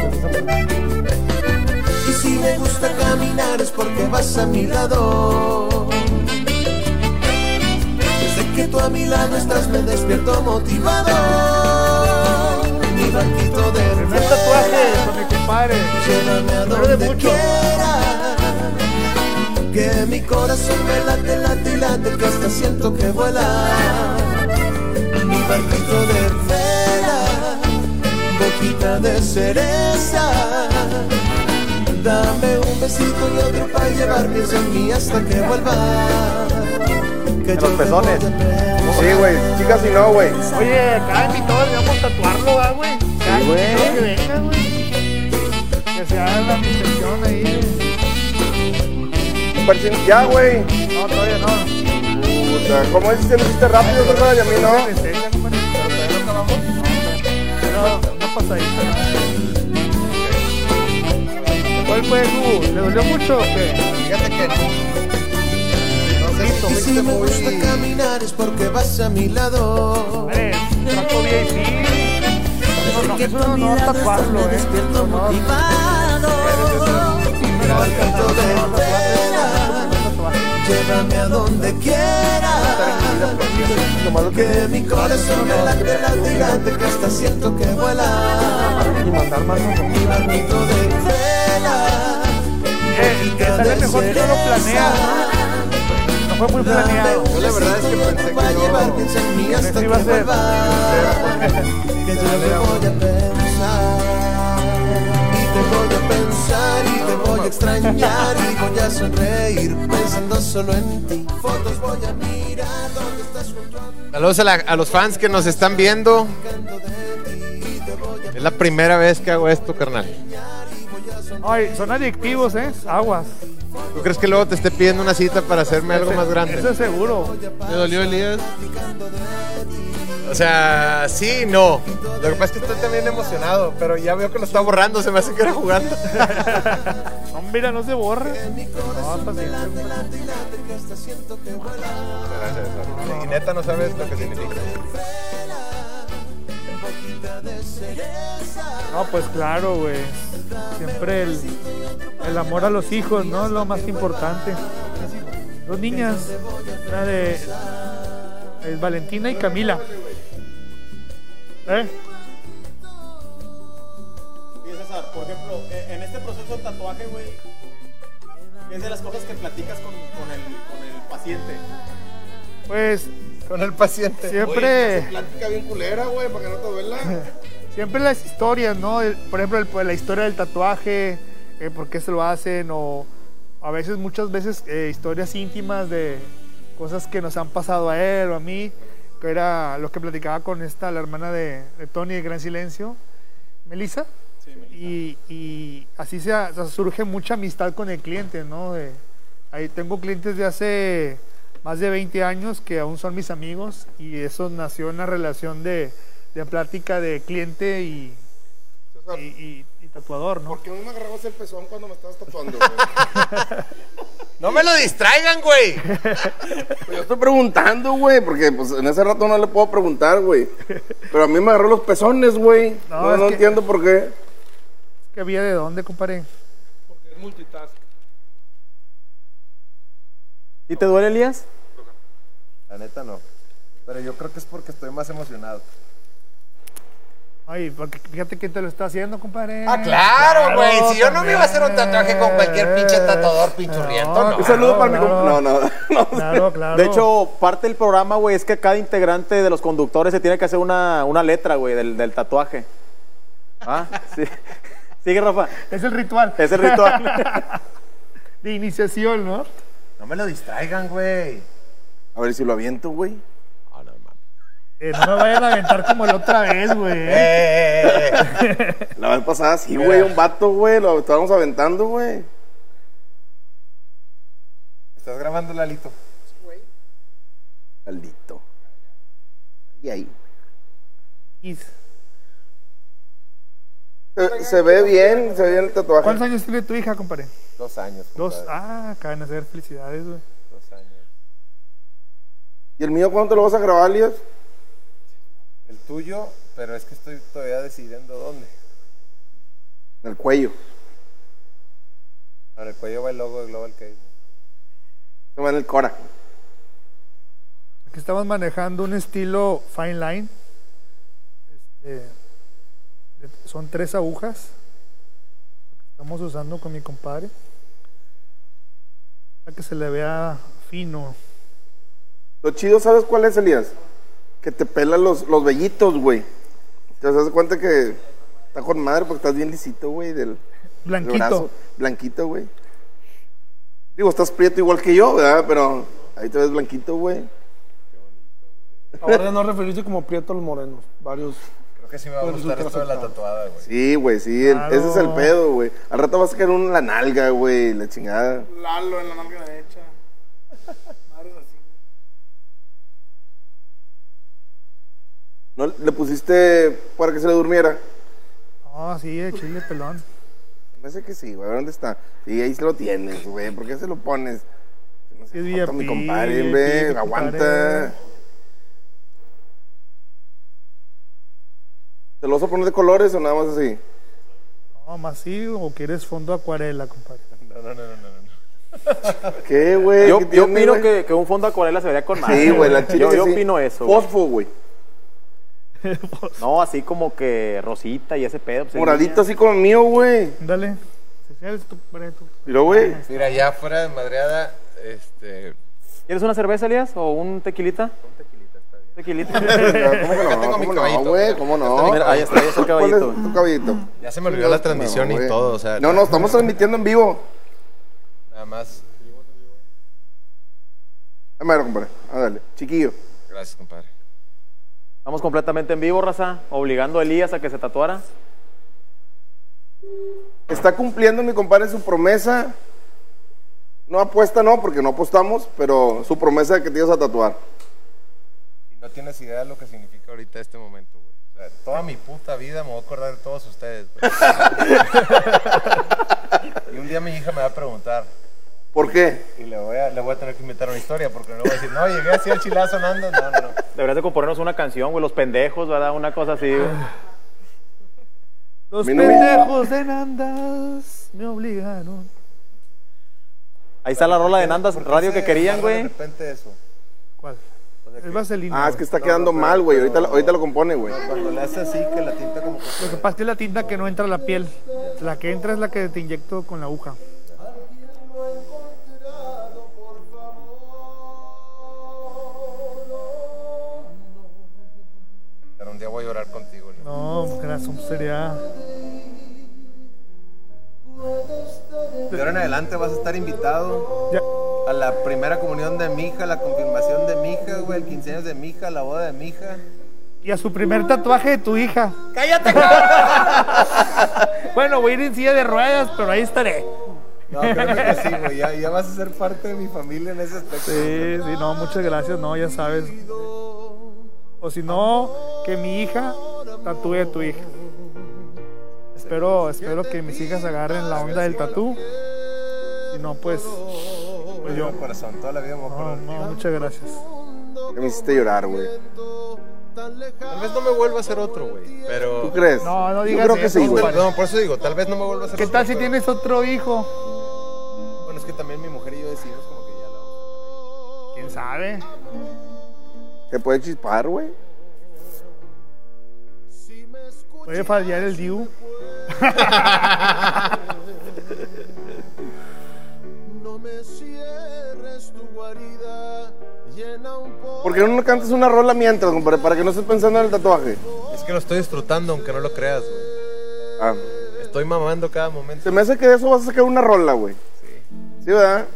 Y si me gusta caminar es porque vas a mi lado. Que tú a mi lado estás me despierto motivado. Mi barquito de Primer tatuaje con mi compadre. Llévame a donde mucho. quiera. Que mi corazón me late, late, late, que hasta siento que vuela. Mi barquito de vela, boquita de cereza. Dame un besito y otro para llevar pienso en mí hasta que vuelva. Que los pezones. Sí, güey. Chicas, si no, güey. Oye, cada invitado deberíamos tatuarlo, ¿verdad, güey. Cada güey. invitado que venga, güey. Que se haga la intención ahí. Ya, güey. No, todavía no. Puta, ¿Cómo es que se lo hiciste rápido, verdad? Y a mí no. Pero todavía no pasadita. ¿Cuál fue, Hugo? ¿Le dolió mucho o qué? Fíjate que no si Y si me gusta muy... caminar es porque vas a mi lado. Compadre, trato VIP. No, no, eso no, ¿eh? despierto No, motivado. Llévame a donde quiera. Que mi corazón me late, late, late, que hasta siento que vuela. Y mandar más Mi barquito de vela, Eh, que mejor no lo planeas, ¿no? Fue muy planeado. Yo la verdad es que pensé que Ese que iba a ser. vuelva. Que yo te voy a pensar. Y te voy a pensar y te voy a extrañar y voy a sonreír pensando solo en ti. Fotos voy a mirar donde estás junto a mí. Saludos a, la- a los fans que nos están viendo. Es la primera vez que hago esto, carnal. Ay, son adictivos, ¿eh? Aguas. ¿Tú crees que luego te esté pidiendo una cita para hacerme algo más grande? Eso es seguro. ¿Te dolió, Elías? O sea, sí, no. Lo que pasa es que estoy también emocionado, pero ya veo que lo está borrando, se me hace que era jugando. No, mira, no se borra. No, hasta siempre. y neta no sabes lo que significa. No, pues claro, güey. Siempre el, el amor a los hijos, ¿no? Es lo más importante. Dos niñas, una de es Valentina y Camila. ¿Eh? Y César, por ejemplo, eh, en este proceso de tatuaje, güey, ¿qué es de las cosas que platicas con, con el, con el paciente? Pues Con el paciente. siempre, Plática bien culera, güey, para que no te duela. siempre las historias, ¿no? El- por ejemplo, el- pues, la historia del tatuaje, eh, por qué se lo hacen, o a veces, muchas veces, eh, historias íntimas de cosas que nos han pasado a él o a mí, que era lo que platicaba con esta, la hermana de, de Tony de Gran Silencio, Melissa. Y, y así se, o sea, surge mucha amistad con el cliente, ¿no? De- ahí tengo clientes de hace más de 20 años que aún son mis amigos y eso nació en una relación de, de plática de cliente y, y, y- y tatuador, ¿no? ¿Por qué a mí me agarrabas el pezón cuando me estabas tatuando, güey? No me lo distraigan, güey. Pues yo estoy preguntando, güey, porque pues en ese rato no le puedo preguntar, güey. Pero a mí me agarró los pezones, güey. No, No, es no que- entiendo por qué. que había de dónde, compadre. Porque es multitask. ¿Y te duele, Elías? La neta no. Pero yo creo que es porque estoy más emocionado. Ay, porque fíjate quién te lo está haciendo, compadre. Ah, claro, güey. si yo no me iba a hacer un tatuaje con cualquier pinche tatuador pinchurriento, no. Un saludo para mi claro. No, no, no. Claro, claro. De hecho, parte del programa, güey, es que cada integrante de los conductores se tiene que hacer una, una letra, güey, del, del tatuaje. Ah, sí. Sigue, Rafa. es el ritual. Es el ritual. de iniciación, ¿no? No me lo distraigan, güey. A ver si lo aviento, güey. Ah, no. Eh, no me vayan a aventar como la otra vez, güey. Eh, eh, eh, eh. La vez pasada sí, güey, un vato, güey, lo estábamos aventando, güey. ¿Estás grabando, Lalito? Maldito. Y ahí. Y- Se, se ve bien, se ve bien el tatuaje. ¿Cuántos años tiene tu hija, compadre? Dos años. Dos. Ah, acaban de hacer felicidades, güey. Dos años. ¿Y el mío cuándo te lo vas a grabar, Elias? El tuyo, pero es que estoy todavía decidiendo dónde. En el cuello. En el cuello va el logo de Global Case. Se va en el Cora. Aquí estamos manejando un estilo fine line. Este, son tres agujas. que Estamos usando con mi compadre. Para que se le vea fino. Lo chido, ¿sabes cuál es, Elías? Que te pelan los, los vellitos, güey. Te das cuenta que está con madre porque estás bien lisito, güey, del, del Blanquito. brazo. Blanquito, güey. Digo, estás prieto igual que yo, ¿verdad? Pero ahí te ves blanquito, güey. Ahora ya no referirse como Prieto a los morenos. Varios. Que sí me va a Puede gustar esto de la tatuada, güey. Sí, güey, sí. Claro. ese es el pedo, güey. Al rato vas a querer un en la nalga, güey, la chingada. Lalo en la nalga derecha. ¿No le pusiste para que se le durmiera? Ah, sí, de chile pelón. Me parece que sí, güey. ¿Dónde está? Sí, ahí se lo tienes, güey. ¿Por qué se lo pones? No Sí, es sé, joto, mi compadre, güey. Aguanta. ¿Te lo vas a poner de colores o nada más así? No, más sí, o quieres fondo acuarela, compadre. No, no, no, no, no. no. ¿Qué, güey? Yo, ¿Qué yo tiene, opino que, que un fondo acuarela se vería con madre. Sí, güey, la chile Yo, yo sí. opino eso. güey. Fosfo, güey. No, así como que rosita y ese pedo. pues, Moradito niña. así como el mío, güey. Dale. Mira, güey. Mira, ya fuera de madreada, este. ¿Quieres una cerveza, Elías? ¿O un tequilita? Un tequilita, ¿Cómo que no? tengo mi ¿Cómo no, güey? ¿Cómo no? Mira, ahí está, ahí está el ¿Cuál es caballito. tu caballito? Ya se me olvidó la transmisión No, y todo, o sea. No, no, estamos transmitiendo en vivo. Nada más. Mira, compadre. Ándale, chiquillo. Gracias, compadre. Estamos completamente en vivo, raza. Obligando a Elías a que se tatuara. Está cumpliendo mi compadre su promesa. No apuesta, no, porque no apostamos, pero su promesa de que te ibas a tatuar. No tienes idea de lo que significa ahorita este momento, güey. O sea, toda mi puta vida me voy a acordar de todos ustedes, güey. y un día mi hija me va a preguntar. ¿Por qué? Y le voy a, le voy a tener que inventar una historia, porque no le voy a decir, no, llegué así al chilazo andando. No, no, no. Deberías de componernos una canción, güey. Los pendejos, ¿verdad? Una cosa así, güey. Los pendejos de Nandas me obligaron. Ahí está la rola de Nandas ¿Por qué Radio que querían, güey. De repente eso. ¿Cuál? Que vaselina. Ah, es que está quedando mal, güey. Ahorita, lo- ahorita lo compone, güey. Cuando le hace así, que la tinta como que... Lo que pasa es que es la tinta que no entra a la piel. La que entra es la que te inyecto con la aguja. Pero un día voy a llorar contigo. ¿no? No, corazón, sería. De ahora en adelante vas a estar invitado Ya. a la primera comunión de mi hija, la confirmación de mi hija, güey, el 15 años de mi hija, la boda de mi hija. Y a su primer tatuaje de tu hija. ¡Cállate, Bueno, voy a ir en silla de ruedas, pero ahí estaré. No, creo que sí, güey, ya, ya vas a ser parte de mi familia en ese aspecto. Sí, sí, no, muchas gracias, no, ya sabes. O si no, que mi hija tatúe a tu hija. Espero, espero que mis hijas agarren la onda del tatú. Si no, pues, pues yo. corazón, toda la vida me voy a No, no, muchas gracias. Me hiciste llorar, güey. Tal vez no me vuelva a hacer otro, güey. Pero. ¿Tú crees? No, no Yo digas creo que sí, güey. No, por eso digo, tal vez no me vuelva a hacer ¿Qué otro, tal si pero- tienes otro hijo? Bueno, es que también mi mujer y yo decidimos como que ya la ¿Quién sabe? Te puede chispar, güey. Puede fallar el Diu. No me cierres tu guarida, llena un poco. ¿Por qué no cantas una rola mientras, compadre? Para que no estés pensando en el tatuaje. Es que lo estoy disfrutando, aunque no lo creas, güey. Ah. Estoy mamando cada momento. Se me hace que de eso vas a sacar una rola, güey. Sí. ¿verdad?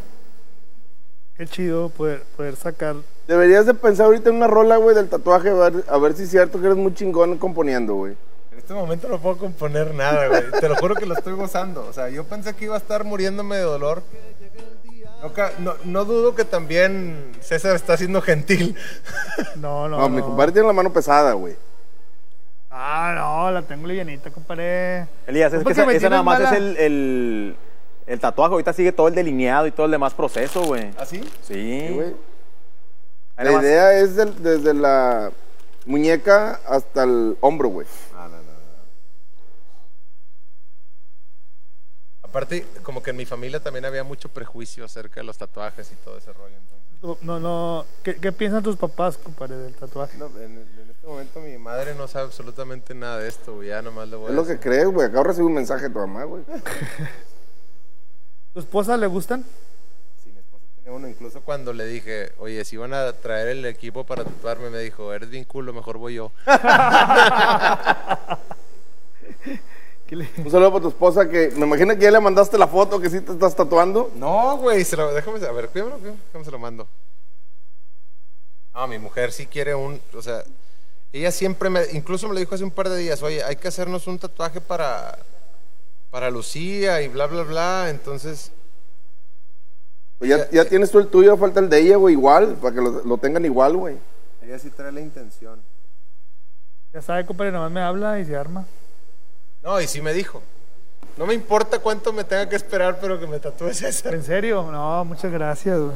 Qué chido poder, poder sacar. Deberías de pensar ahorita en una rola, güey, del tatuaje, a ver, a ver si es cierto que eres muy chingón componiendo, güey. En este momento no puedo componer nada, güey. Te lo juro que lo estoy gozando. O sea, yo pensé que iba a estar muriéndome de dolor. No, no, no dudo que también César está siendo gentil. No, no. No, mi compadre tiene la mano pesada, güey. Ah, no, la tengo llenita, compadre. Elías, es ¿Cómo que esa, nada más es el, el, el tatuaje. Ahorita sigue todo el delineado y todo el demás proceso, güey. ¿Ah, sí? Sí. Sí, güey. La idea es del- desde la muñeca hasta el hombro, güey. No, no, no, no. Aparte, como que en mi familia también había mucho prejuicio acerca de los tatuajes y todo ese rollo. Entonces, No, no. ¿Qué, qué piensan tus papás, compadre, del tatuaje? no, en, en este momento mi madre no sabe absolutamente nada de esto, güey. Ya nomás le voy a Es lo que crees, güey. Acabo de recibir un mensaje de tu mamá, güey. ¿Tu esposa le gustan? Sí, mi esposa tiene uno. Incluso cuando le dije, oye, si van a traer el equipo para tatuarme, me dijo, eres bien culo, mejor voy yo. ¿Qué le- Un saludo para tu esposa que me imagino que ya le mandaste la foto que sí te estás tatuando. No, güey, se lo, déjame, a ver, cuídamelo, déjame se lo mando. No, mi mujer sí quiere un, o sea, ella siempre me, incluso me lo dijo hace un par de días, oye, hay que hacernos un tatuaje para, para Lucía y bla, bla, bla, entonces, Pues ya, ya tienes tú el tuyo, falta el de ella, güey, igual, para que lo, lo tengan igual, güey. ella sí trae la intención. Ya sabe, compadre, nomás me habla y se arma. No, y sí me dijo, no me importa cuánto me tenga que esperar, pero que me tatúes César. ¿En serio? No, muchas gracias, güey.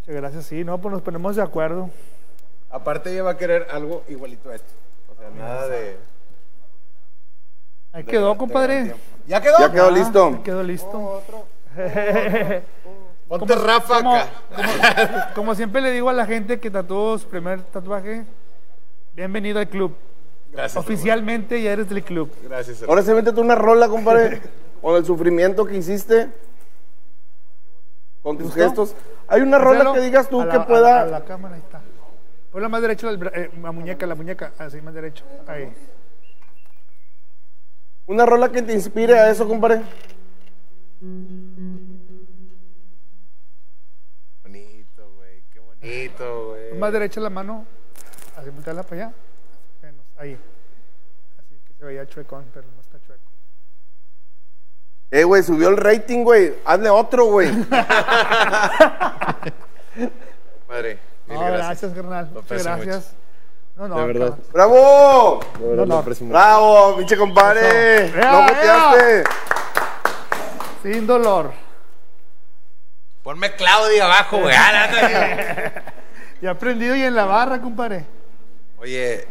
Muchas gracias, sí. No, pues nos ponemos de acuerdo. Aparte ella va a querer algo igualito a esto, o sea, nada de... Ahí de- quedó, de compadre. ¿Ya quedó? Ya quedó Ah, listo. ya quedó listo. Ponte Rafa como, acá. como- como siempre le digo a la gente que tatuó su primer tatuaje, bienvenido al club. Gracias. Oficialmente ya eres del club. Gracias. hermano. Ahora se vente tú una rola, compadre, con el sufrimiento que hiciste, con tus ¿Gustó? gestos. Hay una rola Hazlo que digas tú la- que a la- pueda... A la, cámara, ahí está. Ponla más derecho, bra- eh, la muñeca, la muñeca. Así, más derecho. Ahí. Una rola que te inspire a eso, compadre. bonito, güey. Qué bonito, güey. Más derecha la mano. Así, volteala para allá. Ahí. Así que se veía chuecón, pero no está chueco. Eh, güey, subió el rating, güey. Hazle otro, güey. Padre. mil No, gracias, carnal. Muchas gracias. No, no, De verdad. ¡Bravo! De verdad, No, no. mucho. ¡Bravo, pinche compadre! Eso. ¡No ¡Ea, joteaste! Sin dolor. Ponme Claudia abajo, güey. Ah, Ya aprendido y en la barra, compadre. Oye,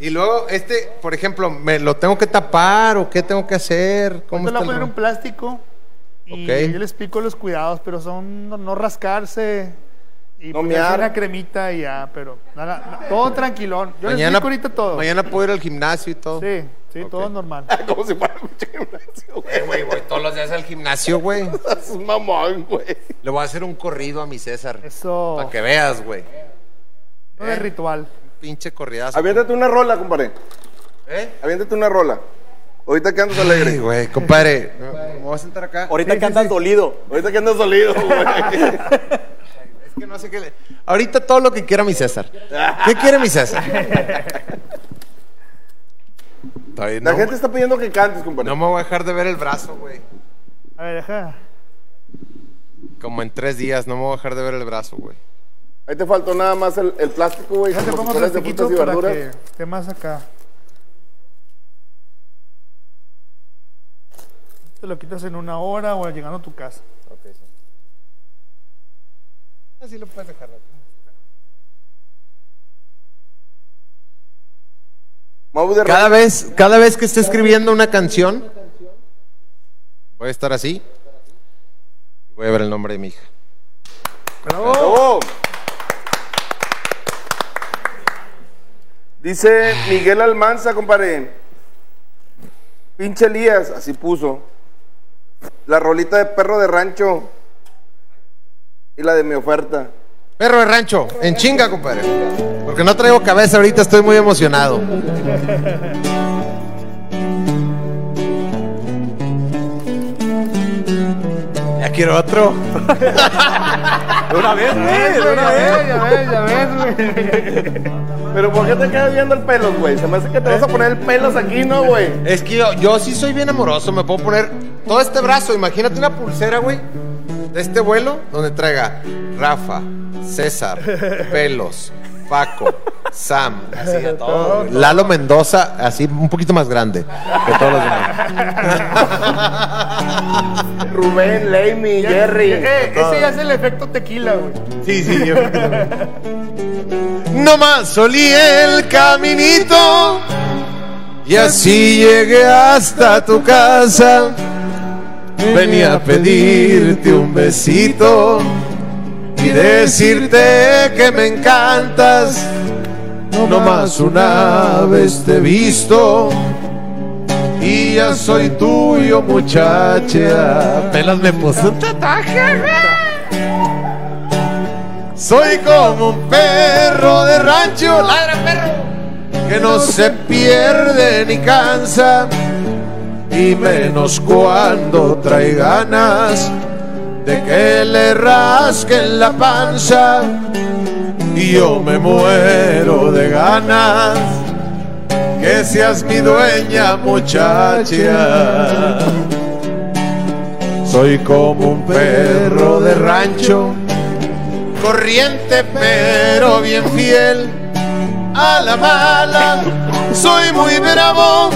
y luego este, por ejemplo, ¿me lo tengo que tapar o qué tengo que hacer? ¿Cómo Te lo voy a poner un plástico y Ok. yo les explico los cuidados, pero son no, no rascarse y No ponerse una cremita y ya, pero nada, nada, todo tranquilón. Yo les Mañana, explico ahorita todo. mañana puedo ir al gimnasio y todo. Sí, sí, todo normal. Como si fuera pinche gimnasio, güey. Eh, güey, voy todos los días al gimnasio, güey. Es un mamón, güey. Le voy a hacer un corrido a mi César. Eso. Para que veas, güey. No de ritual. Pinche corridazo. Aviéntate una rola, compadre. ¿Eh? Aviéntate una rola. Ahorita que andas alegre. Ay, güey, compadre. Me voy a sentar acá. Ahorita Sí, que andas sí. dolido. Ahorita que andas dolido, güey. Es que no sé qué le... Ahorita todo lo que quiera mi César. ¿Qué quiere mi César? La no, gente está pidiendo que cantes, compadre. no me voy a dejar de ver el brazo, güey. A ver, deja. Como en tres días, no me voy a dejar de ver el brazo, güey. Ahí te faltó nada más el, el plástico, güey. Ya te pongo plastiquito para verduras. que esté más acá. Te lo quitas en una hora o llegando a tu casa. Así lo puedes dejar. Cada vez, cada vez que esté escribiendo una canción, voy a estar así. y Voy a ver el nombre de mi hija. ¡Bravo! Dice Miguel Almanza, compadre. Pinche Elías, así puso. La rolita de perro de rancho. Y la de mi oferta. Perro de rancho, en chinga, compadre. Porque no traigo cabeza ahorita, estoy muy emocionado. Quiero otro. De una vez, güey, de una vez. Ya ves, ya ves, güey. Pero ¿por qué te quedas viendo el pelos, güey? Se me hace que te vas a poner el pelos aquí, ¿no, güey? Es que yo, yo sí soy bien amoroso, me puedo poner todo este brazo, imagínate una pulsera, güey, de este vuelo, donde traiga Rafa, César, Pelos, Paco, Sam, así. Lalo Mendoza, así un poquito más grande que todos los demás. Rubén, Leimi, Jerry. Eh, ese ya es el efecto tequila, güey. Sí, sí, yo. No más solí el caminito y así llegué hasta tu casa. Venía a pedirte un besito y decirte que me encantas. No más una vez te he visto y ya soy tuyo, muchacha. Pelas me puso un tatuaje, soy como un perro de rancho, ladra perro, que no se pierde ni cansa, y menos cuando trae ganas de que le rasquen la panza. Y yo me muero de ganas que seas mi dueña, muchacha. Soy como un perro de rancho corriente pero bien fiel a la mala. Soy muy bravo,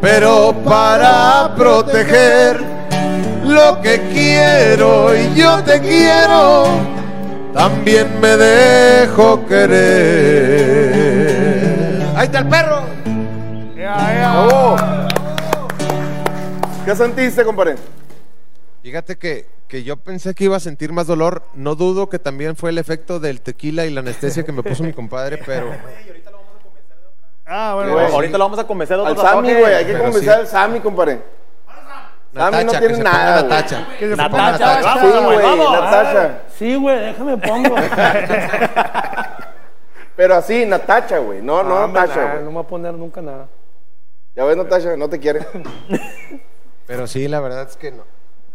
pero para proteger lo que quiero y yo te quiero, también me dejo querer. Ahí está el perro. ¡Bravo! ¿Qué sentiste, compadre? Fíjate que, que yo pensé que iba a sentir más dolor. No dudo que también fue el efecto del tequila y la anestesia que me puso mi compadre, pero. Ah, bueno. Ahorita lo vamos a convencer de Al otro Sammy, güey. Hay que convencer sí. al Sammy, compadre. Sammy no Natacha, que tiene nada. Natacha. Natacha, Natacha. vamos, Sí, güey, güey, vamos. Natasha. Sí, güey, déjame pongo. Pero así, Natacha, güey. No, no, güey. no me voy a poner nunca nada. Ya ves, Natasha, no te quiere. Pero sí, la verdad es que no.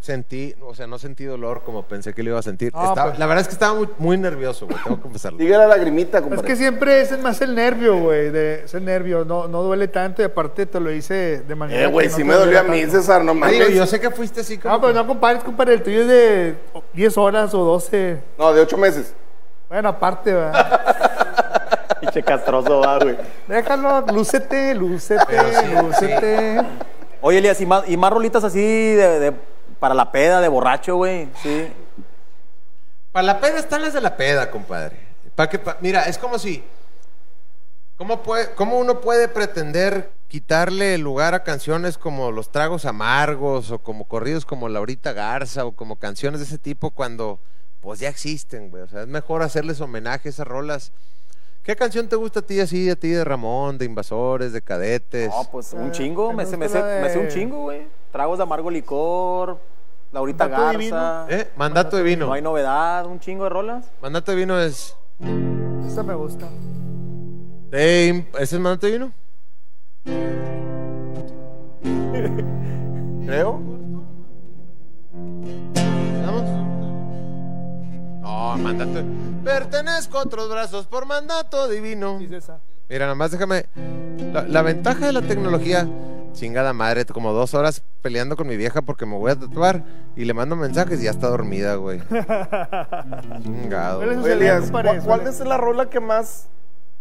Sentí, o sea, no sentí dolor como pensé que lo iba a sentir. Ah, Estaba- pues. La verdad es que estaba muy, muy nervioso, güey, tengo que confesarlo. Sigue la lagrimita, Es compadre. que siempre es más el nervio, güey. de- Es el nervio. No, no duele tanto y aparte te lo hice de manera. Eh, güey, no sí me dolió a mí, tanto. César, no mames. yo sé que fuiste así como. No, pero no compares, compadre. El tuyo es de 10 horas o 12. No, de ocho meses. Bueno, aparte, ¿verdad? Pinche castroso, va, güey. Déjalo, lúcete, lúcete, lúcete. Oye, Elías, ¿y más, y más rolitas así de, de- para la peda, de borracho, güey? Sí. Para la peda están las de la peda, compadre. Pa' que, pa- mira, es como si. ¿cómo, puede, ¿Cómo uno puede pretender quitarle el lugar a canciones como Los Tragos Amargos o como corridos como Laurita Garza o como canciones de ese tipo cuando pues ya existen, güey? O sea, es mejor hacerles homenaje a esas rolas. ¿Qué canción te gusta a ti así, a ti de Ramón, de Invasores, de Cadetes? No, pues un Eh, chingo. me Me, sé- me, sé, me sé un chingo, güey. Tragos de amargo licor, Laurita Mandato Garza. ¿Eh? Mandato de vino. No hay novedad, un chingo de rolas. Mandato de vino es. Esa me gusta. de ¿Ese es mandato de vino? Creo. ¿Vamos? No, mandato. Pertenezco a otros brazos por mandato divino. Sí, César. Mira, nada más déjame. La, la ventaja de la tecnología Chingada madre, como dos horas peleando con mi vieja porque me voy a tatuar y le mando mensajes y ya está dormida, güey. Chingado. Oye, Elías, ¿cuál, cuál es la rola que más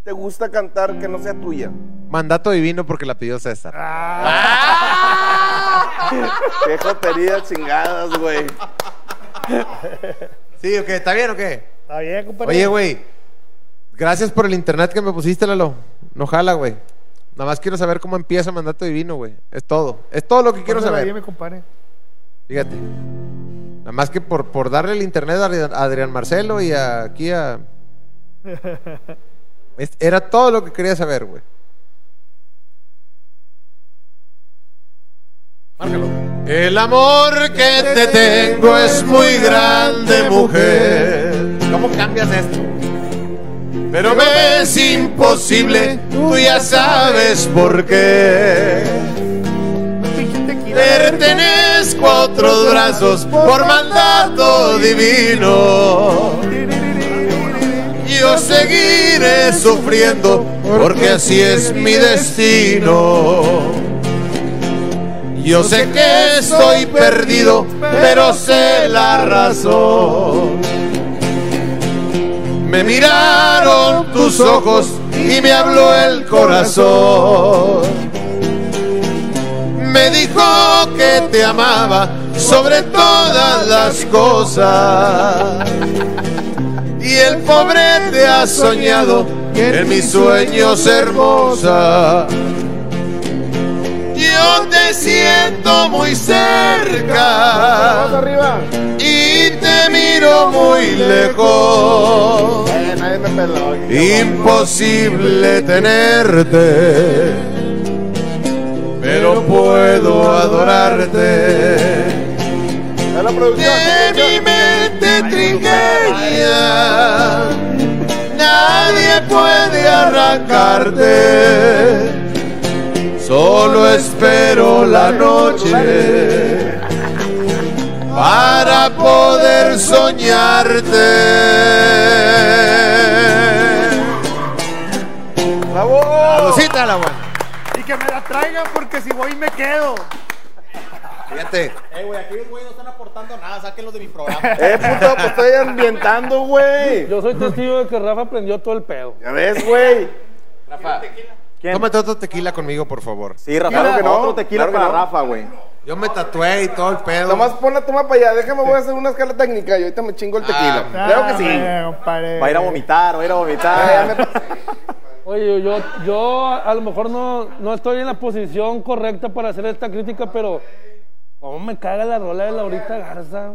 te gusta cantar que no sea tuya? Mandato divino porque la pidió César. Qué jotería chingadas, güey. Sí, ok, ¿está bien o qué? Está bien, compadre. Oye, güey, gracias por el internet que me pusiste, Lalo. No jala, güey. Nada más quiero saber cómo empieza Mandato Divino, güey. Es todo. Es todo lo que quiero saber. mi compadre. Fíjate. Nada más que por, por darle el internet a Adrián- Marcelo y a- aquí a... Era todo lo que quería saber, güey. Márcalo. El amor que te tengo es muy grande, mujer. ¿Cómo cambias esto? Pero me es imposible, tú ya sabes por qué. Pertenezco a otros brazos por mandato divino. Yo seguiré sufriendo porque así es mi destino. Yo sé que estoy perdido, pero sé la razón. Me miraron tus ojos y me habló el corazón. Me dijo que te amaba sobre todas las cosas. Y el pobre te ha soñado en mis sueños hermosa. Yo te siento muy cerca y te miro muy lejos. Imposible tenerte, pero puedo adorarte. De mi mente trigueña, nadie puede arrancarte. Solo espero la noche para poder soñarte. ¡Bravo! Salucita la buena. Y que me la traigan porque si voy me quedo. Fíjate. Eh, güey, aquí los güeyes no están aportando nada, sáquenlos de mi programa. Eh, puto, pues estoy ambientando, güey. Yo soy testigo de que Rafa aprendió todo el pedo. Ya ves, güey. Rafa. ¿Quién? Tómate otro tequila conmigo, por favor. Sí, Rafa, Claro que no, otro tequila claro para no. Rafa, güey. Yo me tatué y todo el pedo. Nomás pon la toma para allá. Déjame, voy a hacer una escala técnica y ahorita me chingo el tequila. claro que sí. Ah. Va a ir a vomitar, va a ir a Ah, vomitar. Oye, yo, yo a lo mejor no, no estoy en la posición correcta para hacer esta crítica, pero ¿cómo me caga la rola de Laurita Garza?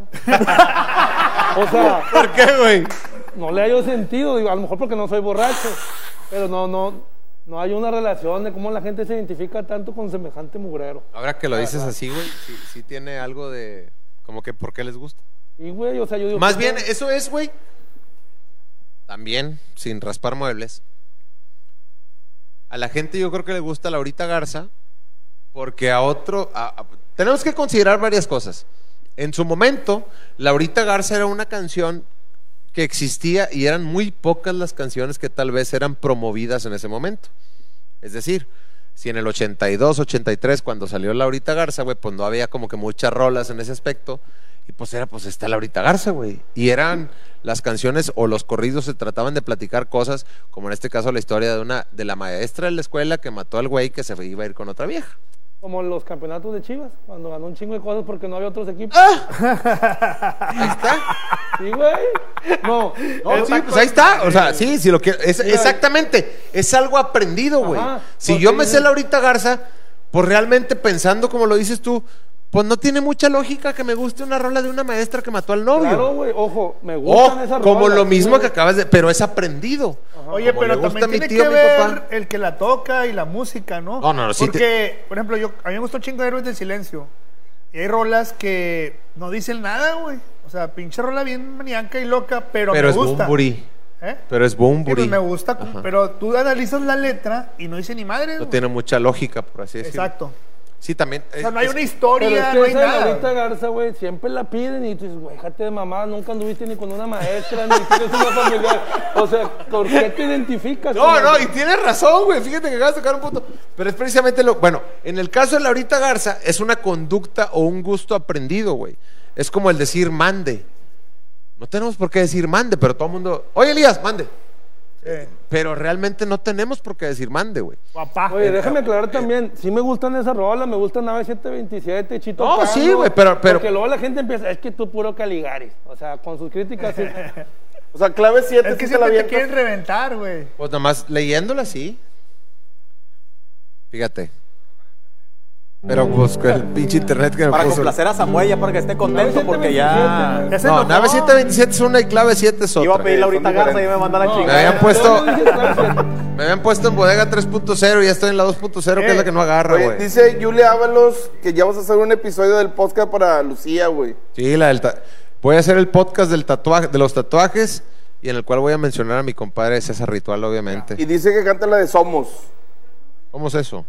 o sea, ¿Por qué, güey? no le hallo sentido, digo, a lo mejor porque no soy borracho, pero no, no, no hay una relación de cómo la gente se identifica tanto con semejante mugrero. Ahora que lo dices así, güey, sí, sí tiene algo de... Como que ¿por qué les gusta? Y güey, o sea, yo digo... Más ¿por bien, eso es, güey. También, sin raspar muebles. A la gente yo creo que le gusta Laurita Garza porque a otro... a- a- tenemos que considerar varias cosas. En su momento, Laurita Garza era una canción existía y eran muy pocas las canciones que tal vez eran promovidas en ese momento. Es decir, si en el 82, 83, cuando salió Laurita Garza, güey, pues no había como que muchas rolas en ese aspecto. Y pues era, pues está Laurita Garza, güey. Y eran las canciones o los corridos se trataban de platicar cosas, como en este caso la historia de una, de la maestra de la escuela que mató al güey que se iba a ir con otra vieja. Como los campeonatos de Chivas, cuando ganó un chingo de cosas porque no había otros equipos. Ahí está. Sí, güey. No, No, sí, pues ahí está. O sea, sí, si lo quiero. es- exactamente. Es algo aprendido, güey. Si yo me sé Laurita Garza, pues realmente pensando como lo dices tú, pues no tiene mucha lógica que me guste una rola de una maestra que mató al novio. claro, güey, ojo, me O gustan esas como rolas, lo mismo güey. que acabas de. Pero es aprendido. Oye, Como pero gusta también tiene tío, que ver papá. el que la toca y la música, ¿no? No, no, no, sí Porque, por ejemplo, yo, a mí me gustó un chingo de Héroes del Silencio. Y hay rolas que no dicen nada, güey. O sea, pinche rola bien maníaca y loca, pero, Pero me es gusta. Bumburi. ¿Eh? Pero es Sí, Bumburi. pues me gusta, pero tú analizas la letra y no dice ni madre, No güey. tiene mucha lógica, por así decirlo. Exacto. Sí, también. O sea, no hay es- una Pero historia, es no que hay esa de nada. Laurita Garza, güey, siempre la piden y tú dices, güey, déjate de mamá, nunca anduviste ni con una maestra, ni tienes una familiar. O sea, ¿por qué te identificas? No, con no, y tienes razón, güey. Fíjate que acabas de tocar un punto. Pero es precisamente lo. Bueno, en el caso de Laurita Garza, es una conducta o un gusto aprendido, güey. Es como el decir mande. No tenemos por qué decir mande, pero todo el mundo. Oye, Elías, mande. Pero realmente no tenemos por qué decir mande, güey. Papá. Oye, déjame aclarar también, sí me gustan esas rolas, me gusta Nave 727, Chito No, Cano, sí, güey, pero- pero- Porque luego la gente empieza, es que tú puro Caligaris, o sea, con sus críticas. sí. O sea, clave 7 Es que sí te te quieren reventar, güey. Pues nada más leyéndola así. Fíjate. Pero busco el pinche internet que me Para puso. complacer a Samuel, ya para que esté contento, porque ya. Ya se No, enojó. nave 727 es una y clave 7 es Iba a otra. pedir Laurita son Garza y me manda la No, Me chingada. habían puesto, me habían puesto en bodega 3.0 y ya estoy en la 2.0, que es la que no agarra, Oye, güey. dice Julia Ábalos que ya vas a hacer un episodio del podcast para Lucía, güey. Sí, la del ta- voy a hacer el podcast del tatuaje, de los tatuajes y en el cual voy a mencionar a mi compadre César Ritual, obviamente. Y dice que canta la de Somos. ¿Cómo es eso?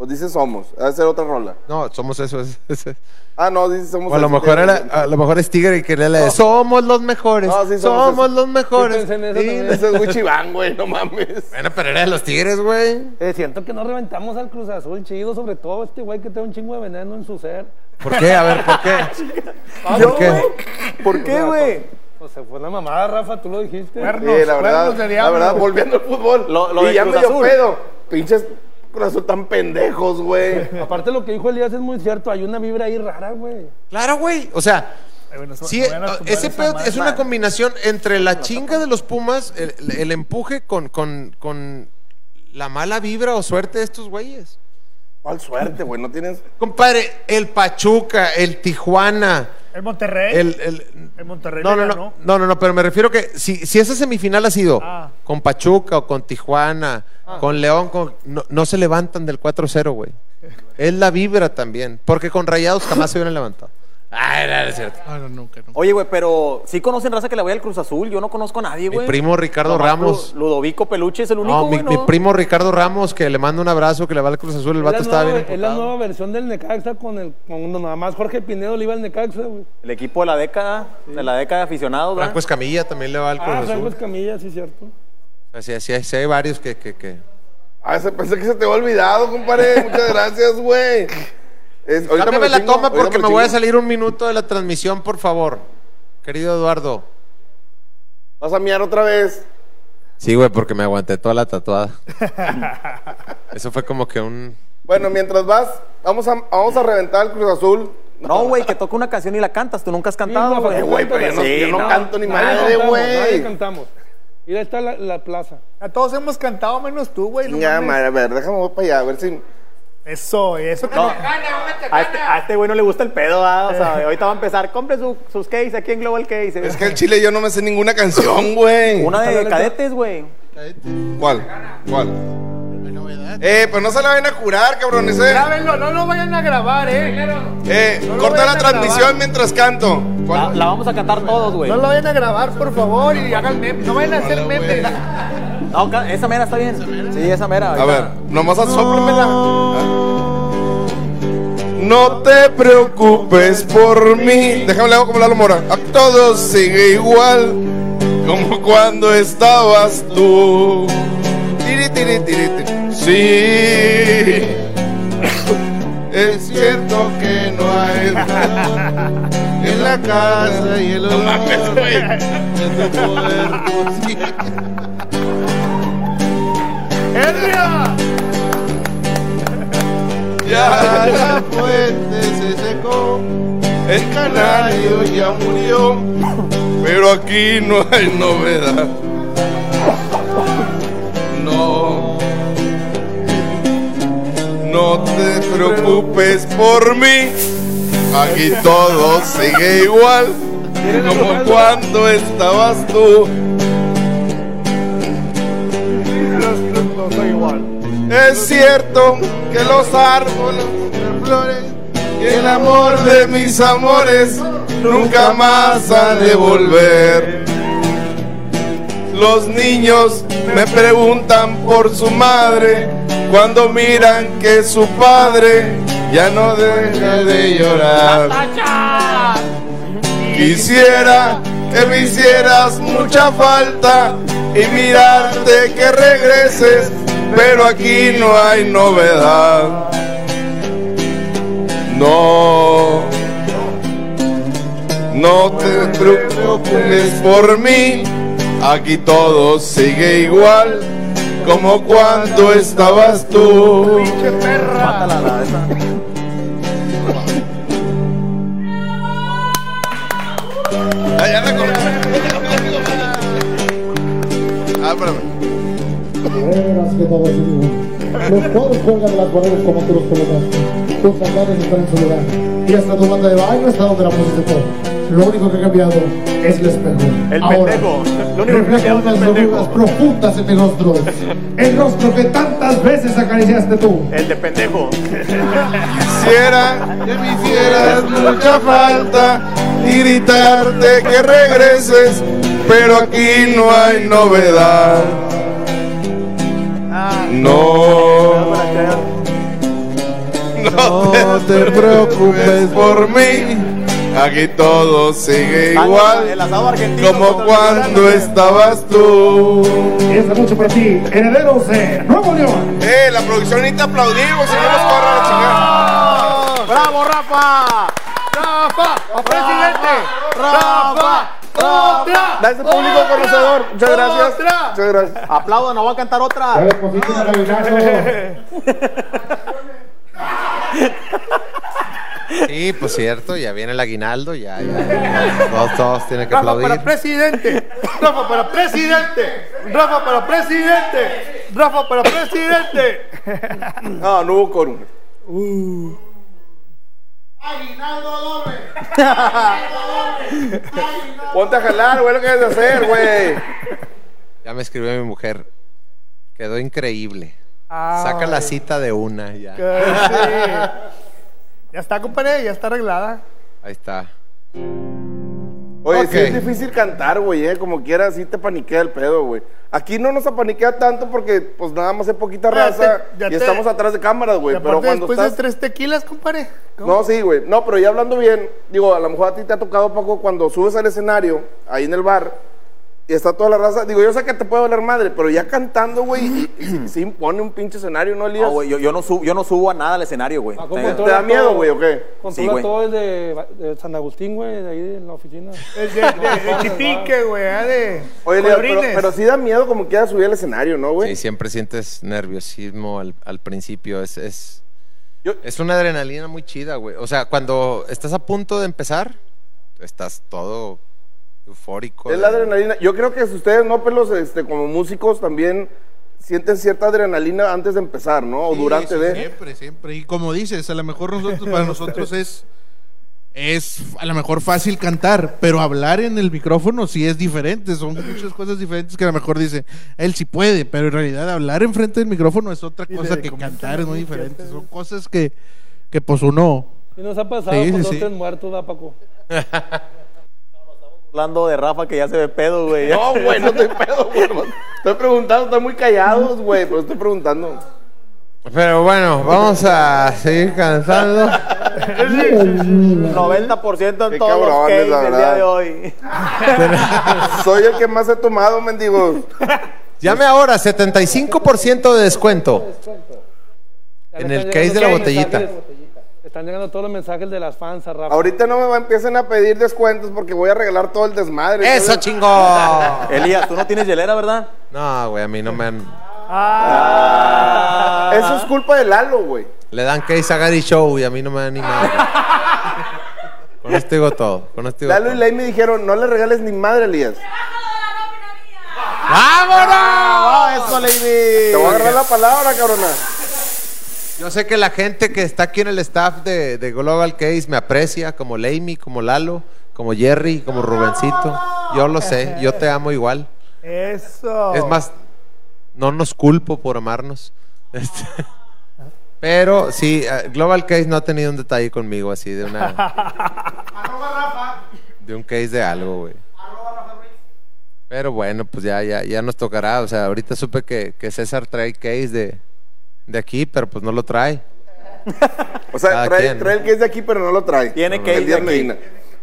Pues dice Somos. Va a ser otra rola. No, somos eso. Es, es- es- Ah, no, dice Somos. o a lo mejor era, a lo mejor es Tigre y quería le de somos los mejores. No, sí, somos somos los mejores. Sí, eso Sí. Ese es Wichibán, güey, no mames. Bueno, pero era de los Tigres, güey. Eh, siento que no reventamos al Cruz Azul chido, sobre todo este güey que tiene un chingo de veneno en su ser. ¿Por qué? A ver, ¿por qué? ¿Por qué? ¿Por qué, güey? Pues se fue la mamada, Rafa, tú lo dijiste. Cuernos, Sí, la verdad, cuernos de la verdad, volviendo al fútbol. Lo- lo y de ya Cruz medio Azul. pedo. Pinches Cruz Azul tan pendejos, güey. Aparte lo que dijo Elías es muy cierto, hay una vibra ahí rara, güey. Claro, güey. O sea, Ay, bueno, eso- sí, ese pedo es una combinación entre la chinga de los Pumas, el, el empuje con, con, con la mala vibra o suerte de estos güeyes. ¿Cuál suerte, güey? No tienes. Compadre, el Pachuca, el Tijuana, El Monterrey. el... el- El Monterrey no, no, no, no, no, no, pero me refiero que si, si esa semifinal ha sido Ah. con Pachuca o con Tijuana, con León, con- no, no se levantan del 4-0, güey. Es la vibra también, porque con Rayados jamás se hubieran levantado. Ah, era es cierto. Ah, no, nunca, nunca. Oye, güey, pero sí conocen raza que le vaya al Cruz Azul. Yo no conozco a nadie, Mi güey. primo Ricardo Nomás Ramos. Lu- Ludovico Peluche es el único, No, mi, güey, mi primo Ricardo Ramos, que le mando un abrazo, que le va al Cruz Azul, el vato estaba bien es la nueva versión del Necaxa con el con nada más Jorge Pinedo le iba al Necaxa, güey. El equipo de la década, de la década de aficionados, ¿verdad? Franco Escamilla también le va al Cruz Ah, Azul. Franco Escamilla, sí, cierto. Así, así, así hay varios que, que, que- Ah, pensé que se te había olvidado, compadre. Muchas gracias, güey. Es- ahorita Cámbiame lo la chingo, toma porque me voy a salir un minuto de la transmisión, por favor. Querido Eduardo. ¿Vas a miar otra vez? Sí, güey, porque me aguanté toda la tatuada. Eso fue como que un... Bueno, mientras vas, vamos a, vamos a reventar el Cruz Azul. No, güey, que toca una canción y la cantas. Tú nunca has cantado, güey. Güey, pero yo no, Sí, yo no no. canto ni madre, güey. cantamos. Mira, ahí está la, la plaza. A todos hemos cantado menos tú, güey. no Ya, madre, a ver, déjame voy para allá, a ver si. Eso, eso. No. A este, a este güey no le gusta el pedo, ¿verdad? O sea, ahorita va a empezar. Compre su- sus case aquí en Global Case. Es que el chile yo no me sé ninguna canción, güey. Una de cadetes, güey. ¿Cuál? ¿Cuál? Eh, pues no se la vayan a curar, cabrón. Ese. Grábenlo, no lo vayan a grabar, eh. Eh, No corta la transmisión grabar. mientras canto. La, la vamos a cantar todos, güey. No lo vayan a grabar, por favor, y hagan meme. No vayan a hacer memes. No, ca- esa mera está bien. Sí, esa mera. A ver, nomás asóplemela. No te preocupes por mí. Déjame le hago como Lalo Mora. A todos sigue igual como cuando estabas tú. Tiri, tiri, tiri, tiri. Sí. Es cierto que no hay nada en la casa y el olor de tu poder. ¡Herria! Ya la fuente se secó, el canario ya murió, pero aquí no hay novedad. No, no te preocupes por mí, aquí todo sigue igual, como cuando estabas tú. Es cierto que los árboles flores y el amor de mis amores nunca más han de volver. Los niños me preguntan por su madre cuando miran que su padre ya no deja de llorar. Quisiera que me hicieras mucha falta y mirarte que regreses, pero aquí no hay novedad. No, no te preocupes por mí, aquí todo sigue igual como cuando estabas tú. Que todo. Los codos cuelgan de las paredes como tú los colocaste. Tus sandalias están en su lugar. Y hasta tu banda de baile está donde la pusiste tú. Lo único que ha cambiado es el espejo. El Ahora, pendejo. Lo único que ha cambiado es el unas pendejo. profundas en mi rostro. El rostro que tantas veces acariciaste tú. El de pendejo. Quisiera que me hicieras mucha falta y gritarte que regreses, pero aquí no hay novedad. No, no te preocupes por mí, aquí todo sigue igual asado argentino. como cuando estabas tú. Esta noche para ti, herederos de Nuevo León. Eh, la producción necesita aplaudimos, corran a chingar. ¡Bravo, Rafa! ¡Rafa! ¡A presidente! ¡Rafa! ¡Otra! Da ese público conocedor. Muchas gracias. ¡Otra! Muchas gracias. Aplaudan, no va a cantar otra. Sí, pues cierto, ya viene el aguinaldo, ya, ya. ya. Todos, todos tienen que Rafa aplaudir. para presidente. Rafa para presidente. Rafa para presidente. Rafa para presidente. No, no hubo quórum. Ponte a jalar, güey, lo que debes de hacer, güey. Ya me escribió mi mujer. Quedó increíble. Ah, Saca la cita de una, ya. que sí. Ya está, compadre, ya está arreglada. Ahí está. Oye, sí es difícil cantar, güey, eh, como quiera, así te paniquea el pedo, güey. Aquí no nos apaniquea tanto porque, pues, nada más es poquita Ya raza te- y te- estamos atrás de cámaras, güey. Pero cuando después estás... de tres tequilas, compadre. ¿cómo? No, sí, güey. No, pero ya hablando bien, digo, a lo mejor a ti te ha tocado poco cuando subes al escenario, ahí en el bar, y está toda la raza. Digo, yo sé que te puede valer madre, pero ya cantando, güey, se impone un pinche escenario, ¿no, Elías? No, güey, yo, yo no subo, yo no subo a nada al escenario, güey. Ah, Te- ¿cómo ¿Te da miedo, güey, o qué? Controla Sí, güey. todo el de, de San Agustín, güey, de ahí en la oficina. El de, de, de chipique, güey, ah, de Oye, Elías, pero, pero sí da miedo como quiera subir al escenario, ¿no, güey? Sí, siempre sientes nerviosismo al, al principio. Es, es, Yo- es una adrenalina muy chida, güey. O sea, cuando estás a punto de empezar, estás todo eufórico. Es de- la adrenalina. Yo creo que si ustedes, no, pelos, este, como músicos también sienten cierta adrenalina antes de empezar, ¿no? O Sí, durante sí, de... Siempre, siempre. Y como dices, a lo mejor nosotros, para nosotros es, es a lo mejor fácil cantar, pero hablar en el micrófono sí es diferente. Son muchas cosas diferentes que a lo mejor dice, él sí puede, pero en realidad hablar enfrente del micrófono es otra Y cosa que cantar es muy diferente. Son cosas que, que pues uno... ¿Qué nos ha pasado Sí, con sí, dos tres muertos, da, Paco? Hablando de Rafa que ya se ve pedo, güey. No, güey, no estoy pedo, güey. Estoy preguntando, están muy callados, güey, pero estoy preguntando. Pero bueno, vamos a seguir cantando. 90% en Qué todos los la del día de hoy. Soy el que más he tomado, mendigos. Llame ahora, 75% de descuento. En el case de la botellita. Están llegando todos los mensajes de las fans a Rafa. Ahorita no me va- empiecen a pedir descuentos porque voy a regalar todo el desmadre. ¡Eso, chingón! Elías, tú no tienes hielera, ¿verdad? No, güey, a mí no me han... Ah, Eso es culpa de Lalo, güey. Le dan case a Gary Show y a mí no me han animado. Con esto digo todo. Con esto digo Lalo y. Ley me dijeron, no le regales ni madre, Elías. ¡Vámonos! ¡Eso, Te voy a agarrar la palabra, cabrona. Yo sé que la gente que está aquí en el staff de, de Global Case me aprecia, como Leimi, como Lalo, como Jerry, como Rubencito. Yo lo sé, yo te amo igual. eso. Es más, no nos culpo por amarnos. Este, pero sí, eh, Global Case no ha tenido un detalle conmigo así de una. de un case de algo, güey. Pero bueno, pues ya, ya, ya nos tocará. O sea, ahorita supe que, que César trae case de, de aquí, pero pues no lo trae. O sea, trae, el que es de aquí, pero no lo trae. Tiene No, que el ir Díaz de aquí. Medina.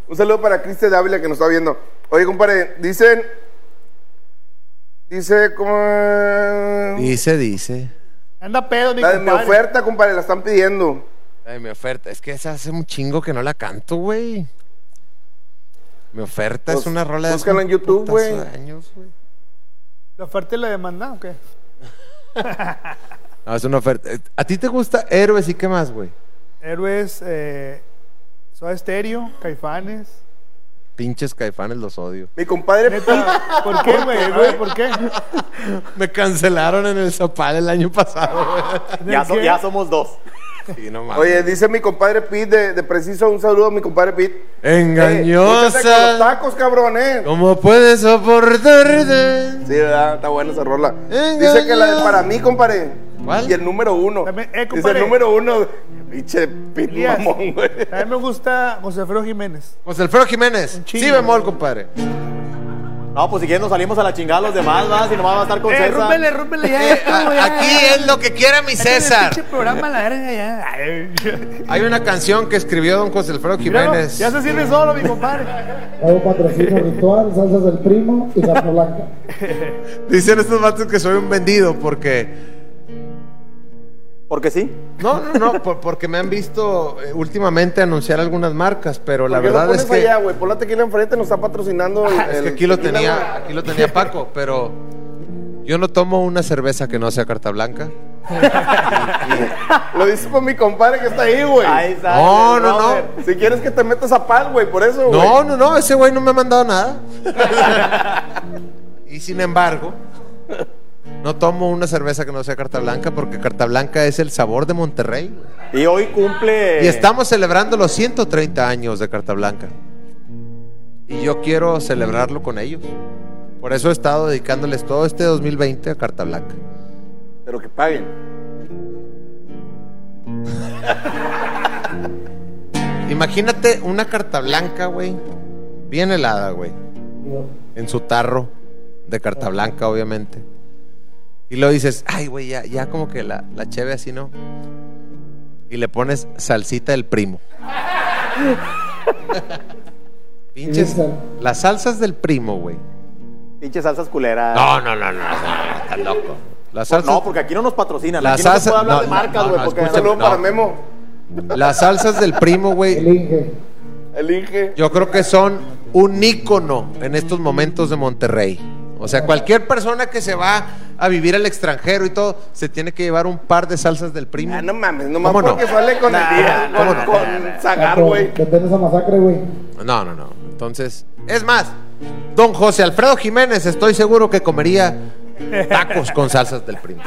Un saludo para Cristian Dávila que nos está viendo. Oye, compadre, dicen. Dice como. Dice, dice. Anda pedo, mi La de mi compadre. oferta, compadre, la están pidiendo. Ay, mi oferta. Es que esa hace un chingo que no la canto, güey. Mi oferta Pues, es una rola de búscala en YouTube, de güey. ¿La oferta y la demanda o qué? No, es una oferta. ¿A ti te gusta Héroes y qué más, güey? Héroes, eh, Soda Stereo, Caifanes. Pinches caifanes los odio. Mi compadre. Neta, ¿Por qué, güey? güey? ¿Por qué? Me cancelaron en el Zapal el año pasado, güey. Ya, so- ya somos dos. Sí, no mames. Oye, dice mi compadre Pete de, de Preciso. Un saludo a mi compadre Pete. Eh, échate con los Engañosa. tacos, cabrón, eh. ¿Cómo puedes soportarte? Sí, ¿verdad? Está buena esa rola. Dice que la de para mí, compadre. ¿Cuál? Y el número uno. También- eh, Dice el número uno. Pinche Pete Elías. mamón, güey. A mí me gusta José Alfredo Jiménez. José Alfredo Jiménez. chingo, Sí, bemol, güey. compadre. No, pues si quieres nos salimos a la chingada los demás, ¿verdad? Si nomás va a estar con Eh, César. rúmbele, rúmbele ya. Ya. aquí es lo que quiera mi César. pinche programa la verga ya. Ay, Hay una canción que escribió don José Alfredo míralo, Jiménez. ya se sirve solo, mi compadre. Hago patrocinio ritual, salsas del primo y carta blanca. Dicen estos vatos que soy un vendido porque... Porque sí. No, no, no, por- porque me han visto eh, últimamente anunciar algunas marcas, pero la ¿Por verdad es pones que... allá, güey? La tequila enfrente, nos está patrocinando. el- Es que aquí lo tequila, tenía, güey. aquí lo tenía Paco, pero yo no tomo una cerveza que no sea carta blanca. Lo dice por mi compadre que está ahí, güey. Ahí está. No, no, no. Si quieres que te metas a pal, güey, por eso, güey. No, no, no, ese güey no me ha mandado nada. y sin embargo, no tomo una cerveza que no sea carta blanca porque carta blanca es el sabor de Monterrey. Y hoy cumple. Y estamos celebrando los 130 años de carta blanca. Y yo quiero celebrarlo con ellos. Por eso he estado dedicándoles todo este 2020 a carta blanca. Pero que paguen. Imagínate una carta blanca, güey. Bien helada, güey. En su tarro de carta blanca, obviamente. Y lo dices, ay, güey, ya, ya como que la, la cheve así, ¿no? Y le pones salsita del primo. Pinches. Las salsas del primo, güey. Pinche salsas culeras. No, no, no, no, no, estás loco. Las salsas, No, porque aquí no nos patrocinan. Las aquí no se salsas- puede hablar no, de marcas, güey. no, porque saludo no. para Memo. las salsas del primo, güey. El Inge. El Inge. Yo creo que son un ícono en estos momentos de Monterrey. O sea, cualquier persona que se va a vivir al extranjero y todo, se tiene que llevar un par de salsas del primo. Ah, no mames, nomás ¿Cómo no? porque sale con Nah, el día, ¿cómo con, no? con Zagar, güey. Depende de esa masacre, güey. No, no, no. Entonces, es más, don José Alfredo Jiménez, estoy seguro que comería tacos con salsas del primo.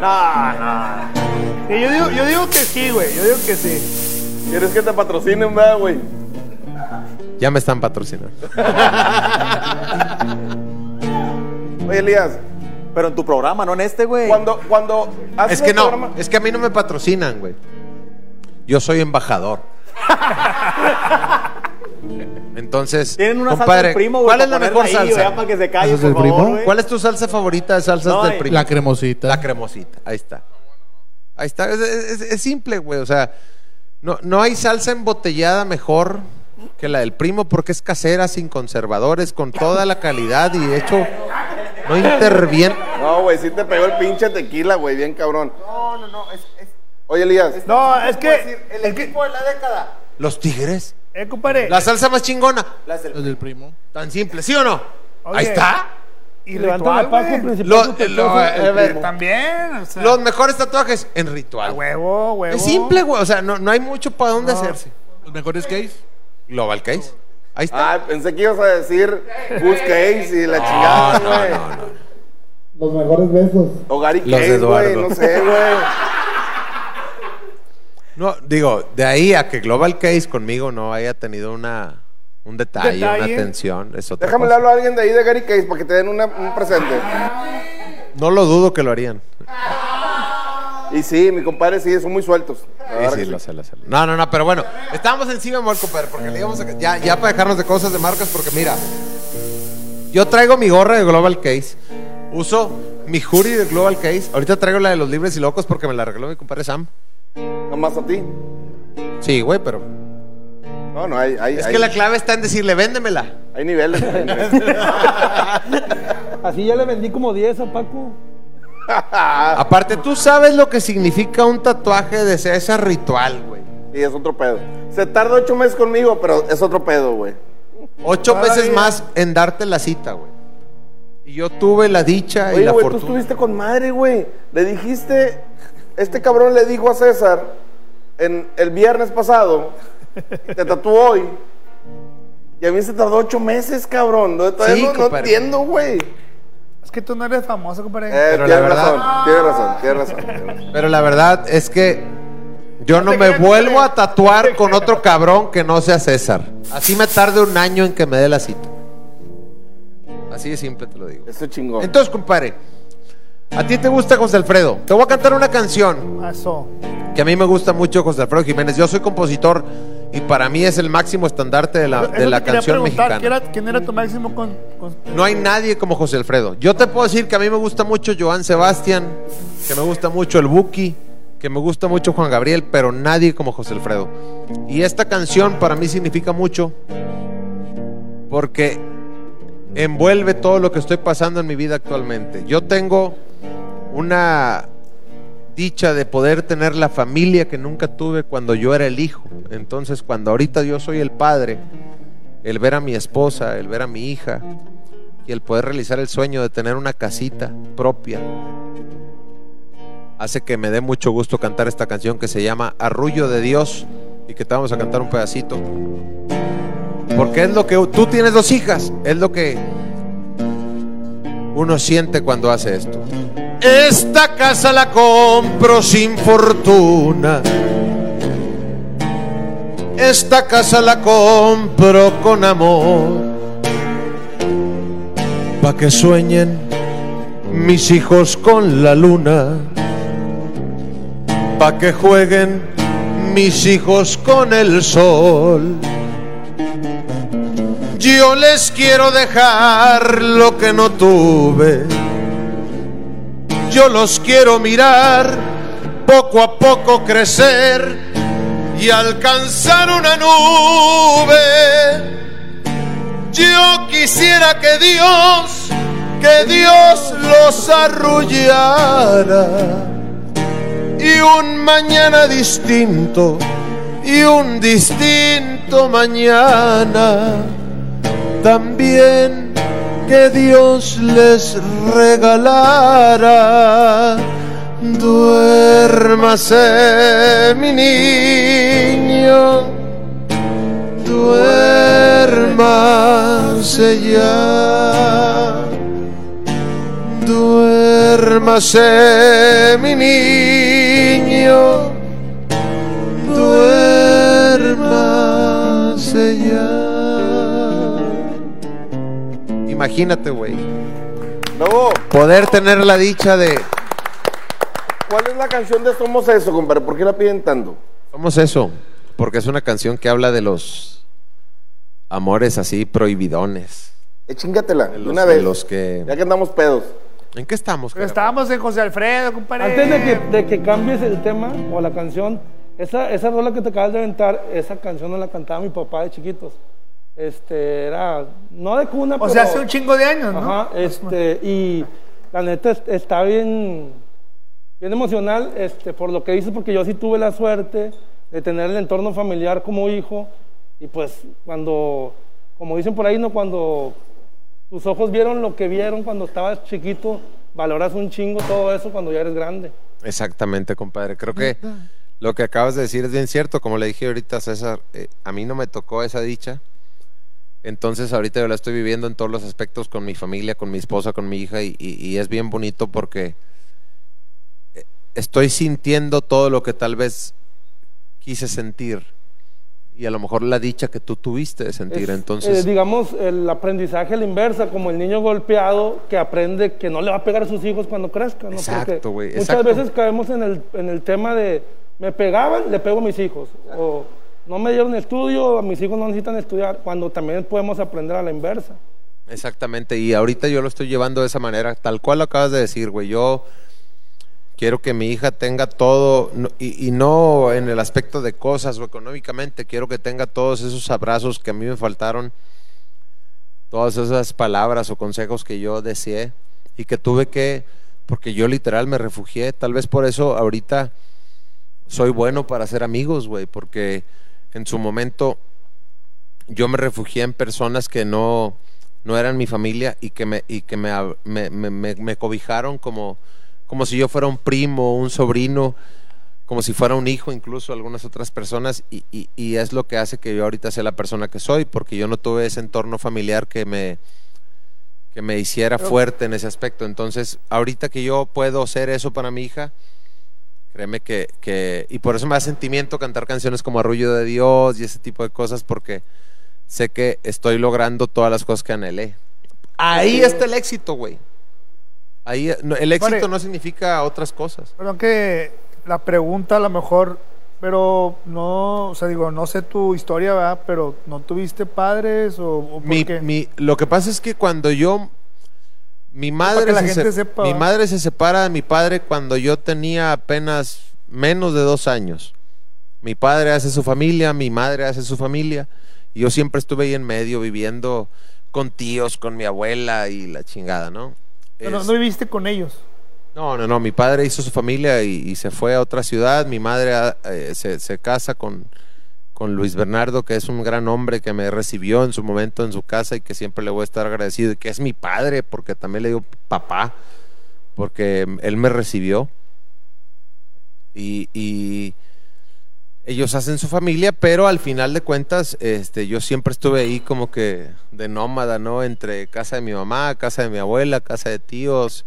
No, no. Y yo, digo, yo digo que sí, güey. Yo digo que sí. ¿Quieres que te patrocinen, güey? Ya me están patrocinando. Oye, Elías, Pero en tu programa, no en este, güey. cuando, cuando haces Es que el no, programa- es que a mí no me patrocinan, güey. Yo soy embajador. Entonces, Tienen una salsa compadre, del primo, güey. ¿cuál es para la ponerla mejor ahí, salsa? güey, para que se calle, ¿Salsas por del favor, primo? güey. ¿Cuál es tu salsa favorita de salsas No, del eh, primo? La cremosita. La cremosita, ahí está. Ahí está, es, es- es simple, güey. O sea, no, no hay salsa embotellada mejor que la del primo porque es casera, sin conservadores, con toda la calidad y hecho, no interviene. No, güey, sí te pegó el pinche tequila, güey, bien cabrón. No, no, no. Es, es, Oye, Elías, No, es que. el Es que equipo de la década. Los tigres. eh, compadre. La salsa más chingona. Las del- Los del primo. Tan simple, ¿sí o no? Oye, Ahí está. Y Levantan ritual, a Paco, güey. principal Lo- sospechoso, lo- el a ver, primo. También. O sea, Los mejores tatuajes en a ritual. huevo, huevo. Es simple, güey. O sea, no, no hay mucho para dónde hacerse. Los mejores case. Global Case. Ahí está. ah, pensé que ibas a decir Gus Case y la chingada, no, güey. no, no. Los mejores besos. O Gary Los de Case, güey, Eduardo. no sé, güey. No, digo, de ahí a que Global Case conmigo no haya tenido una, un detalle, una atención, es otra Déjame cosa. hablo a alguien de ahí de Gary Case para que te den una- un presente. No lo dudo que lo harían. Y sí, mi compadre sí, son muy sueltos. Sí, sí, lo sé, lo sé. No, no, no, pero bueno, estamos encima, amor, compadre, porque le íbamos a... Ya, ya para dejarnos de cosas de marcas, porque mira, yo traigo mi gorra de Global Case, uso mi hoodie de Global Case, ahorita traigo la de los libres y locos porque me la regaló mi compadre Sam. Nomás a ti. Sí, güey, pero. No, no, hay. hay Es hay- que la clave está en decirle, véndemela. Hay niveles. hay niveles. Así ya le vendí como 10 a Paco. Aparte, tú sabes lo que significa un tatuaje de César ritual, güey. Y es otro pedo. Se tarda ocho meses conmigo, pero es otro pedo, güey. Ocho Todavía. veces más en darte la cita, güey. Y yo tuve la dicha y Oye, la güey, tú fortuna. estuviste con madre, güey. Le dijiste, este cabrón le dijo a César en el viernes pasado, te tatuó hoy. Y a mí se tardó ocho meses, cabrón. Todavía Sí, no, no entiendo, güey. Es que tú no eres famoso, compadre. Eh, Pero tienes la verdad- razón, tienes razón, tienes razón, tienes razón. Pero la verdad es que yo no me vuelvo a tatuar con otro cabrón que no sea César. Así me tarde un año en que me dé la cita. Así de simple te lo digo. Eso es chingón. Entonces, compadre, ¿a ti te gusta José Alfredo? Te voy a cantar una canción Eso. que a mí me gusta mucho José Alfredo Jiménez. Yo soy compositor y para mí es el máximo estandarte de la, de la canción mexicana. ¿quién era, quién era tu máximo con, con- No hay nadie como José Alfredo. Yo te puedo decir que a mí me gusta mucho Joan Sebastián, que me gusta mucho el Buki, que me gusta mucho Juan Gabriel, pero nadie como José Alfredo. Y esta canción para mí significa mucho porque envuelve todo lo que estoy pasando en mi vida actualmente. Yo tengo una dicha de poder tener la familia que nunca tuve cuando yo era el hijo. Entonces, cuando ahorita yo soy el padre, el ver a mi esposa, el ver a mi hija y el poder realizar el sueño de tener una casita propia, hace que me dé mucho gusto cantar esta canción que se llama Arrullo de Dios y que te vamos a cantar un pedacito. Porque es lo que tú tienes dos hijas, es lo que uno siente cuando hace esto. Esta casa la compro sin fortuna. Esta casa la compro con amor. Pa' que sueñen mis hijos con la luna. Pa' que jueguen mis hijos con el sol. Yo les quiero dejar lo que no tuve. Yo los quiero mirar poco a poco crecer y alcanzar una nube. Yo quisiera que Dios, que Dios los arrullara y un mañana distinto y un distinto mañana también que Dios les regalara. Duérmase mi niño, duérmase ya. Duérmase mi niño, Imagínate, güey. Luego, Poder tener la dicha de. ¿cuál es la canción de Somos Eso, compadre? ¿Por qué la piden tanto? Somos eso. Porque es una canción que habla de los amores así prohibidones. Eh, chingatela, de los- una de vez. los que- Ya que andamos pedos. ¿En qué estamos? Pero estábamos en José Alfredo, compadre. Antes de que, de que cambies el tema o la canción, esa, esa rola que te acabas de aventar, esa canción no la cantaba mi papá de chiquitos. Este, era, no de cuna, O pero... sea, hace un chingo de años, ¿no? Ajá, este, y la neta es- está bien, bien emocional, este, por lo que dices, porque yo sí tuve la suerte de tener el entorno familiar como hijo, y pues cuando, como dicen por ahí, ¿no? Cuando tus ojos vieron lo que vieron cuando estabas chiquito, valoras un chingo todo eso cuando ya eres grande. Exactamente, compadre. Creo que lo que acabas de decir es bien cierto. Como le dije ahorita a César, eh, a mí no me tocó esa dicha. Entonces ahorita yo la estoy viviendo en todos los aspectos con mi familia, con mi esposa, con mi hija y, y- y es bien bonito porque eh, estoy sintiendo todo lo que tal vez quise sentir y a lo mejor la dicha que tú tuviste de sentir. Es, Entonces, eh, digamos, el aprendizaje a la inversa, como el niño golpeado que aprende que no le va a pegar a sus hijos cuando crezca. ¿no? Exacto, güey, Muchas exacto. veces caemos en el, en el tema de me pegaban, le pego a mis hijos. O no me dieron estudio, mis hijos no necesitan estudiar, cuando también podemos aprender a la inversa. Exactamente, y ahorita yo lo estoy llevando de esa manera, tal cual lo acabas de decir, güey. Yo Quiero que mi hija tenga todo, y, no en el aspecto de cosas o económicamente, quiero que tenga todos esos abrazos que a mí me faltaron, todas esas palabras o consejos que yo deseé y que tuve que, porque yo literal me refugié, tal vez por eso ahorita soy bueno para ser amigos, güey, porque en su momento yo me refugié en personas que no, no eran mi familia y que me, y que me, me, me- me- cobijaron como, como si yo fuera un primo, un sobrino, como si fuera un hijo, incluso algunas otras personas, y, y- y es lo que hace que yo ahorita sea la persona que soy, porque yo no tuve ese entorno familiar que me, que me hiciera fuerte en ese aspecto. Entonces, ahorita que yo puedo ser eso para mi hija, créeme que, que y por eso me da sentimiento cantar canciones como Arrullo de Dios y ese tipo de cosas, porque sé que estoy logrando todas las cosas que anhelé. Ahí está el éxito, güey. Ahí, no, el éxito Vale. no significa otras cosas. Perdón que la pregunta a lo mejor, pero no, o sea, digo, no sé tu historia, ¿verdad? Pero ¿no tuviste padres o, o por Mi, qué? mi- lo que pasa es que cuando yo mi madre se gente se- sepa, mi madre se separa de mi padre cuando yo tenía apenas menos de dos años. Mi padre hace su familia, mi madre hace su familia y yo siempre estuve ahí en medio viviendo con tíos, con mi abuela y la chingada, ¿no? Pero Es- no viviste con ellos. no, no, no. Mi padre hizo su familia y, y se fue a otra ciudad. Mi madre ah, eh, se, se casa con, con Luis Bernardo, que es un gran hombre que me recibió en su momento en su casa y que siempre le voy a estar agradecido. Y que es mi padre, porque también le digo papá, porque él me recibió. Y, ellos hacen su familia, pero al final de cuentas, este, yo siempre estuve ahí como que de nómada, ¿no? Entre casa de mi mamá, casa de mi abuela, casa de tíos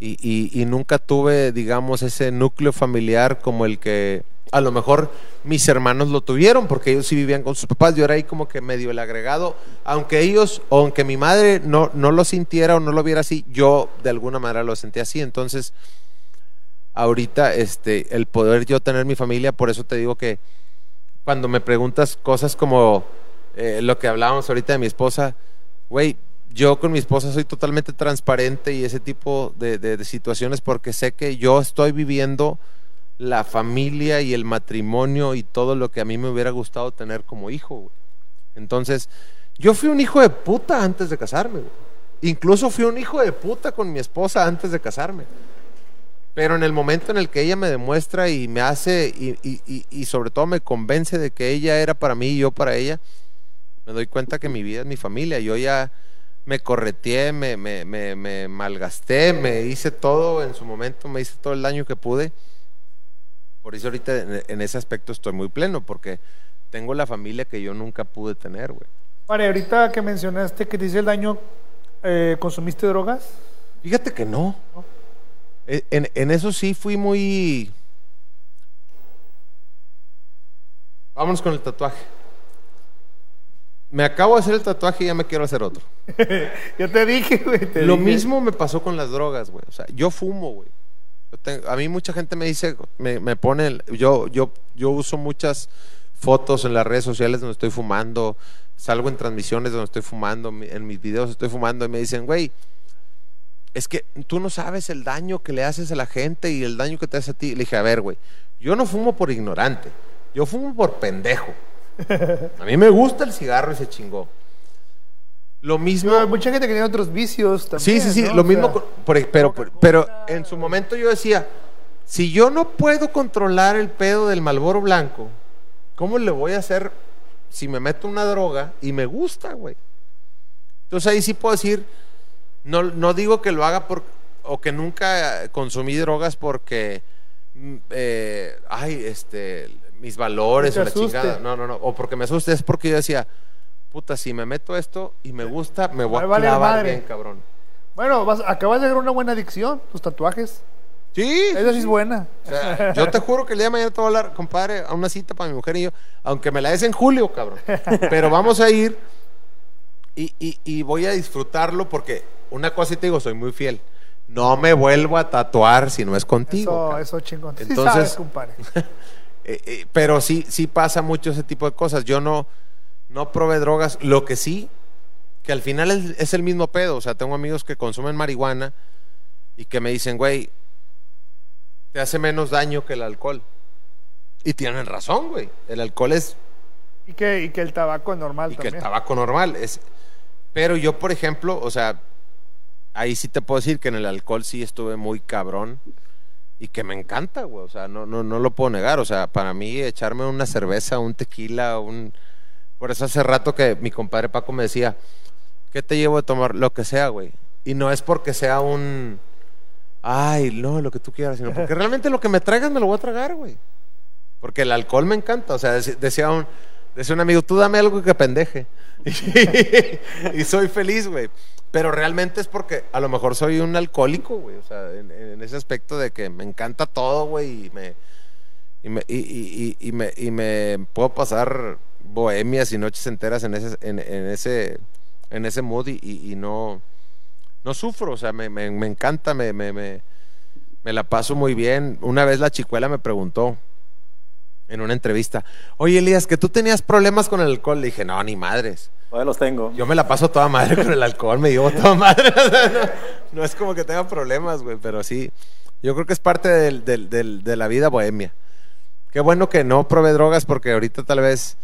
y, y- y nunca tuve, digamos, ese núcleo familiar como el que a lo mejor mis hermanos lo tuvieron, porque ellos sí vivían con sus papás, yo era ahí como que medio el agregado, aunque ellos, aunque mi madre no, no lo sintiera o no lo viera así, yo de alguna manera lo sentía así, entonces ahorita este, el poder yo tener mi familia, por eso te digo que cuando me preguntas cosas como eh, lo que hablábamos ahorita de mi esposa, güey, yo con mi esposa soy totalmente transparente y ese tipo de, situaciones porque sé que yo estoy viviendo la familia y el matrimonio y todo lo que a mí me hubiera gustado tener como hijo. Entonces, yo fui un hijo de puta antes de casarme. Incluso fui un hijo de puta con mi esposa antes de casarme. Pero en el momento en el que ella me demuestra y me hace y- y sobre todo me convence de que ella era para mí y yo para ella, me doy cuenta que mi vida es mi familia. Yo ya me correteé, me, me, me, me malgasté, me hice todo en su momento, me hice todo el daño que pude. Por eso ahorita en, en ese aspecto estoy muy pleno, porque tengo la familia que yo nunca pude tener, güey. Vale, ahorita que mencionaste que te hice el daño, eh, ¿consumiste drogas? Fíjate que no. E- En, en eso sí fui muy... Vámonos con el tatuaje. Me acabo de hacer el tatuaje y ya me quiero hacer otro. ya te dije, güey. te Lo dije. mismo me pasó con las drogas, güey. O sea, yo fumo, güey. Yo a mí mucha gente me dice, me, me pone, el- yo, yo, yo uso muchas fotos en las redes sociales donde estoy fumando, salgo en transmisiones donde estoy fumando, en mis videos estoy fumando y me dicen, güey, es que tú no sabes el daño que le haces a la gente y el daño que te hace a ti. Le dije, a ver, güey, yo no fumo por ignorante, yo fumo por pendejo. A mí me gusta el cigarro y se chingó. Lo mismo. Hay mucha gente que tiene otros vicios también. Sí, sí, sí, ¿no? lo O mismo, sea, con- por- pero, pero en su momento yo decía, si yo no puedo controlar el pedo del Malboro Blanco, ¿cómo le voy a hacer si me meto una droga y me gusta, güey? Entonces ahí sí puedo decir, no, no digo que lo haga por, o que nunca consumí drogas porque, mm, eh, ay, este, mis valores o la chingada, no, no, no, o porque me asuste, es porque yo decía, puta, si me meto esto y me gusta, me voy a vale clavar madre. bien, cabrón. Bueno, vas- acabas de ver una buena adicción, tus tatuajes. Sí. Esa sí es buena. O sea, yo te juro que el día de mañana te voy a hablar, compadre, a una cita para mi mujer y yo, aunque me la des en julio, cabrón. Pero vamos a ir y, y- y voy a disfrutarlo porque una cosa sí te digo, soy muy fiel. No me vuelvo a tatuar si no es contigo. Eso, eso chingón. Sí Entonces- sabes, compadre. Eh, eh, pero sí, sí pasa mucho ese tipo de cosas. Yo no, no probé drogas. Lo que sí, que al final es, es el mismo pedo. O sea, tengo amigos que consumen marihuana y que me dicen, güey, te hace menos daño que el alcohol. Y tienen razón, güey. El alcohol es Y que, y que el tabaco es normal y que el tabaco normal es pero yo por ejemplo o sea ahí sí te puedo decir que en el alcohol sí estuve muy cabrón y que me encanta güey o sea no no no lo puedo negar o sea para mí echarme una cerveza un tequila un por eso hace rato que mi compadre Paco me decía qué te llevo de tomar lo que sea güey y no es porque sea un ay no lo que tú quieras sino porque realmente lo que me traigas me lo voy a tragar güey porque el alcohol me encanta. O sea, dec- decía un, decía un amigo, tú dame algo que pendeje. y soy feliz, güey. Pero realmente es porque a lo mejor soy un alcohólico, güey. O sea, en, ese aspecto de que me encanta todo, güey. Y me, y, me, y, y- y- me, y me puedo pasar bohemias y noches enteras en ese, en, en ese, en ese mood y no, no sufro. O sea, me, me- me encanta, me, me, me, me la paso muy bien. Una vez la chicuela me preguntó en una entrevista, oye Elías, que tú tenías problemas con el alcohol. Le dije, no, ni madres. Todavía los tengo. Yo me la paso toda madre con el alcohol, me llevo toda madre. No es como que tenga problemas, güey, pero sí. Yo creo que es parte del- del- del- de la vida bohemia. Qué bueno que no probé drogas porque ahorita tal vez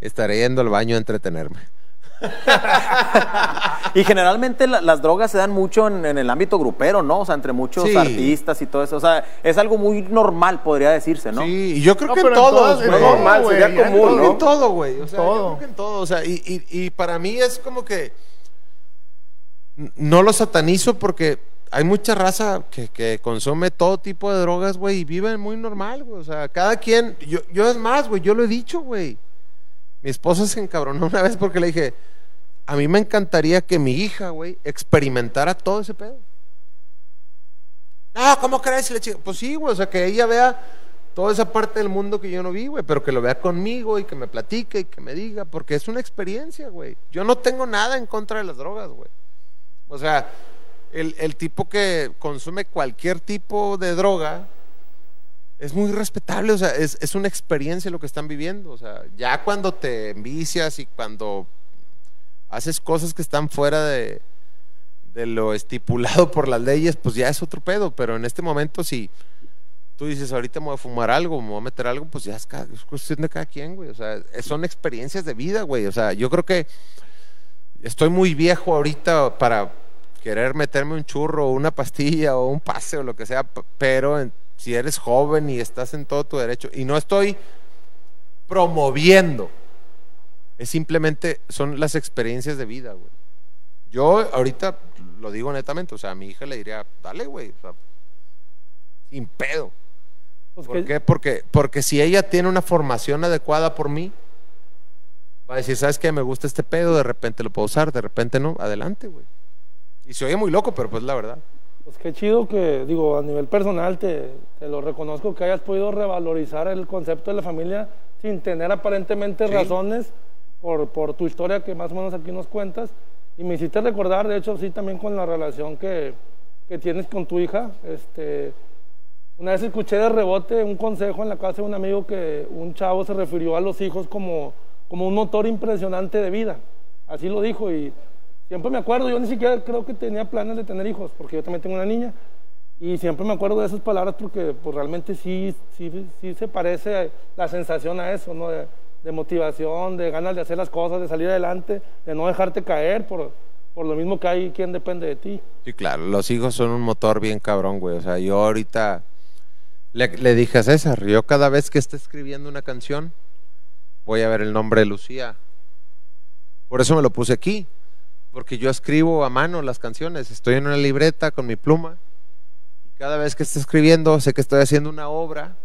estaré yendo al baño a entretenerme. Y generalmente la- las drogas se dan mucho en, en el ámbito grupero, ¿no? O sea, entre muchos Sí. artistas y todo eso. O sea, es algo muy normal, podría decirse, ¿no? Sí, y yo creo No, que en todos, todo, Normal, güey, sería común, ¿no? En todo, güey. O sea, yo creo que en todo. O sea, y, y- y para mí es como que no lo satanizo porque hay mucha raza que, que consume todo tipo de drogas, güey, y viven muy normal, güey. O sea, cada quien, yo, yo es más, güey, yo lo he dicho, güey. Mi esposa se encabronó una vez porque le dije, a mí me encantaría que mi hija, güey, experimentara todo ese pedo. No, ¿cómo crees? Chica, Pues sí, güey, o sea, que ella vea toda esa parte del mundo que yo no vi, güey, pero que lo vea conmigo y que me platique y que me diga, porque es una experiencia, güey. Yo no tengo nada en contra de las drogas, güey. O sea, el, el tipo que consume cualquier tipo de droga es muy respetable, o sea, es, es una experiencia lo que están viviendo. O sea, ya cuando te envicias y cuando haces cosas que están fuera de, de lo estipulado por las leyes, pues ya es otro pedo. Pero en este momento, si tú dices, ahorita me voy a fumar algo, me voy a meter algo, pues ya es, ca- es cuestión de cada quien, güey. O sea, son experiencias de vida, güey. O sea, yo creo que estoy muy viejo ahorita para querer meterme un churro o una pastilla o un pase o lo que sea, pero en- si eres joven y estás en todo tu derecho, y no estoy promoviendo, es simplemente, son las experiencias de vida, güey. Yo ahorita lo digo netamente, o sea, a mi hija le diría, dale, güey, o sea, sin pedo. Pues ¿Por que- qué? Porque, porque si ella tiene una formación adecuada por mí, va a decir, ¿sabes qué? Me gusta este pedo, de repente lo puedo usar, de repente no, adelante, güey. Y se oye muy loco, pero pues la verdad. Pues qué chido que, digo, a nivel personal te, te lo reconozco que hayas podido revalorizar el concepto de la familia sin tener aparentemente Sí. razones por, por tu historia que más o menos aquí nos cuentas. Y me hiciste recordar, de hecho, sí, también con la relación que, que tienes con tu hija. Este, una vez escuché de rebote un consejo en la casa de un amigo que un chavo se refirió a los hijos como, como un motor impresionante de vida. Así lo dijo y siempre me acuerdo, yo ni siquiera creo que tenía planes de tener hijos, porque yo también tengo una niña. Y siempre me acuerdo de esas palabras porque pues, realmente sí, sí, sí se parece la sensación a eso, ¿no? De, de motivación, de ganas de hacer las cosas, de salir adelante, de no dejarte caer por, por lo mismo que hay quien depende de ti. Sí, claro, los hijos son un motor bien cabrón, güey. O sea, yo ahorita le, le dije a César, yo cada vez que esté escribiendo una canción, voy a ver el nombre de Lucía. Por eso me lo puse aquí, porque yo escribo a mano las canciones, estoy en una libreta con mi pluma, y cada vez que esté escribiendo, sé que estoy haciendo una obra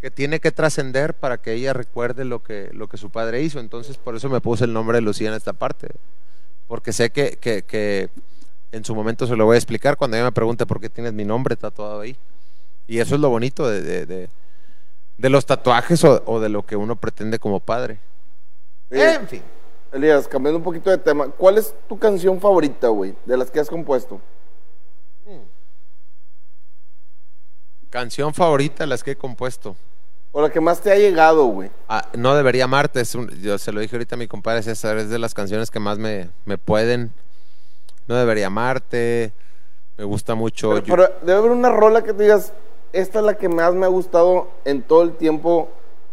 que tiene que trascender para que ella recuerde lo que, lo que su padre hizo. Entonces, por eso me puse el nombre de Lucía en esta parte. Porque sé que, que, que en su momento se lo voy a explicar cuando ella me pregunte por qué tienes mi nombre tatuado ahí. Y eso es lo bonito de, de, de- de los tatuajes o, o de lo que uno pretende como padre. En fin. Elías, cambiando un poquito de tema, ¿cuál es tu canción favorita, güey, de las que has compuesto? Canción favorita, las que he compuesto. O la que más te ha llegado, güey. Ah, no debería amarte, es un- yo se lo dije ahorita a mi compadre César, es de las canciones que más me, me pueden. No debería amarte, me gusta mucho. Pero, yo- pero debe haber una rola que te digas, esta es la que más me ha gustado en todo el tiempo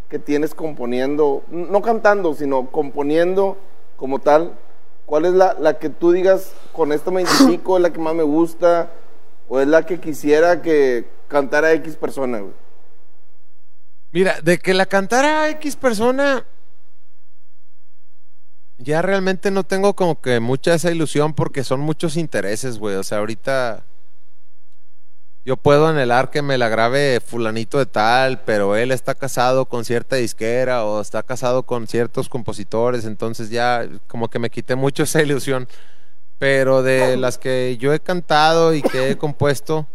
que tienes componiendo, no cantando, sino componiendo como tal? ¿Cuál es la, la que tú digas, con esto me identifico, es la que más me gusta, o es la que quisiera que cantara X persona, güey? Mira, de que la cantara X persona, ya realmente no tengo como que mucha esa ilusión porque son muchos intereses, güey. O sea, ahorita yo puedo anhelar que me la grabe fulanito de tal, pero él está casado con cierta disquera o está casado con ciertos compositores, entonces ya como que me quité mucho esa ilusión. Pero de las que yo he cantado y que he compuesto,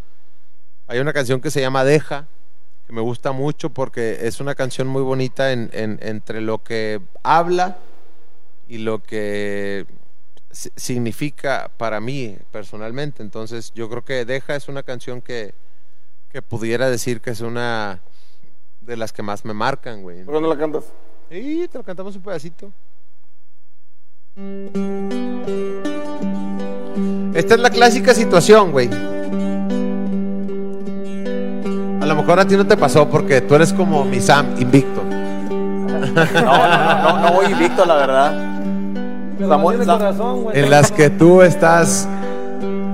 hay una canción que se llama Deja, que me gusta mucho porque es una canción muy bonita en- en- entre lo que habla y lo que significa para mí personalmente. Entonces yo creo que Deja es una canción que, que pudiera decir que es una de las que más me marcan, güey. ¿Por qué no la cantas? Sí, te lo cantamos un pedacito. Esta es la clásica situación, güey. A lo mejor a ti no te pasó porque tú eres como mi Sam, invicto. No, no, no, no voy invicto, la verdad. Estamos- corazón, en las que tú estás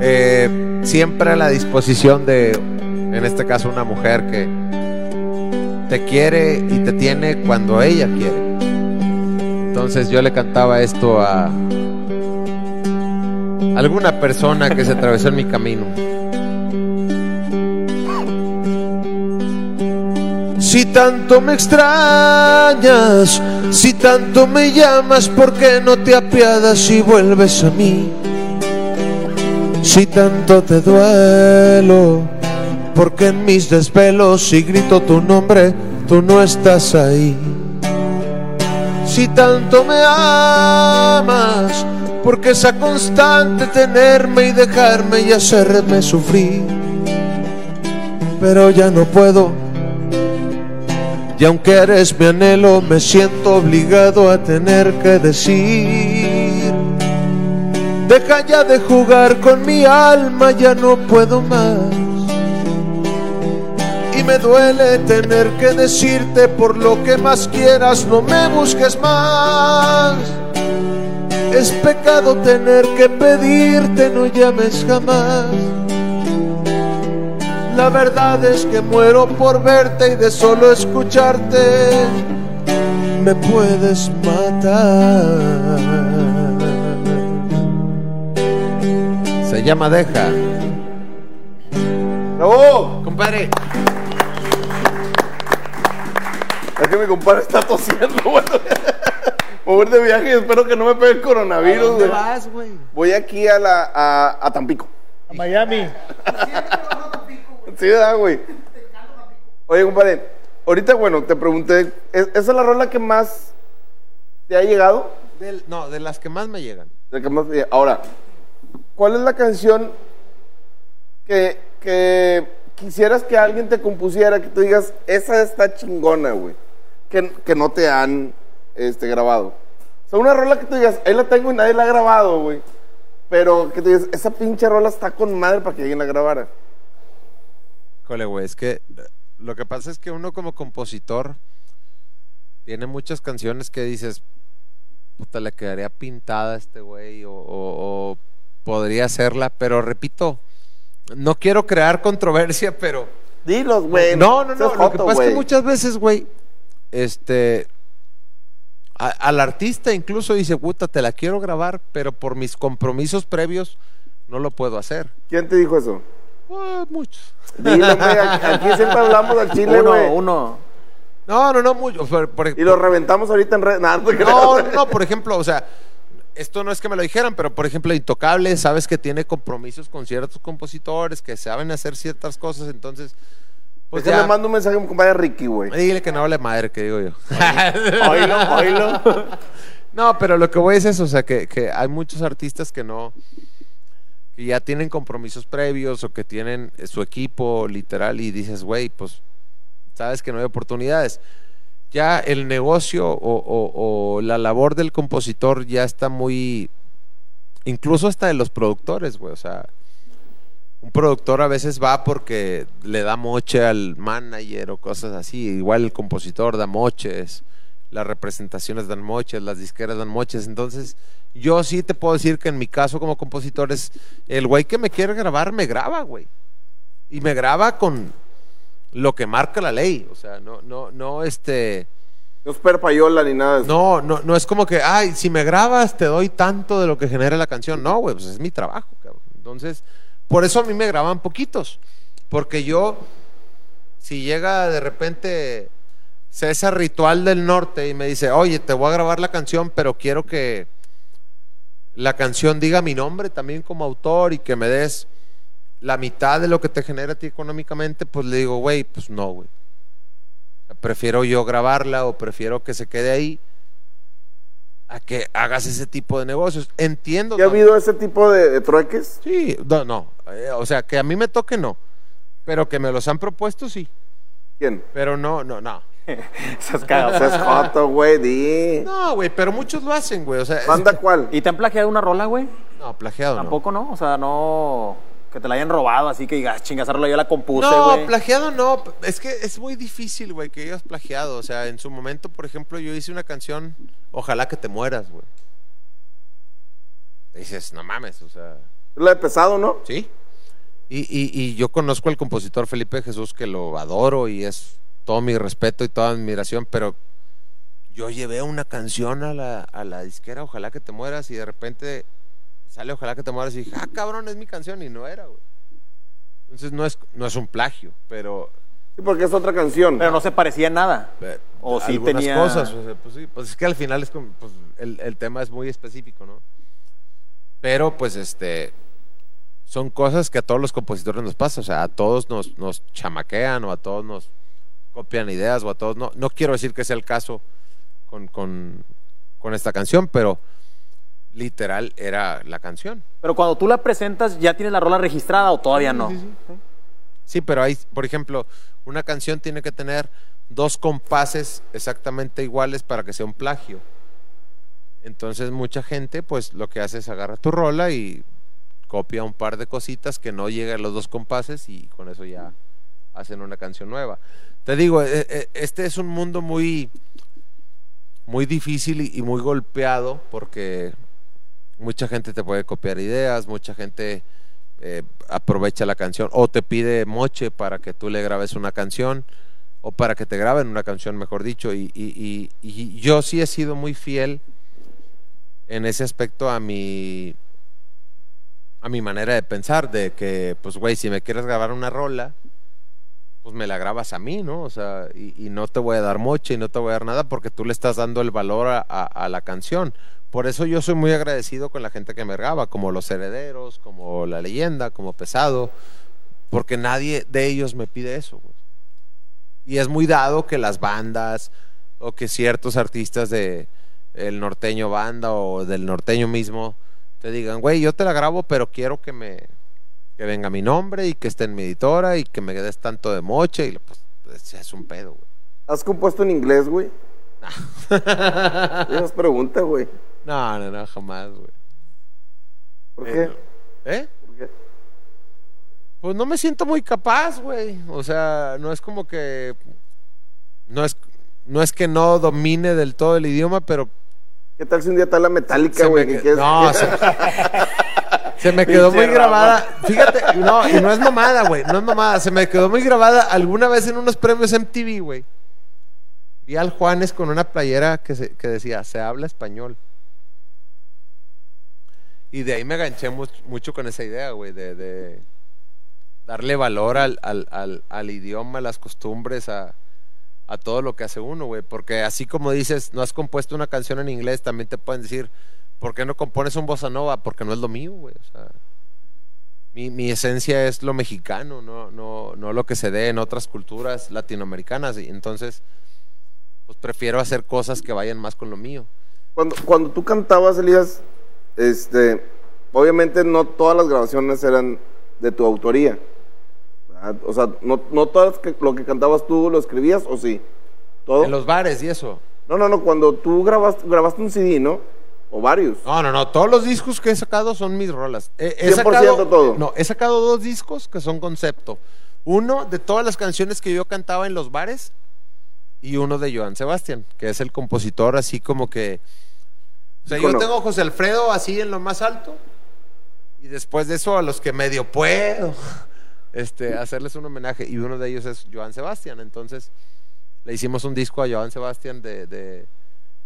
eh, siempre a la disposición de, en este caso, una mujer que te quiere y te tiene cuando ella quiere. Entonces yo le cantaba esto a alguna persona que se atravesó en mi camino. Si tanto me extrañas, si tanto me llamas, ¿por qué no te apiadas y vuelves a mí? Si tanto te duelo, porque en mis desvelos si grito tu nombre, tú no estás ahí. Si tanto me amas, porque esa constante tenerme y dejarme y hacerme sufrir. Pero ya no puedo y aunque eres mi anhelo, me siento obligado a tener que decir. Deja ya de jugar con mi alma, ya no puedo más. Y me duele tener que decirte por lo que más quieras, no me busques más. Es pecado tener que pedirte, no llames jamás. La verdad es que muero por verte y de solo escucharte me puedes matar. Se llama Deja. ¡Bravo! Compadre. Es que mi compadre está tosiendo, güey. A ir de viaje y espero que no me pegue el coronavirus, güey. güey? Voy aquí a la a, a Tampico. A Miami. Sí, ¿verdad, güey? Oye, compadre, ahorita, bueno, te pregunté, ¿es- ¿esa es la rola que más te ha llegado? Del- no, de las que más me llegan. La que más te. Ahora, ¿cuál es la canción que, que quisieras que alguien te compusiera, que tú digas, esa está chingona, güey? Que, que no te han este, grabado. O sea, una rola que tú digas, ahí la tengo y nadie la ha grabado, güey. Pero que tú digas, esa pinche rola está con madre para que alguien la grabara. Híjole, güey, es que lo que pasa es que uno como compositor tiene muchas canciones que dices, puta, le quedaría pintada a este güey o, o- o podría hacerla, pero repito, no quiero crear controversia, pero... Dilos, güey. No, no, no, lo que pasa es que muchas veces, güey, este... a- al artista incluso dice, puta, te la quiero grabar, pero por mis compromisos previos no lo puedo hacer. ¿Quién te dijo eso? Ah, muchos. Dilo, güey, aquí, siempre hablamos del chile, Uno, güey. uno. No, no, no, mucho. por- por- Y lo reventamos ahorita en red. No. No, no, por ejemplo, o sea, esto no es que me lo dijeran, pero por ejemplo, Intocable, sabes que tiene compromisos con ciertos compositores que saben hacer ciertas cosas, entonces, pues Déjame ya, mando un mensaje a mi compadre Ricky, güey. dile que no hable madre, que digo yo. Oílo, oílo. No, pero lo que voy es eso, o sea, que, que hay muchos artistas que no, que ya tienen compromisos previos o que tienen eh, su equipo literal y dices, güey, pues sabes que no hay oportunidades. Ya el negocio o, o- o la labor del compositor ya está muy, incluso hasta de los productores, güey, o sea, un productor a veces va porque le da moche al manager o cosas así. Igual el compositor da moches, las representaciones dan moches, las disqueras dan moches. Entonces, yo sí te puedo decir que en mi caso como compositor es el güey que me quiere grabar, me graba, güey. Y me graba con lo que marca la ley. O sea, no, no, no, este. No es perpayola ni nada de eso. No, no, no es como que, ay, si me grabas te doy tanto de lo que genera la canción. No, güey, pues es mi trabajo, cabrón. Entonces, por eso a mí me graban poquitos. Porque yo, si llega de repente César Ritual del Norte y me dice, oye, te voy a grabar la canción, pero quiero que la canción diga mi nombre también como autor y que me des la mitad de lo que te genera a ti económicamente, pues le digo, güey, pues no, güey. Prefiero yo grabarla o prefiero que se quede ahí a que hagas ese tipo de negocios. Entiendo. ¿Ya ha habido ese tipo de, de trueques? Sí, no, no. Eh, o sea, que a mí me toque, no. Pero que me los han propuesto, sí. ¿Quién? Pero no, no, no. Seas Seas joto, güey, di. No, güey, pero muchos lo hacen, güey. O sea, es- ¿Banda cuál? ¿Y te han plagiado una rola, güey? No, plagiado no. Tampoco, ¿no? O sea, no. Que te la hayan robado, así que digas, chingas, esa rola yo la compuse, No, güey. plagiado no. Es que es muy difícil, güey, que hayas plagiado. O sea, en su momento, por ejemplo, yo hice una canción, Ojalá que te mueras, güey. Dices, no mames, o sea. Es la de pesado, ¿no? Sí. Y, y, y yo conozco al compositor Felipe Jesús, que lo adoro y es todo mi respeto y toda admiración, pero yo llevé una canción a la, a la disquera, Ojalá que te mueras, y de repente sale Ojalá que te mueras y dije, ah, cabrón, es mi canción, y no era, güey. Entonces no es, no es un plagio, pero Sí, porque es otra canción. Pero no se parecía en nada. eh, O sí algunas tenía- cosas, o sea, pues sí, pues es que al final es como, pues, el, el tema es muy específico, ¿no? Pero pues este son cosas que a todos los compositores nos pasa, o sea, a todos nos, nos chamaquean o a todos nos copian ideas o a todos, no, no quiero decir que sea el caso con, con, con esta canción, pero literal era la canción. Pero cuando tú la presentas, ¿ya tienes la rola registrada o todavía no? Sí, pero hay, por ejemplo, una canción tiene que tener dos compases exactamente iguales para que sea un plagio. Entonces mucha gente pues lo que hace es agarra tu rola y copia un par de cositas que no llegan a los dos compases y con eso ya hacen una canción nueva. Te digo, e- e- este es un mundo muy muy difícil y muy golpeado porque mucha gente te puede copiar ideas, mucha gente eh, aprovecha la canción o te pide moche para que tú le grabes una canción o para que te graben una canción, mejor dicho. Y, y- y- y yo sí he sido muy fiel en ese aspecto a mi a mi manera de pensar, de que, pues, güey, si me quieres grabar una rola, pues me la grabas a mí, ¿no? O sea, y, no te voy a dar moche y no te voy a dar nada porque tú le estás dando el valor a, la canción. Por eso yo soy muy agradecido con la gente que me graba, como Los Herederos, como La Leyenda, como Pesado, porque nadie de ellos me pide eso. Y es muy dado que las bandas o que ciertos artistas de el norteño banda o del norteño mismo te digan, güey, yo te la grabo, pero quiero que me que venga mi nombre y que esté en mi editora y que me des tanto de moche y pues, pues, es un pedo, güey. ¿Has compuesto en inglés, güey? Esa es pregunta, güey. No, no, no, jamás, güey. ¿Por Eh, qué? no. ¿Eh? ¿Por qué? Pues no me siento muy capaz, güey. O sea, no es como que. No es, no es que no domine del todo el idioma, pero. ¿Qué tal si un día está la metálica, güey? me que no, se- Se me quedó muy grabada. Fíjate, no, y no es mamada, güey. No es mamada. Se me quedó muy grabada alguna vez en unos premios MTV, güey. Vi al Juanes con una playera que, se- que decía, se habla español. Y de ahí me ganché mu- mucho con esa idea, güey, de, de darle valor al, al, al, al idioma, a las costumbres, a, a todo lo que hace uno, güey. Porque así como dices, no has compuesto una canción en inglés, también te pueden decir, ¿por qué no compones un bossa nova? Porque no es lo mío, güey. Mi, mi esencia es lo mexicano, no, no, no lo que se dé en otras culturas latinoamericanas. Y entonces, pues prefiero hacer cosas que vayan más con lo mío. Cuando, cuando tú cantabas, Elías, este, obviamente no todas las grabaciones eran de tu autoría. ¿Verdad? O sea, no, no todas que- lo que cantabas tú lo escribías, ¿o sí? ¿Todo? En los bares y eso. No, no, no, cuando tú grabaste, grabaste un CD, ¿no? ¿O varios? No, no, no. Todos los discos que he sacado son mis rolas. He, he 100% sacado, todo. No, he sacado dos discos que son concepto. Uno de todas las canciones que yo cantaba en los bares y uno de Joan Sebastián, que es el compositor así como que... O sea, yo tengo a José Alfredo así en lo más alto y después de eso a los que medio puedo este, hacerles un homenaje y uno de ellos es Joan Sebastián. Entonces le hicimos un disco a Joan Sebastián de... de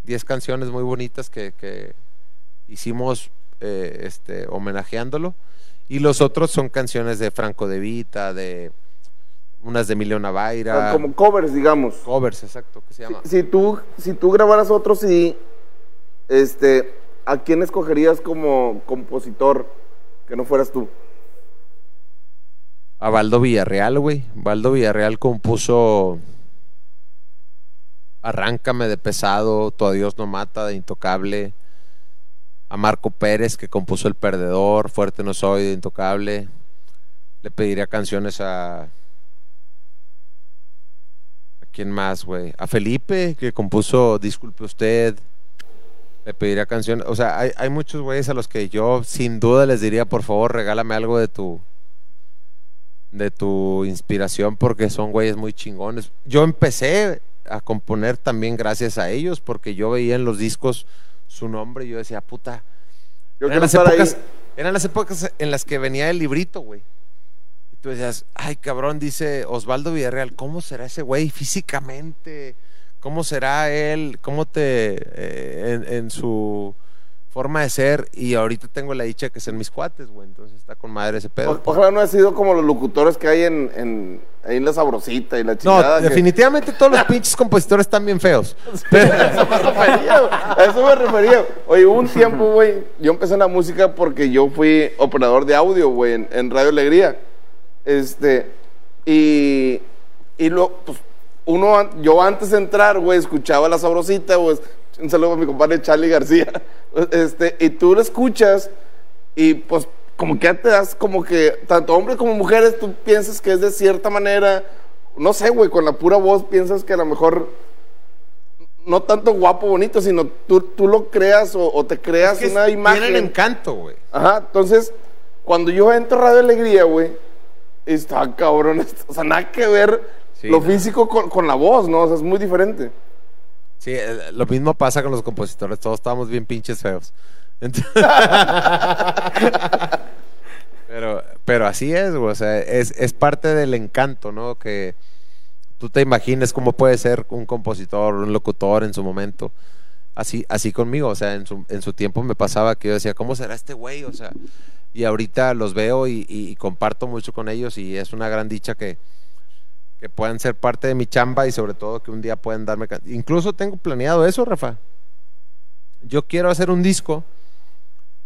10 canciones muy bonitas que, que hicimos eh, este, homenajeándolo. Y los otros son canciones de Franco De Vita, de unas de Emilio Navaira. como covers, digamos. Covers, exacto, que se llama. Si tú, si tú grabaras otro CD, este, ¿a quién escogerías como compositor que no fueras tú? A Baldo Villarreal, güey. Baldo Villarreal compuso Arráncame de pesado, Tu adiós no mata, de Intocable. A Marco Pérez, que compuso El Perdedor, Fuerte no soy, de Intocable. Le pediría canciones a. ¿A quién más, güey? A Felipe, que compuso Disculpe usted. Le pediría canciones. O sea, hay, hay muchos güeyes a los que yo sin duda les diría, por favor, regálame algo de tu de tu inspiración porque son güeyes muy chingones. Yo empecé a componer también gracias a ellos porque yo veía en los discos su nombre y yo decía, puta. Yo eran, las épocas, eran las épocas en las que venía el librito, güey. Y tú decías, ay cabrón, dice Osvaldo Villarreal, ¿cómo será ese güey físicamente? ¿Cómo será él? ¿Cómo te... eh, en, en su forma de ser? Y ahorita tengo la dicha que sean mis cuates, güey. Entonces está con madre ese pedo. O- ojalá no haya sido como los locutores que hay en, en, ahí en La Sabrosita y la No, chingada. que- definitivamente todos los pinches compositores están bien feos. A eso me refería. A eso me refería. Oye, hubo un tiempo, güey, yo empecé en la música porque yo fui operador de audio, güey, en, en Radio Alegría. Este, y, y lo, pues, uno, yo antes de entrar, güey, escuchaba La Sabrosita, güey, un saludo a mi compadre Charlie García, este, y tú lo escuchas y pues como que ya te das como que, tanto hombres como mujeres, tú piensas que es de cierta manera, no sé, güey, con la pura voz piensas que a lo mejor no tanto guapo, bonito, sino tú, tú lo creas o, o te creas Es que una imagen. Tienen encanto, güey. Ajá, entonces, cuando yo entro a Radio Alegría, güey, está cabrón, o sea, nada que ver Sí, lo no. físico con, con la voz, ¿no? O sea, es muy diferente. Sí, eh, lo mismo pasa con los compositores. Todos estábamos bien pinches feos. Pero, pero así es, güey. O sea, es, es parte del encanto, ¿no? Que tú te imagines cómo puede ser un compositor, un locutor en su momento. Así, así conmigo, o sea, en su, en su tiempo me pasaba que yo decía, ¿cómo será este güey? O sea, y ahorita los veo y comparto mucho con ellos y es una gran dicha que, que puedan ser parte de mi chamba y sobre todo que un día puedan darme... Incluso tengo planeado eso, Rafa. Yo quiero hacer un disco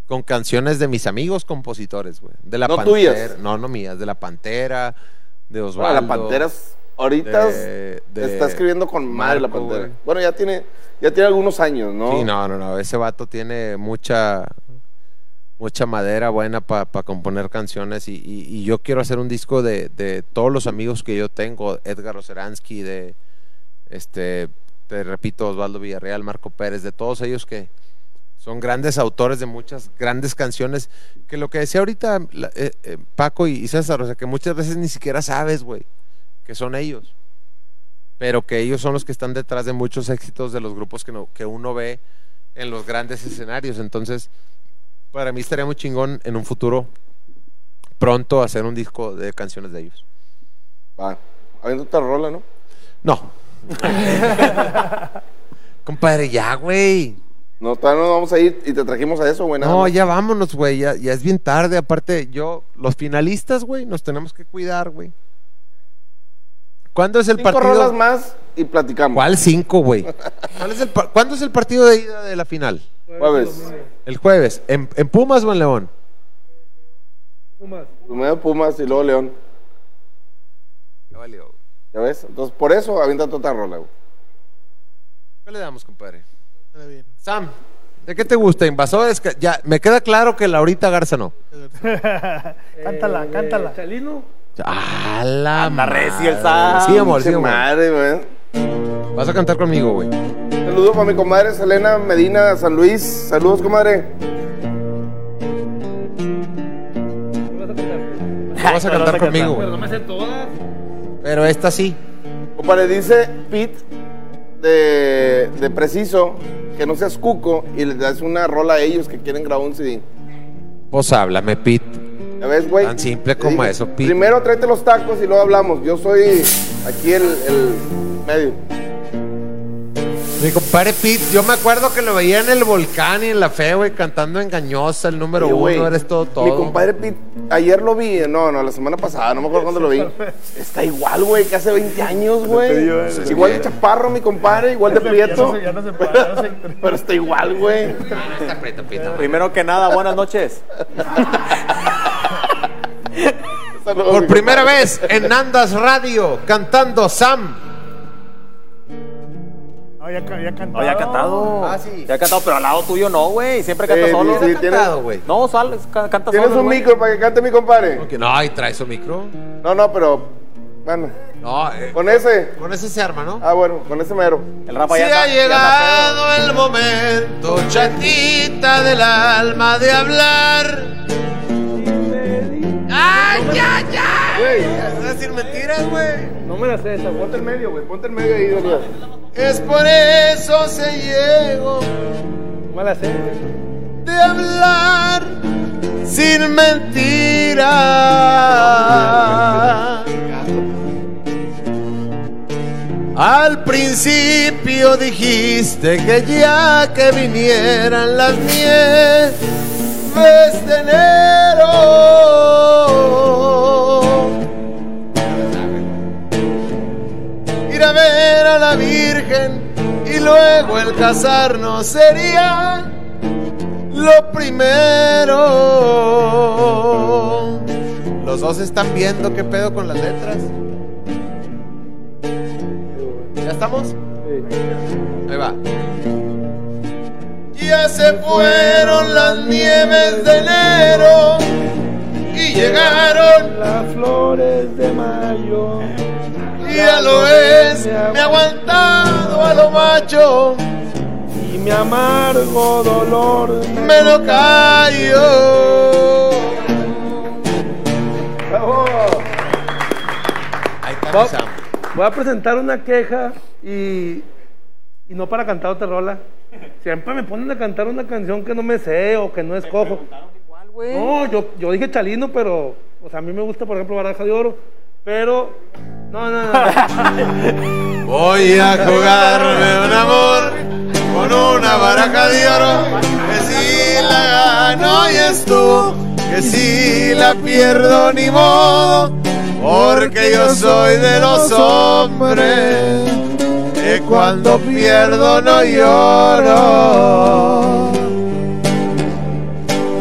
con canciones de mis amigos compositores, güey. De la No Pantera. tuyas. No, no mías. De la Pantera, de Bueno, Osvaldo. la Pantera es- ahorita de- de está escribiendo con madre la Pantera. güey. Bueno, ya tiene, ya tiene algunos años, ¿no? Sí, no, no, no. Ese vato tiene mucha mucha madera buena para componer canciones y, y- y yo quiero hacer un disco de, de todos los amigos que yo tengo, Edgar Oceransky, de este, te repito, Osvaldo Villarreal, Marco Pérez, de todos ellos que son grandes autores de muchas grandes canciones, que lo que decía ahorita eh, eh, Paco y, y César, o sea, que muchas veces ni siquiera sabes, güey, que son ellos pero que ellos son los que están detrás de muchos éxitos de los grupos que, no- que uno ve en los grandes escenarios. Entonces, para mí estaría muy chingón en un futuro pronto hacer un disco de canciones de ellos. Va, habiendo otra rola, ¿no? No. Compadre, ya, güey. No, todavía no vamos a ir y te trajimos a eso, güey. No, más. ya vámonos, güey. Ya, ya es bien tarde. Aparte, yo, los finalistas, güey, nos tenemos que cuidar, güey. ¿Cuándo es el Cinco partido? rolas más y platicamos. ¿Cuál cinco, güey? ¿Cuál es el par- ¿Cuándo es el partido de ida de la final? Jueves. El jueves. ¿En, en Pumas o en León? Pumas. Primero Pumas y luego León. ¿Ya ves? Entonces, por eso aviéntate otra rola, güey. ¿Qué le damos, compadre? Sam, ¿de qué te gusta? ¿Invasores? Ya, me queda claro que Laurita Garza no. cántala, Eh, cántala. Chalino. ¡A la Anda madre! recio el Sam. Sí, amor, sí, amor. madre, güey. Vas a cantar conmigo, güey. Saludos para mi comadre Selena Medina San Luis. Saludos, comadre. Vas a cantar conmigo. Pero no me sé todas. Pero esta sí. Compadre, dice Pete de, de Preciso que no seas cuco y les das una rola a ellos que quieren grabar un CD. Pues háblame, Pete. ¿Ya ves, güey? Tan simple como eso, Pete. Primero tráete los tacos y luego hablamos. Yo soy aquí el, el medio. Mi compadre Pete, yo me acuerdo que lo veía en el volcán y en la fe, güey, cantando engañosa, el número uno, eres todo todo. Mi compadre Pete, ayer lo vi, no, no, la semana pasada, no me acuerdo cuándo lo vi. Está igual, güey, que hace 20 años, güey. Igual de chaparro, mi compadre, igual de prieto. Ya no se para, ya no se- Pero está igual, güey. Primero que nada, buenas noches. Por primera vez en Andas Radio, cantando Sam. No, ya, ca- ya cantado. No, ya ha cantado. Ah, sí. Ya ha cantado, pero al lado tuyo no, güey. Siempre canta Sí, solo. sí, sí, tienes- Cantado, güey. No, sal, ca- canta ¿Tienes solo. un güey. micro para que cante mi compadre? No, y trae su micro. No, no, pero. Bueno, No, eh, con ese. con ese se arma, ¿no? Ah, bueno, con ese mero. El Rafa Si ya ha ya anda llegado el momento, chatita del alma, de hablar. ¡Ay, ya, ya! Güey, ¿Vas a decir mentiras, güey? No me la sé esa, ponte el medio, güey. Ponte el medio ahí, Daniel. Es por eso se llego No me la sé. de hablar sin mentiras. Al principio dijiste que ya que vinieran las nieves de enero. Ir a ver a la Virgen y luego el casarnos sería lo primero. Los dos están viendo qué pedo con las letras. ¿Ya estamos? Ahí va. Ya se fueron las nieves de enero y llegaron Las flores de mayo. y a lo es me ha aguantado a lo macho Y mi amargo dolor me lo callo. Ahí está Va- mi Sam. Voy a presentar una queja y, y no para cantar otra rola. Siempre me ponen a cantar una canción que no me sé o que no escojo. No, yo, yo dije Chalino, pero o sea, a mí me gusta, por ejemplo, Baraja de Oro. Pero, no, no, no. Voy a jugarme un amor con una baraja de oro que si la gano y estuvo, que si la pierdo ni modo, porque yo soy de los hombres cuando pierdo no lloro.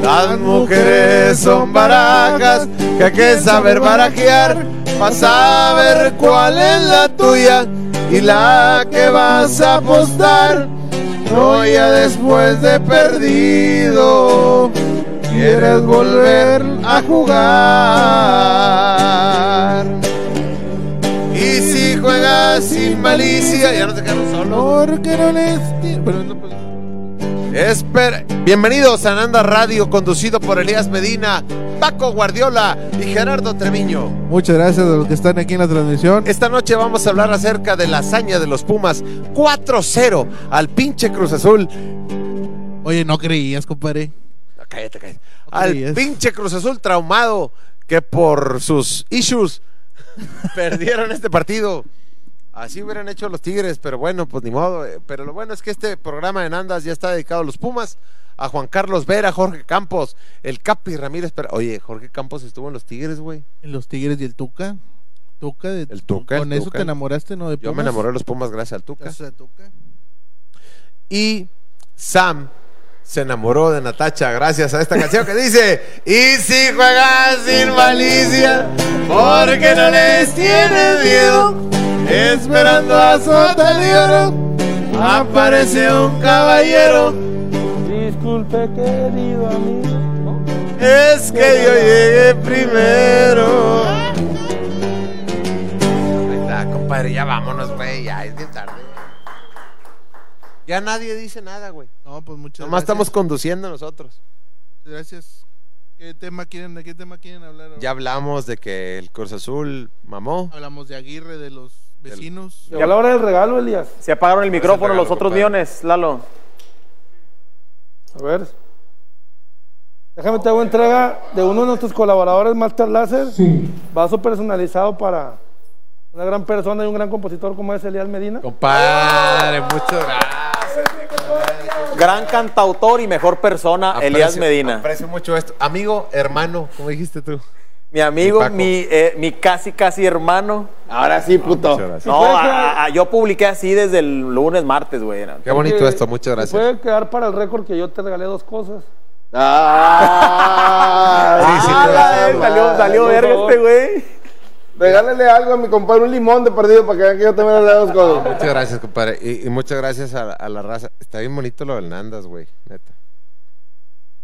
Las mujeres son barajas que hay que saber barajear para saber cuál es la tuya y la que vas a apostar. No ya después de perdido quieres volver a jugar. Y si juegas sin malicia, ya no te quedamos solos. Porque no les... Pero no, pues- Esper- Bienvenidos a Ananda Radio, conducido por Elías Medina, Paco Guardiola y Gerardo Treviño. Muchas gracias a los que están aquí en la transmisión. Esta noche vamos a hablar acerca de la hazaña de los Pumas 4-0 al pinche Cruz Azul. Oye, no creías, compadre. No, cállate, cállate. No Al pinche Cruz Azul traumado que por sus issues perdieron este partido. Así hubieran hecho los Tigres, pero bueno, pues ni modo. eh, Pero lo bueno es que este programa en Andas ya está dedicado a los Pumas, a Juan Carlos Vera, Jorge Campos, el Capi Ramírez. Pero, oye, Jorge Campos estuvo en los Tigres, güey. En los Tigres y el Tuca. Tuca de, El Tuca, Con el eso Tuca. te enamoraste, ¿no? De Yo me enamoré de los Pumas gracias al Tuca. Gracias a Tuca. Y Sam se enamoró de Natacha gracias a esta canción que dice Y si juegas sin malicia Porque no les tienes miedo Esperando a Sota de oro Aparece un caballero. Disculpe, querido amigo. Es que yo llegué primero. Ahí está, compadre, ya vámonos, güey, ya Ya nadie dice nada, güey. No, pues muchas Nomás gracias. estamos conduciendo nosotros. Gracias. ¿Qué tema quieren, ¿De qué tema quieren hablar? ahora? Ya hablamos de que el Cruz Azul mamó. Hablamos de Aguirre, de los vecinos. Llegó la hora del regalo, Elías. Se apagaron el micrófono regalo, los otros compadre. millones, Lalo. A ver. Déjame te hago entrega de uno de nuestros colaboradores, Master Láser. Sí. Vaso personalizado para una gran persona y un gran compositor como es Elías Medina. Compadre, muchas gracias. Gran cantautor y mejor persona, Elías Aprecio- Medina. Aprecio mucho esto. Amigo, hermano, como dijiste tú. Mi amigo, Mi eh, mi casi casi hermano. Ahora sí, puto. Gracias. No, a- a- yo publiqué así desde el lunes, martes, güey. Qué bonito Que- esto, muchas gracias. Puede quedar para el récord que yo te regalé dos cosas. Ah, Sí, sí, Ah, salió, salió verga este güey. Regálale algo a mi compadre, un limón de perdido para que vean que yo también le dos cosas. Muchas gracias, compadre. Y, y muchas gracias a, a la raza. Está bien bonito lo del Nandas, güey. Neta.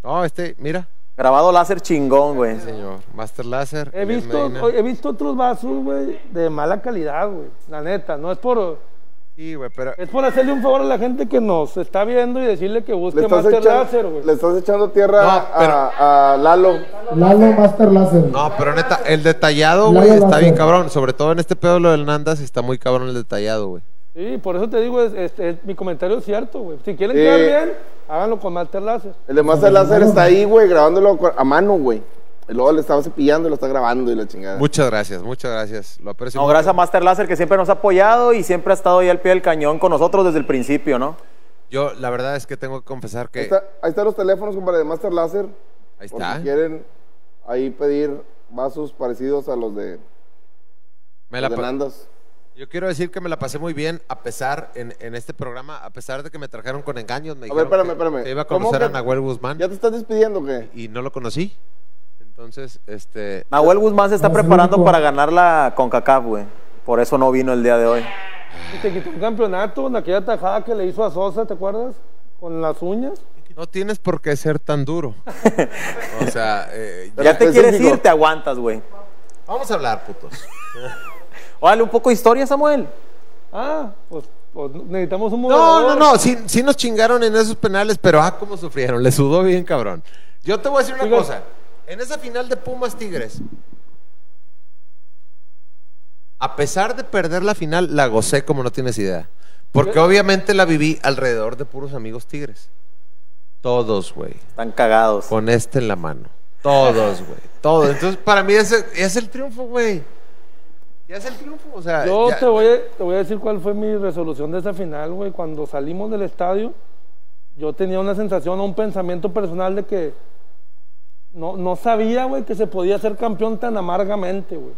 No, este, mira. Grabado láser chingón, güey. Señor. Master Láser. He visto, he visto otros vasos, güey, de mala calidad, güey. La neta, no es por... Sí, güey, pero. Es por hacerle un favor a la gente que nos está viendo y decirle que busque Master echando, Láser, güey. le estás echando tierra No, pero- a, a Lalo. Lalo Master Láser. No, pero neta, el detallado, güey, está Láser. bien cabrón. Sobre todo en este pedo lo del Nandas, está muy cabrón el detallado, güey. Sí, por eso te digo, es, es- es- mi comentario es cierto, güey. Si quieren Sí. quedar bien, háganlo con Master Láser. El de Master Láser está ahí, güey, grabándolo con- a mano, güey. Y luego le estaba cepillando y lo está grabando y la chingada. Muchas gracias, muchas gracias. Lo aprecio. No, mucho. gracias a Master Láser que siempre nos ha apoyado y siempre ha estado ahí al pie del cañón con nosotros desde el principio, ¿no? Yo, la verdad es que tengo que confesar Ahí, que. está- ahí están los teléfonos, compadre, de Master Láser. Ahí Por está. si quieren ahí pedir vasos parecidos a los de, Me la de. Yo quiero decir que me la pasé muy bien, a pesar, en, en este programa, a pesar de que me trajeron con engaños. Me A ver, espérame, que- espérame. que iba a ¿Cómo conocer a Nahuel Guzmán ¿Ya te estás despidiendo o qué? y no lo conocí. Entonces, este. Nahuel Guzmán se está No, preparando para ganar la CONCACAF, güey. Por eso no vino el día de hoy. Y te quitó un campeonato en aquella tajada que le hizo a Sosa, ¿te acuerdas? Con las uñas. No tienes por qué ser tan duro. o sea, eh, ya te quieres ir, te aguantas, güey. vamos a hablar, putos. Órale, un poco de historia, Samuel. Ah, pues, pues necesitamos un No, moderador. no, no, sí, sí nos chingaron en esos penales, pero ah, cómo sufrieron, le sudó bien cabrón. Yo te voy a decir una cosa, en esa final de Pumas Tigres, a pesar de perder la final, la gocé como no tienes idea. Porque obviamente la viví alrededor de puros amigos Tigres. Todos, güey. Están cagados. Con este en la mano. Todos, güey. Todos. Entonces, para mí ese es el triunfo, güey. Ya es el triunfo, o sea. Yo ya- te voy, a, te voy a decir cuál fue mi resolución de esa final, güey. Cuando salimos del estadio, yo tenía una sensación o un pensamiento personal de que no, no sabía, güey, que se podía ser campeón tan amargamente, güey.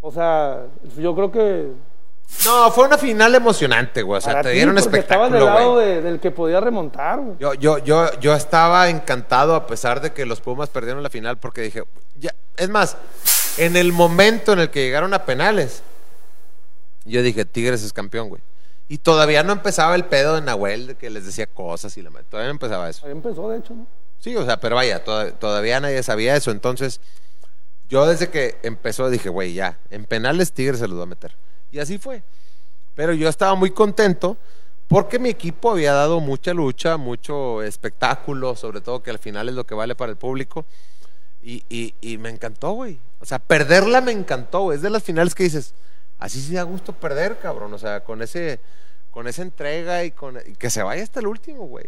O sea, yo creo que... No, fue una final emocionante, güey. O sea, te ti, dieron porque estabas espectáculo, del lado de- del que podía remontar, güey. Yo, yo, yo, yo estaba encantado a pesar de que los Pumas perdieron la final porque dije, ya, es más, en el momento en el que llegaron a penales, yo dije, Tigres es campeón, güey. Y todavía no empezaba el pedo de Nahuel de que les decía cosas y la todavía no empezaba eso. Ahí empezó, de hecho, ¿no? Sí, o sea, pero vaya, toda- todavía nadie sabía eso. Entonces, yo desde que empezó dije, güey, ya, en penales Tigres se los va a meter. Y así fue. Pero yo estaba muy contento porque mi equipo había dado mucha lucha, mucho espectáculo, sobre todo que al final es lo que vale para el público. Y, y- y me encantó, güey. O sea, perderla me encantó, güey. Es de las finales que dices, así sí da gusto perder, cabrón. O sea, con ese, con esa entrega y con y que se vaya hasta el último, güey.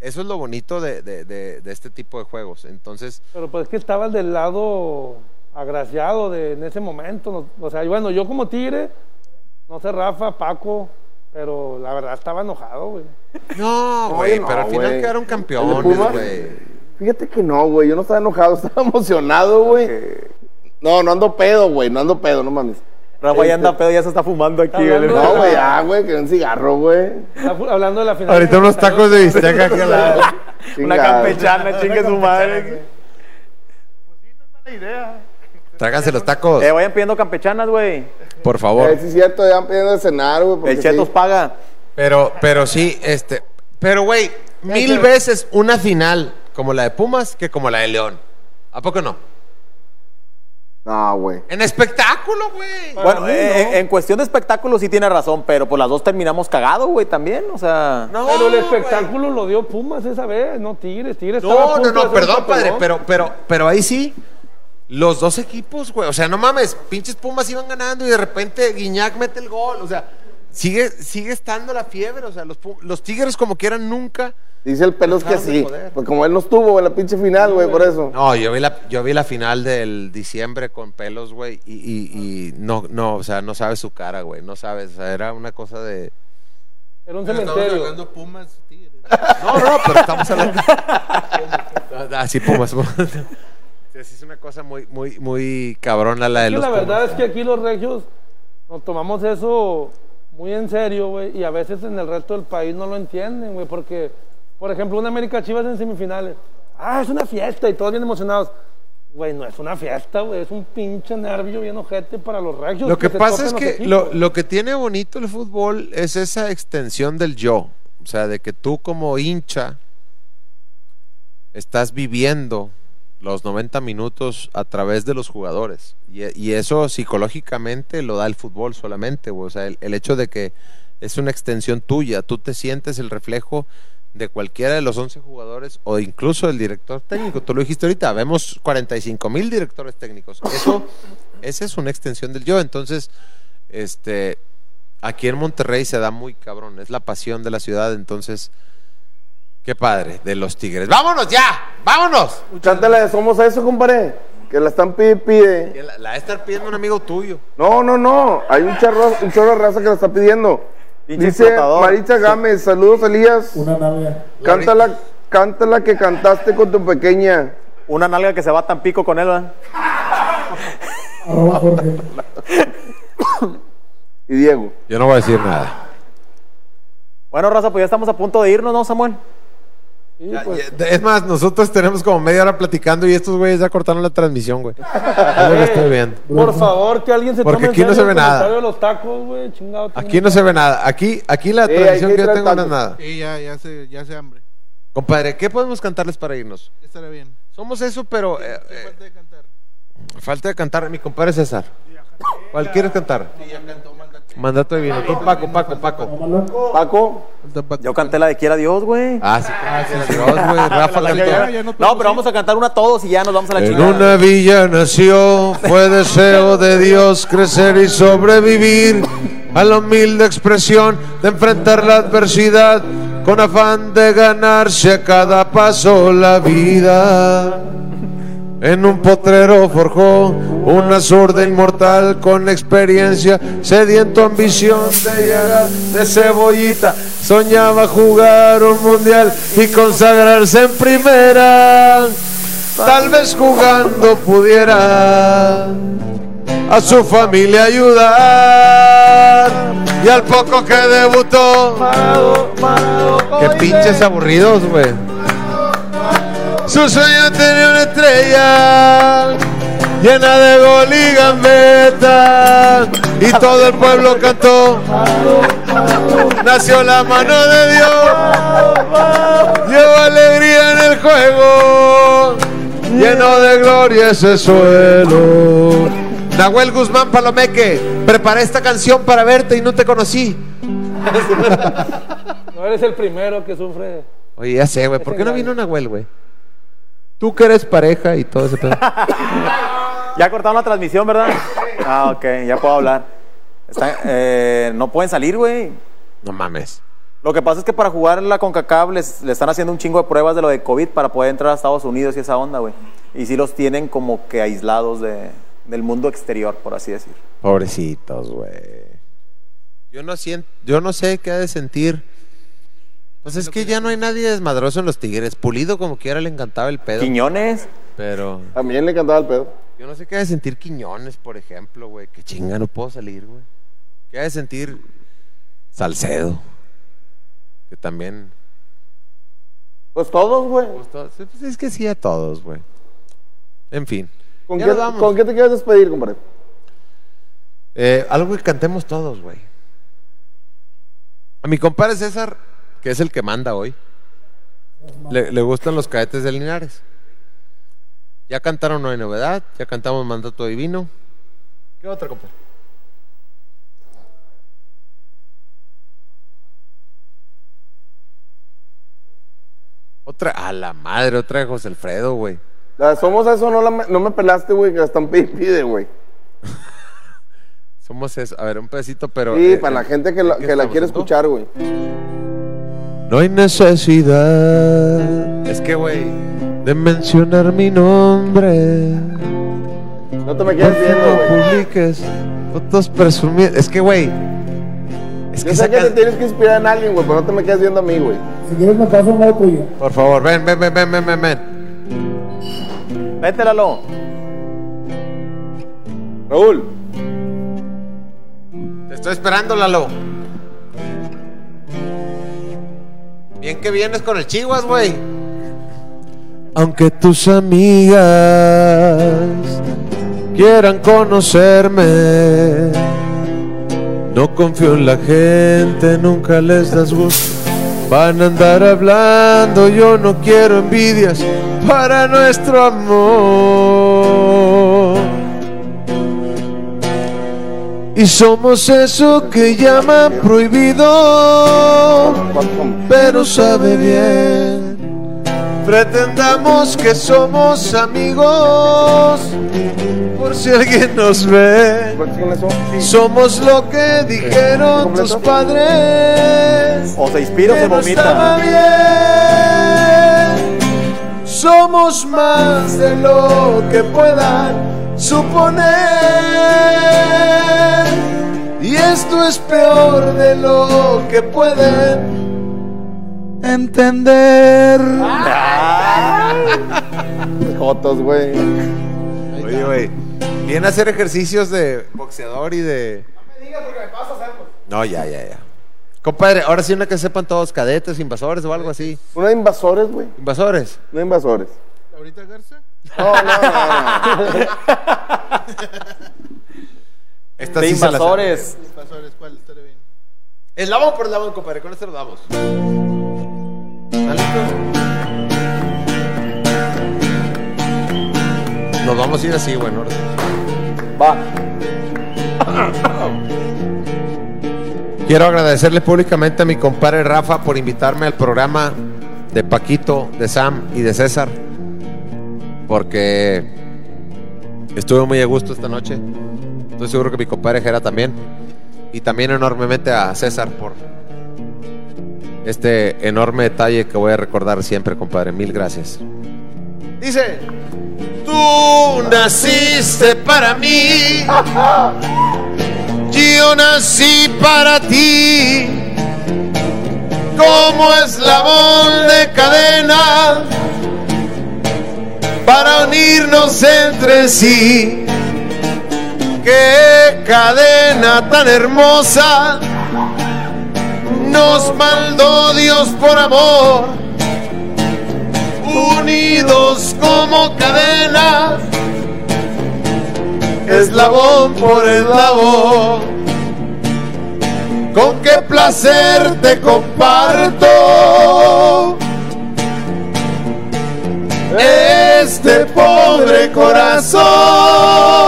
Eso es lo bonito de, de- de- de este tipo de juegos. Entonces, Pero pues es que estabas del lado agraciado de, en ese momento. no- O sea, y bueno, yo como tigre, no sé, Rafa, Paco, pero la verdad estaba enojado, güey. no, No, güey, no, pero al final quedaron ¿El de campeones, güey. Fíjate que no, güey. Yo no estaba enojado, estaba emocionado, güey. No, no ando pedo, güey. No ando pedo, no mames. Rafa ya anda pedo, ya se está fumando aquí, Hablando güey. No, güey, ya, güey, que un cigarro, güey. Hablando de la final. Ahorita unos tacos de bistec aquí al lado. Una campechana, chingue su madre. Tráganse los tacos, Eh, vayan pidiendo campechanas, güey. por favor. Eh, sí es cierto, ya han pedido de cenar, güey. El Chetos sí. paga. Pero, pero sí, este. Pero, güey, mil veces una final como la de Pumas que como la de León. ¿A poco no? No, güey. En espectáculo, güey. Bueno, eh, en cuestión de espectáculo sí tiene razón, pero pues las dos terminamos cagado, güey, también, o sea... pero el espectáculo lo dio Pumas esa vez, no Tigres. Tigres estaba a No, punto no, no, perdón, padre, pero, pero, pero ahí sí, los dos equipos, güey. O sea, no mames, pinches Pumas iban ganando y de repente Guiñac mete el gol. O sea, sigue, sigue estando la fiebre. O sea, los, los Tigres como quieran nunca. Dice el pelos que sí. Pues como él no estuvo en la pinche final, güey, por eso. No, yo vi la, yo vi la final del diciembre con pelos, güey, y, y, y no, no, o sea, no sabes su cara, güey, no sabes, o sea, era una cosa de... Era un estamos cementerio. Pumas, Tigres. No, no, pero estamos hablando... Ah, sí, Pumas, Pumas. Es una cosa muy, muy, muy cabrona la de Es que los la verdad Pumas. es que aquí los regios nos tomamos eso muy en serio, güey, y a veces en el resto del país no lo entienden, güey, porque, por ejemplo, una América Chivas en semifinales, ah, es una fiesta y todos bien emocionados. Güey, no es una fiesta, güey, es un pinche nervio bien ojete para los regios. Lo que se pasa es que lo, lo que tiene bonito el fútbol es esa extensión del yo. O sea, de que tú como hincha estás viviendo los 90 minutos a través de los jugadores. Y, eso psicológicamente lo da el fútbol solamente. O sea, el, el hecho de que es una extensión tuya. Tú te sientes el reflejo de cualquiera de los 11 jugadores o incluso del director técnico. Tú lo dijiste ahorita, vemos 45 mil directores técnicos. Eso, esa es una extensión del yo. Entonces, este, aquí en Monterrey se da muy cabrón. Es la pasión de la ciudad. Entonces, qué padre, de los Tigres. ¡Vámonos ya! ¡Vámonos! Cántale, somos eso, compadre. Que la están pide, pide. La, la estar pidiendo un amigo tuyo. No, no, no. Hay un charro, un chorro de raza que la está pidiendo. Pinche Dice explotador. Maritza Gámez, saludos Elías. Una nalga. Cántala, cántala que cantaste con tu pequeña. Una nalga que se va tan pico con él, ¿verdad? Arroba Jorge. Y Diego. Yo no voy a decir nada. Bueno, Raza, pues ya estamos a punto de irnos, ¿no, Samuel? Sí, Ya- pues, ya- es más, nosotros tenemos como media hora platicando y estos güeyes ya cortaron la transmisión, güey. Es lo que estoy viendo. por favor, que alguien se Porque tome aquí no se ve nada. comentario de los tacos, güey, chingado. tengo Aquí no se ve nada. Aquí, aquí la Sí, transmisión que que yo tengo no es nada. Sí, ya, ya se, ya se hambre. Compadre, ¿qué podemos cantarles para irnos? Estará bien. Somos eso, pero eh, ¿Qué eh, falta de cantar? falta de cantar. Mi compadre César. ¿Cuál quieres cantar? Sí, ya cantó. Mandato de vino. Tú, Paco, Paco, Paco. Paco. Yo canté la de Quiera Dios, güey. Ah, sí, sí, Dios, güey. Rafa cantó. ya no No, pero vamos a cantar una todos y ya nos vamos a la En chingada. una villa nació, fue deseo de Dios crecer y sobrevivir a la humilde expresión de enfrentar la adversidad con afán de ganarse a cada paso la vida. En un potrero forjó una zurda inmortal con experiencia, sediento ambición de llegar de cebollita. Soñaba jugar un mundial y consagrarse en primera. Tal vez jugando pudiera a su familia ayudar. Y al poco que debutó, qué pinches aburridos, güey. Su sueño tenía una estrella llena de gol y gambeta. Y todo el pueblo cantó. Nació la mano de Dios. Llevó alegría en el juego. Lleno de gloria ese suelo. Nahuel Guzmán Palomeque, preparé esta canción para verte y no te conocí. No eres el primero que sufre. Oye, ya sé, güey. ¿Por qué no vino Nahuel, güey? Tú que eres pareja y todo ese pedo. Ya cortaron la transmisión, ¿verdad? Ah, ok, ya puedo hablar. Están- eh, no pueden salir, güey. No mames. Lo que pasa es que para jugar la CONCACAF les, le están haciendo un chingo de pruebas de lo de COVID para poder entrar a Estados Unidos y esa onda, güey. Y sí los tienen como que aislados de, del mundo exterior, por así decir. Pobrecitos, güey. Yo no siento, yo no sé qué ha de sentir. Pues es que ya no hay nadie desmadroso en los Tigres. Pulido como quiera le encantaba el pedo. Quiñones. Pero también le encantaba el pedo. yo no sé qué ha de sentir Quiñones, por ejemplo, güey. Que chinga, no puedo salir, güey. ¿Qué ha de sentir Salcedo? Que también... Pues todos, güey. pues, todos- pues es que sí a todos, güey. En fin. ¿Con, Ya qué, nos vamos. ¿Con qué te quieres despedir, compadre? Eh, algo que cantemos todos, güey. A mi compadre César, que es el que manda hoy, le, le gustan los cadetes de Linares. Ya cantaron No hay novedad, ya cantamos Mandato Divino. ¿Qué otra, compadre? Otra, a la madre, otra de José Alfredo, güey. La Somos eso, no, la- no me pelaste, güey, que hasta un pi- pide, güey. Somos eso. A ver, un pedacito, pero. Sí, eh, para la eh, gente que la, ¿qué que la estamos quiere escuchar, güey. No hay necesidad. Es que, güey. De mencionar mi nombre. No te me quedes viendo, No güey. publiques fotos presumidas. Es que, güey. Es Yo que sé que te tienes que inspirar en alguien, güey, pero no te me quedes viendo a mí, güey. Si quieres me paso un tuyo. Por favor, ven, ven, ven, ven, ven, ven, ven. Vete, Lalo. Raúl. Te estoy esperando, Lalo. Bien que vienes con el Chihuas, güey. Aunque tus amigas quieran conocerme, no confío en la gente, nunca les das gusto. Van a andar hablando, yo no quiero envidias para nuestro amor. Y somos eso que llaman prohibido, pero sabe bien. Pretendamos que somos amigos, por si alguien nos ve. Somos lo que dijeron tus padres. O se inspira o se vomita. bien. Somos más de lo que puedan suponer. Esto es peor de lo que pueden entender. Jotos, güey. Oye, güey. Viene a hacer ejercicios de boxeador y de. No, ya, ya, ya. Compadre, ahora sí una que sepan todos, cadetes, invasores o algo así. Una de invasores, güey. Invasores. Una de invasores. ¿Ahorita Garza? No, no, no. Esta De sí invasores. Invasores, ¿cuál estaría bien? Eslabón por eslabón, compadre. Con esto lo damos. ¿Están listos? Nos vamos a ir así, bueno. Va. Quiero agradecerle públicamente a mi compadre Rafa por invitarme al programa de Paquito, de Sam y de César. Porque estuve muy a gusto esta noche. Estoy seguro que mi compadre Jera también. Y también enormemente a César por este enorme detalle que voy a recordar siempre, compadre. Mil gracias. Dice, tú naciste para mí. Yo nací para ti como eslabón de cadena para unirnos entre sí. Qué cadena tan hermosa nos mandó Dios por amor, unidos como cadenas eslabón por eslabón. Con qué placer te comparto este pobre corazón.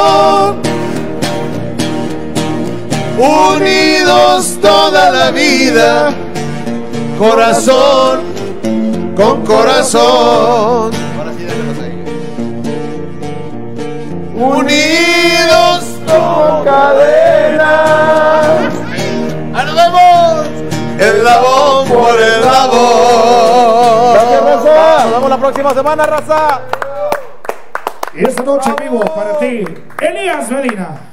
Unidos toda la vida, corazón con corazón. Unidos como cadenas. ¡Ahí nos vemos! El labón por el labón. Gracias, raza. Nos vemos la próxima semana, raza. Y esta noche en vivo para ti, Elías Medina.